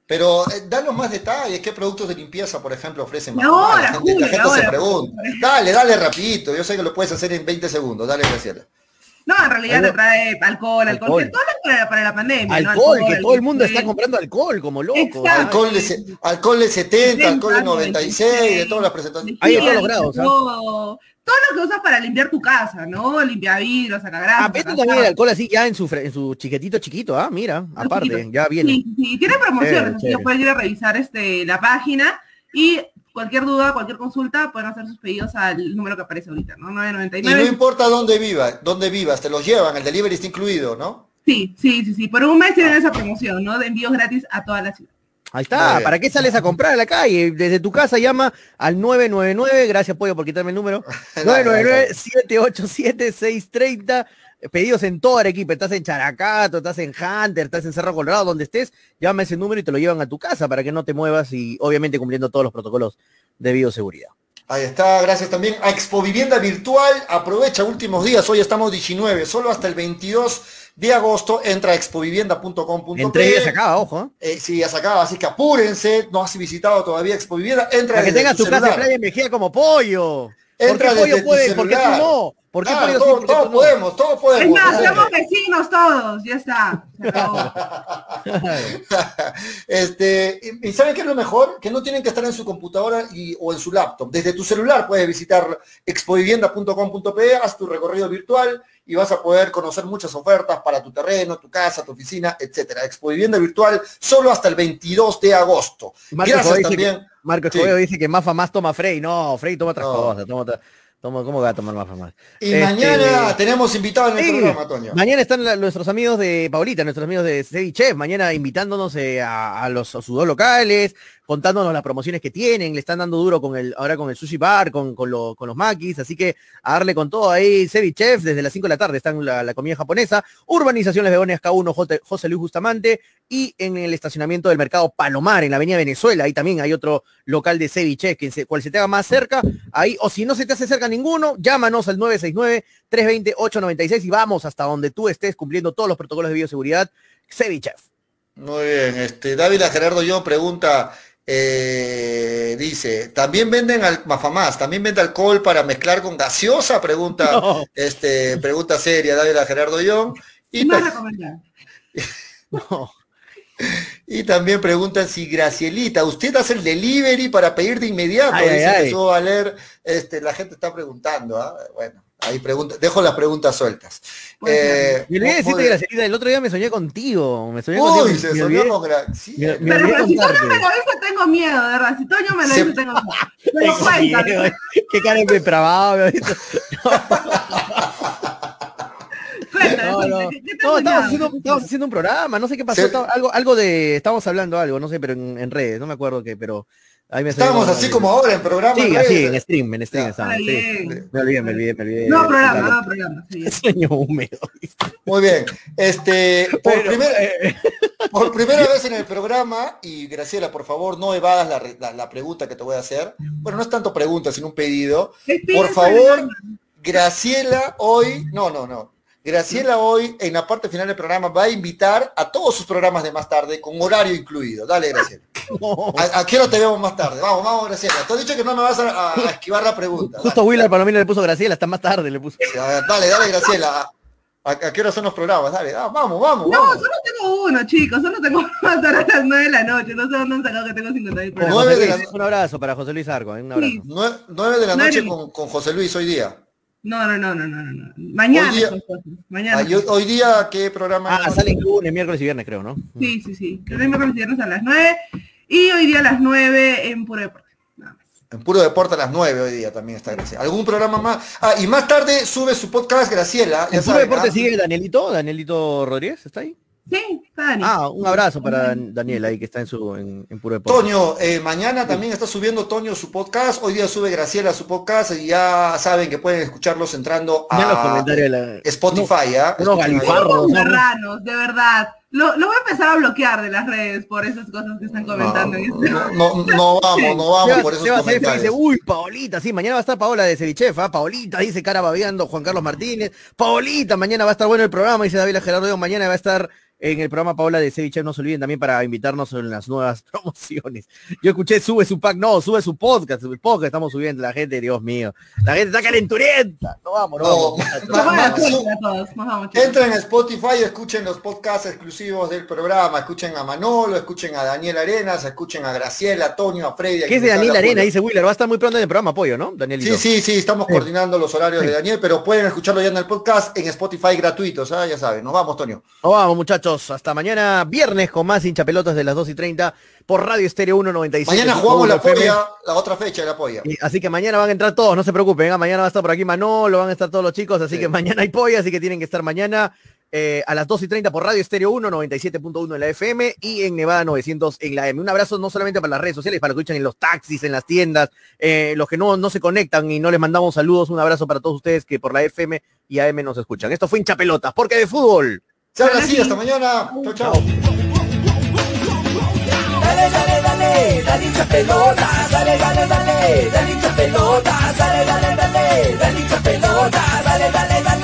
Pero eh, danos más detalles, qué productos de limpieza, por ejemplo, ofrecen más. Ahora, la gente, Julio, la gente ahora. se pregunta. Dale, dale rapidito, yo sé que lo puedes hacer en 20 segundos, dale Graciela. No, en realidad te trae alcohol, alcohol, Alcohol. que todo lo para, para la pandemia. ¿no? Alcohol, que todo el mundo está comprando alcohol como loco. Exacto. ¿ah? Alcohol de, alcohol de 70, alcohol de 96, de todas las presentaciones. Hay de todos Sí, los grados, ¿ah? todo, todo lo que usas para limpiar tu casa, ¿no? Limpiar vidrios, sacar grasa. Ah, vete también el alcohol así ya en su, en su chiquetito chiquito, ah, mira, aparte, chiquito. ya viene. Sí, sí, tiene promociones, Chévere, así que chévere. pueden ir a revisar este, la página y cualquier duda, cualquier consulta, pueden hacer sus pedidos al número que aparece ahorita, ¿no? Y no 999. importa dónde vivas, dónde vivas, te los llevan, el delivery está incluido, ¿no? Sí, sí, sí, sí. Por un mes tienen esa promoción, ¿no? De envíos gratis a toda la ciudad. Ahí está. ¿para qué sales a comprar a la calle? Desde tu casa llama al 999, gracias Pollo por quitarme el número, 999-787-630, pedidos en toda Arequipa, estás en Characato, estás en Hunter, estás en Cerro Colorado, donde estés, llama ese número y te lo llevan a tu casa para que no te muevas y obviamente cumpliendo todos los protocolos de bioseguridad. Ahí está, gracias también a Expo Vivienda Virtual. Aprovecha últimos días, hoy estamos 19, solo hasta el 22 de agosto. Entra a expovivienda.com.p. Entre se acaba, ojo. ¿eh? Eh, sí, ya se acaba, así que apúrense. No has visitado todavía Expo Vivienda. Entra Para que tengas tu casa celular. de playa en Mejía como pollo. ¿Por Entra qué desde pollo tu puede? ¿Por qué tú no? ¿Por qué Claro, pollo sí? todos, ¿Por qué todos podemos, todos Es podemos. más, somos vecinos todos, ya está. Este, y, y ¿saben qué es lo mejor? Que no tienen que estar en su computadora y, o en su laptop. Desde tu celular puedes visitar expovivienda.com.pe, haz tu recorrido virtual y vas a poder conocer muchas ofertas para tu terreno, tu casa, tu oficina, etcétera. Expovivienda virtual solo hasta el 22 de agosto. Marco Gracias también. que- Marco Sí. Dice que Mafa más toma Frey. No, Frey toma otras No. cosas. Toma, toma- ¿Cómo va a tomar más? Y Este, mañana tenemos invitado en Sí, programa, Toño. Mañana están la- nuestros amigos de Paulita, nuestros amigos de Ceviche, mañana invitándonos eh, a, a los a sus dos locales, contándonos las promociones que tienen, le están dando duro con el, ahora con el sushi bar, con, con, lo- con los makis, así que a darle con todo ahí, Ceviche, desde las 5 de la tarde están la, la comida japonesa, Urbanizaciones Begoñas K1, J- José Luis Bustamante, y en el estacionamiento del mercado Palomar, en la avenida Venezuela, ahí también hay otro local de ceviche, que se, cual se te haga más cerca, ahí, o si no se te hace cerca ninguno, llámanos al 969-320-896 y vamos hasta donde tú estés cumpliendo todos los protocolos de bioseguridad. Ceviche. Muy bien, este, Dávila Gerardo yo pregunta, eh, dice, ¿también venden al Mafamás? ¿También vende alcohol para mezclar con gaseosa? Pregunta, No. este, pregunta seria, Dávila Gerardo Young. Y, No ta- recomendable. No. y también preguntan si Gracielita, ¿usted hace el delivery para pedir de inmediato? Ay, ay, Dice ay. Jesús Valer, este, la gente está preguntando, ¿ah? Bueno, ahí pregunta, dejo las preguntas sueltas. Puede Eh, Y olvidé decirte. Gracielita, el otro día me soñé contigo. Me soñé contigo. Uy, me- se me soñó olvidé- con Gra- sí. me- me Pero, si Toño contarte. me lo dice, tengo miedo, de verdad. Si Toño me lo Se- dice, tengo miedo. Qué cuéntame. miedo, Qué cara de depravado. me No, no. cuéntame. ¿Qué- qué te No, estábamos haciendo, estábamos haciendo un programa, no sé qué pasó, Se- estaba- algo, algo de, estábamos hablando algo, no sé, pero en, en redes, no me acuerdo qué, pero ahí me Estábamos así como ahora en programa. Sí, en así, en stream, en stream Está sí. bien. Me olvidé, me olvidé, me olvidé. No programa, claro. no programa. sí. Sueño húmedo. Muy bien. Este, por, Pero, primer- eh, por primera vez en el programa, y Graciela, por favor, no evadas la, la- la pregunta que te voy a hacer. Bueno, no es tanto pregunta, sino un pedido. Por favor. Graciela hoy, no, no, no. Graciela hoy, en la parte final del programa, va a invitar a todos sus programas de más tarde, con horario incluido. Dale, Graciela. no. ¿A, a qué hora te vemos más tarde? Vamos, vamos, Graciela. Te he dicho que no me vas a, esquivar la pregunta. Justo Willard Palomino le puso Graciela, hasta más tarde le puso. Dale, dale, dale, Graciela. ¿A, a qué hora son los programas? Dale, ah, vamos, vamos, No, vamos. solo tengo uno, chicos. Solo tengo uno hasta las 9 de la noche. No sé dónde han sacado que tengo 50 mil Con Nueve José de Luis, la- Un abrazo para José Luis Arco, ¿eh? un abrazo. Sí. Nue- Nueve de la noche de- con, con José Luis hoy día. No, no, no, no, no, no, no. Mañana Hoy día-. Mañana. Ah, hoy, día, ¿qué programa? Ah, salen lunes, miércoles y viernes creo, ¿no? Sí, sí, sí. El miércoles y viernes a las 9. Y hoy día a las 9 en Puro Deporte. Nada más. En Puro Deporte a las 9 hoy día también está Graciela. ¿Algún programa más? Ah, y más tarde sube su podcast Graciela. Ya ¿En Puro saben, Deporte ¿ah? sigue Danielito? ¿Danielito Rodríguez? ¿Está ahí? Sí, está Dani. Ah, un abrazo para Daniel ahí que está en su en, en Puro Deporte. Toño, eh, mañana también está subiendo Toño su podcast. Hoy día sube Graciela su podcast y ya saben que pueden escucharlos entrando Vean los a comentarios de la... Spotify. ¿ah? unos Escuchen ahí. galifardos. Son ¿no? marranos, de verdad. Lo, lo voy a empezar a bloquear de las redes por esas cosas que están comentando. No, no, vamos, no vamos Sebas- por esos Sebas dice, uy, Paolita, sí, mañana va a estar Paola de Cevichef, ¿ah? Paolita, dice cara babeando Juan Carlos Martínez, Paolita, mañana va a estar bueno el programa, dice David Gerardo, mañana va a estar en el programa Paola de Cevichef, no se olviden también para invitarnos en las nuevas promociones. Yo escuché, sube su pack, no, sube su podcast, el podcast estamos subiendo, la gente, Dios mío, la gente está calenturienta, no vamos, no, No, vamos. Entren a Spotify, escuchen los podcasts exclusivos del programa, escuchen a Manolo, escuchen a Daniel Arenas, escuchen a Graciela, a Toño, a Freddy. ¿Qué es de Daniel habla, Arena? Julio. Dice Willer, va a estar muy pronto en el programa, apoyo, ¿no? Danielito. Sí, sí, sí, estamos Sí. coordinando los horarios Sí. de Daniel, pero pueden escucharlo ya en el podcast en Spotify gratuitos, ¿ah? ya saben. Nos vamos, Toño. Nos vamos, muchachos. Hasta mañana, viernes, con más hinchapelotas de las 2 y 30 por Radio Estéreo 197. Mañana jugamos la polla, la otra fecha de la polla. Y- Así que mañana van a entrar todos, no se preocupen. ¿ah? Mañana va a estar por aquí Manolo, van a estar todos los chicos. Así Sí. que mañana hay polla, así que tienen que estar mañana eh, a las 2 y 30 por Radio Estéreo 1, 97.1 en la FM y en Nevada 900 en la M. Un abrazo no solamente para las redes sociales, para los que escuchan en los taxis, en las tiendas, eh, los que no, no se conectan y no les mandamos saludos. Un abrazo para todos ustedes que por la FM y AM nos escuchan. Esto fue hinchapelotas, porque de fútbol. Se habla así, hasta mañana. Chau, chau. Dale, dale, dale, dale hincha pelota, dale, dale, dale, dale hincha pelota, dale, dale, dale, dale hincha pelota, dale, dale, dale.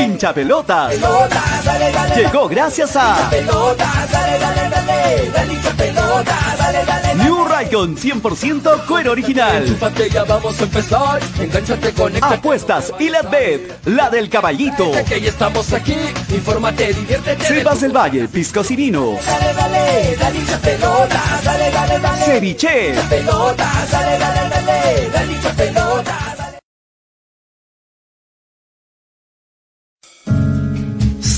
dale. Hincha pelotas. Pelota, dale, dale, Llegó gracias a dale. New Raycon 100% cuero original. Ya vamos a empezar. Engánchate, conéctate. Apuestas y la bet, la del caballito. Que ya estamos aquí. Infórmate, diviértete. Sebas del Valle, Piscos y Vino. Dale, dale, dale dale, dale, dale. Ceviche. Dale, dale, dale, dale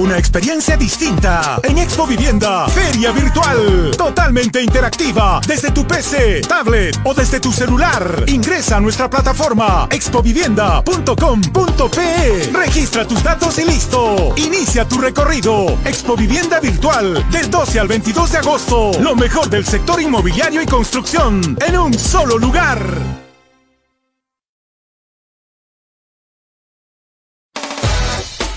Una experiencia distinta en Expo Vivienda, feria virtual, totalmente interactiva, desde tu PC, tablet o desde tu celular. Ingresa a nuestra plataforma expovivienda.com.pe. Registra tus datos y listo. Inicia tu recorrido. Expo Vivienda virtual del 12 al 22 de agosto. Lo mejor del sector inmobiliario y construcción en un solo lugar.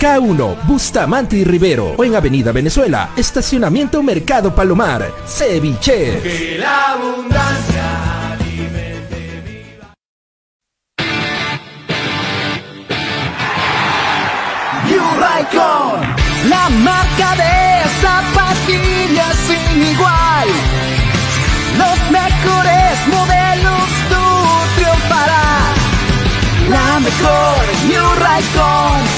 K1, Bustamante y Rivero o en Avenida Venezuela, Estacionamiento Mercado Palomar, Ceviche. Que la abundancia Raikon, la marca de zapatillas sin igual. Los mejores modelos tú triunfarás. La mejor New Raikon,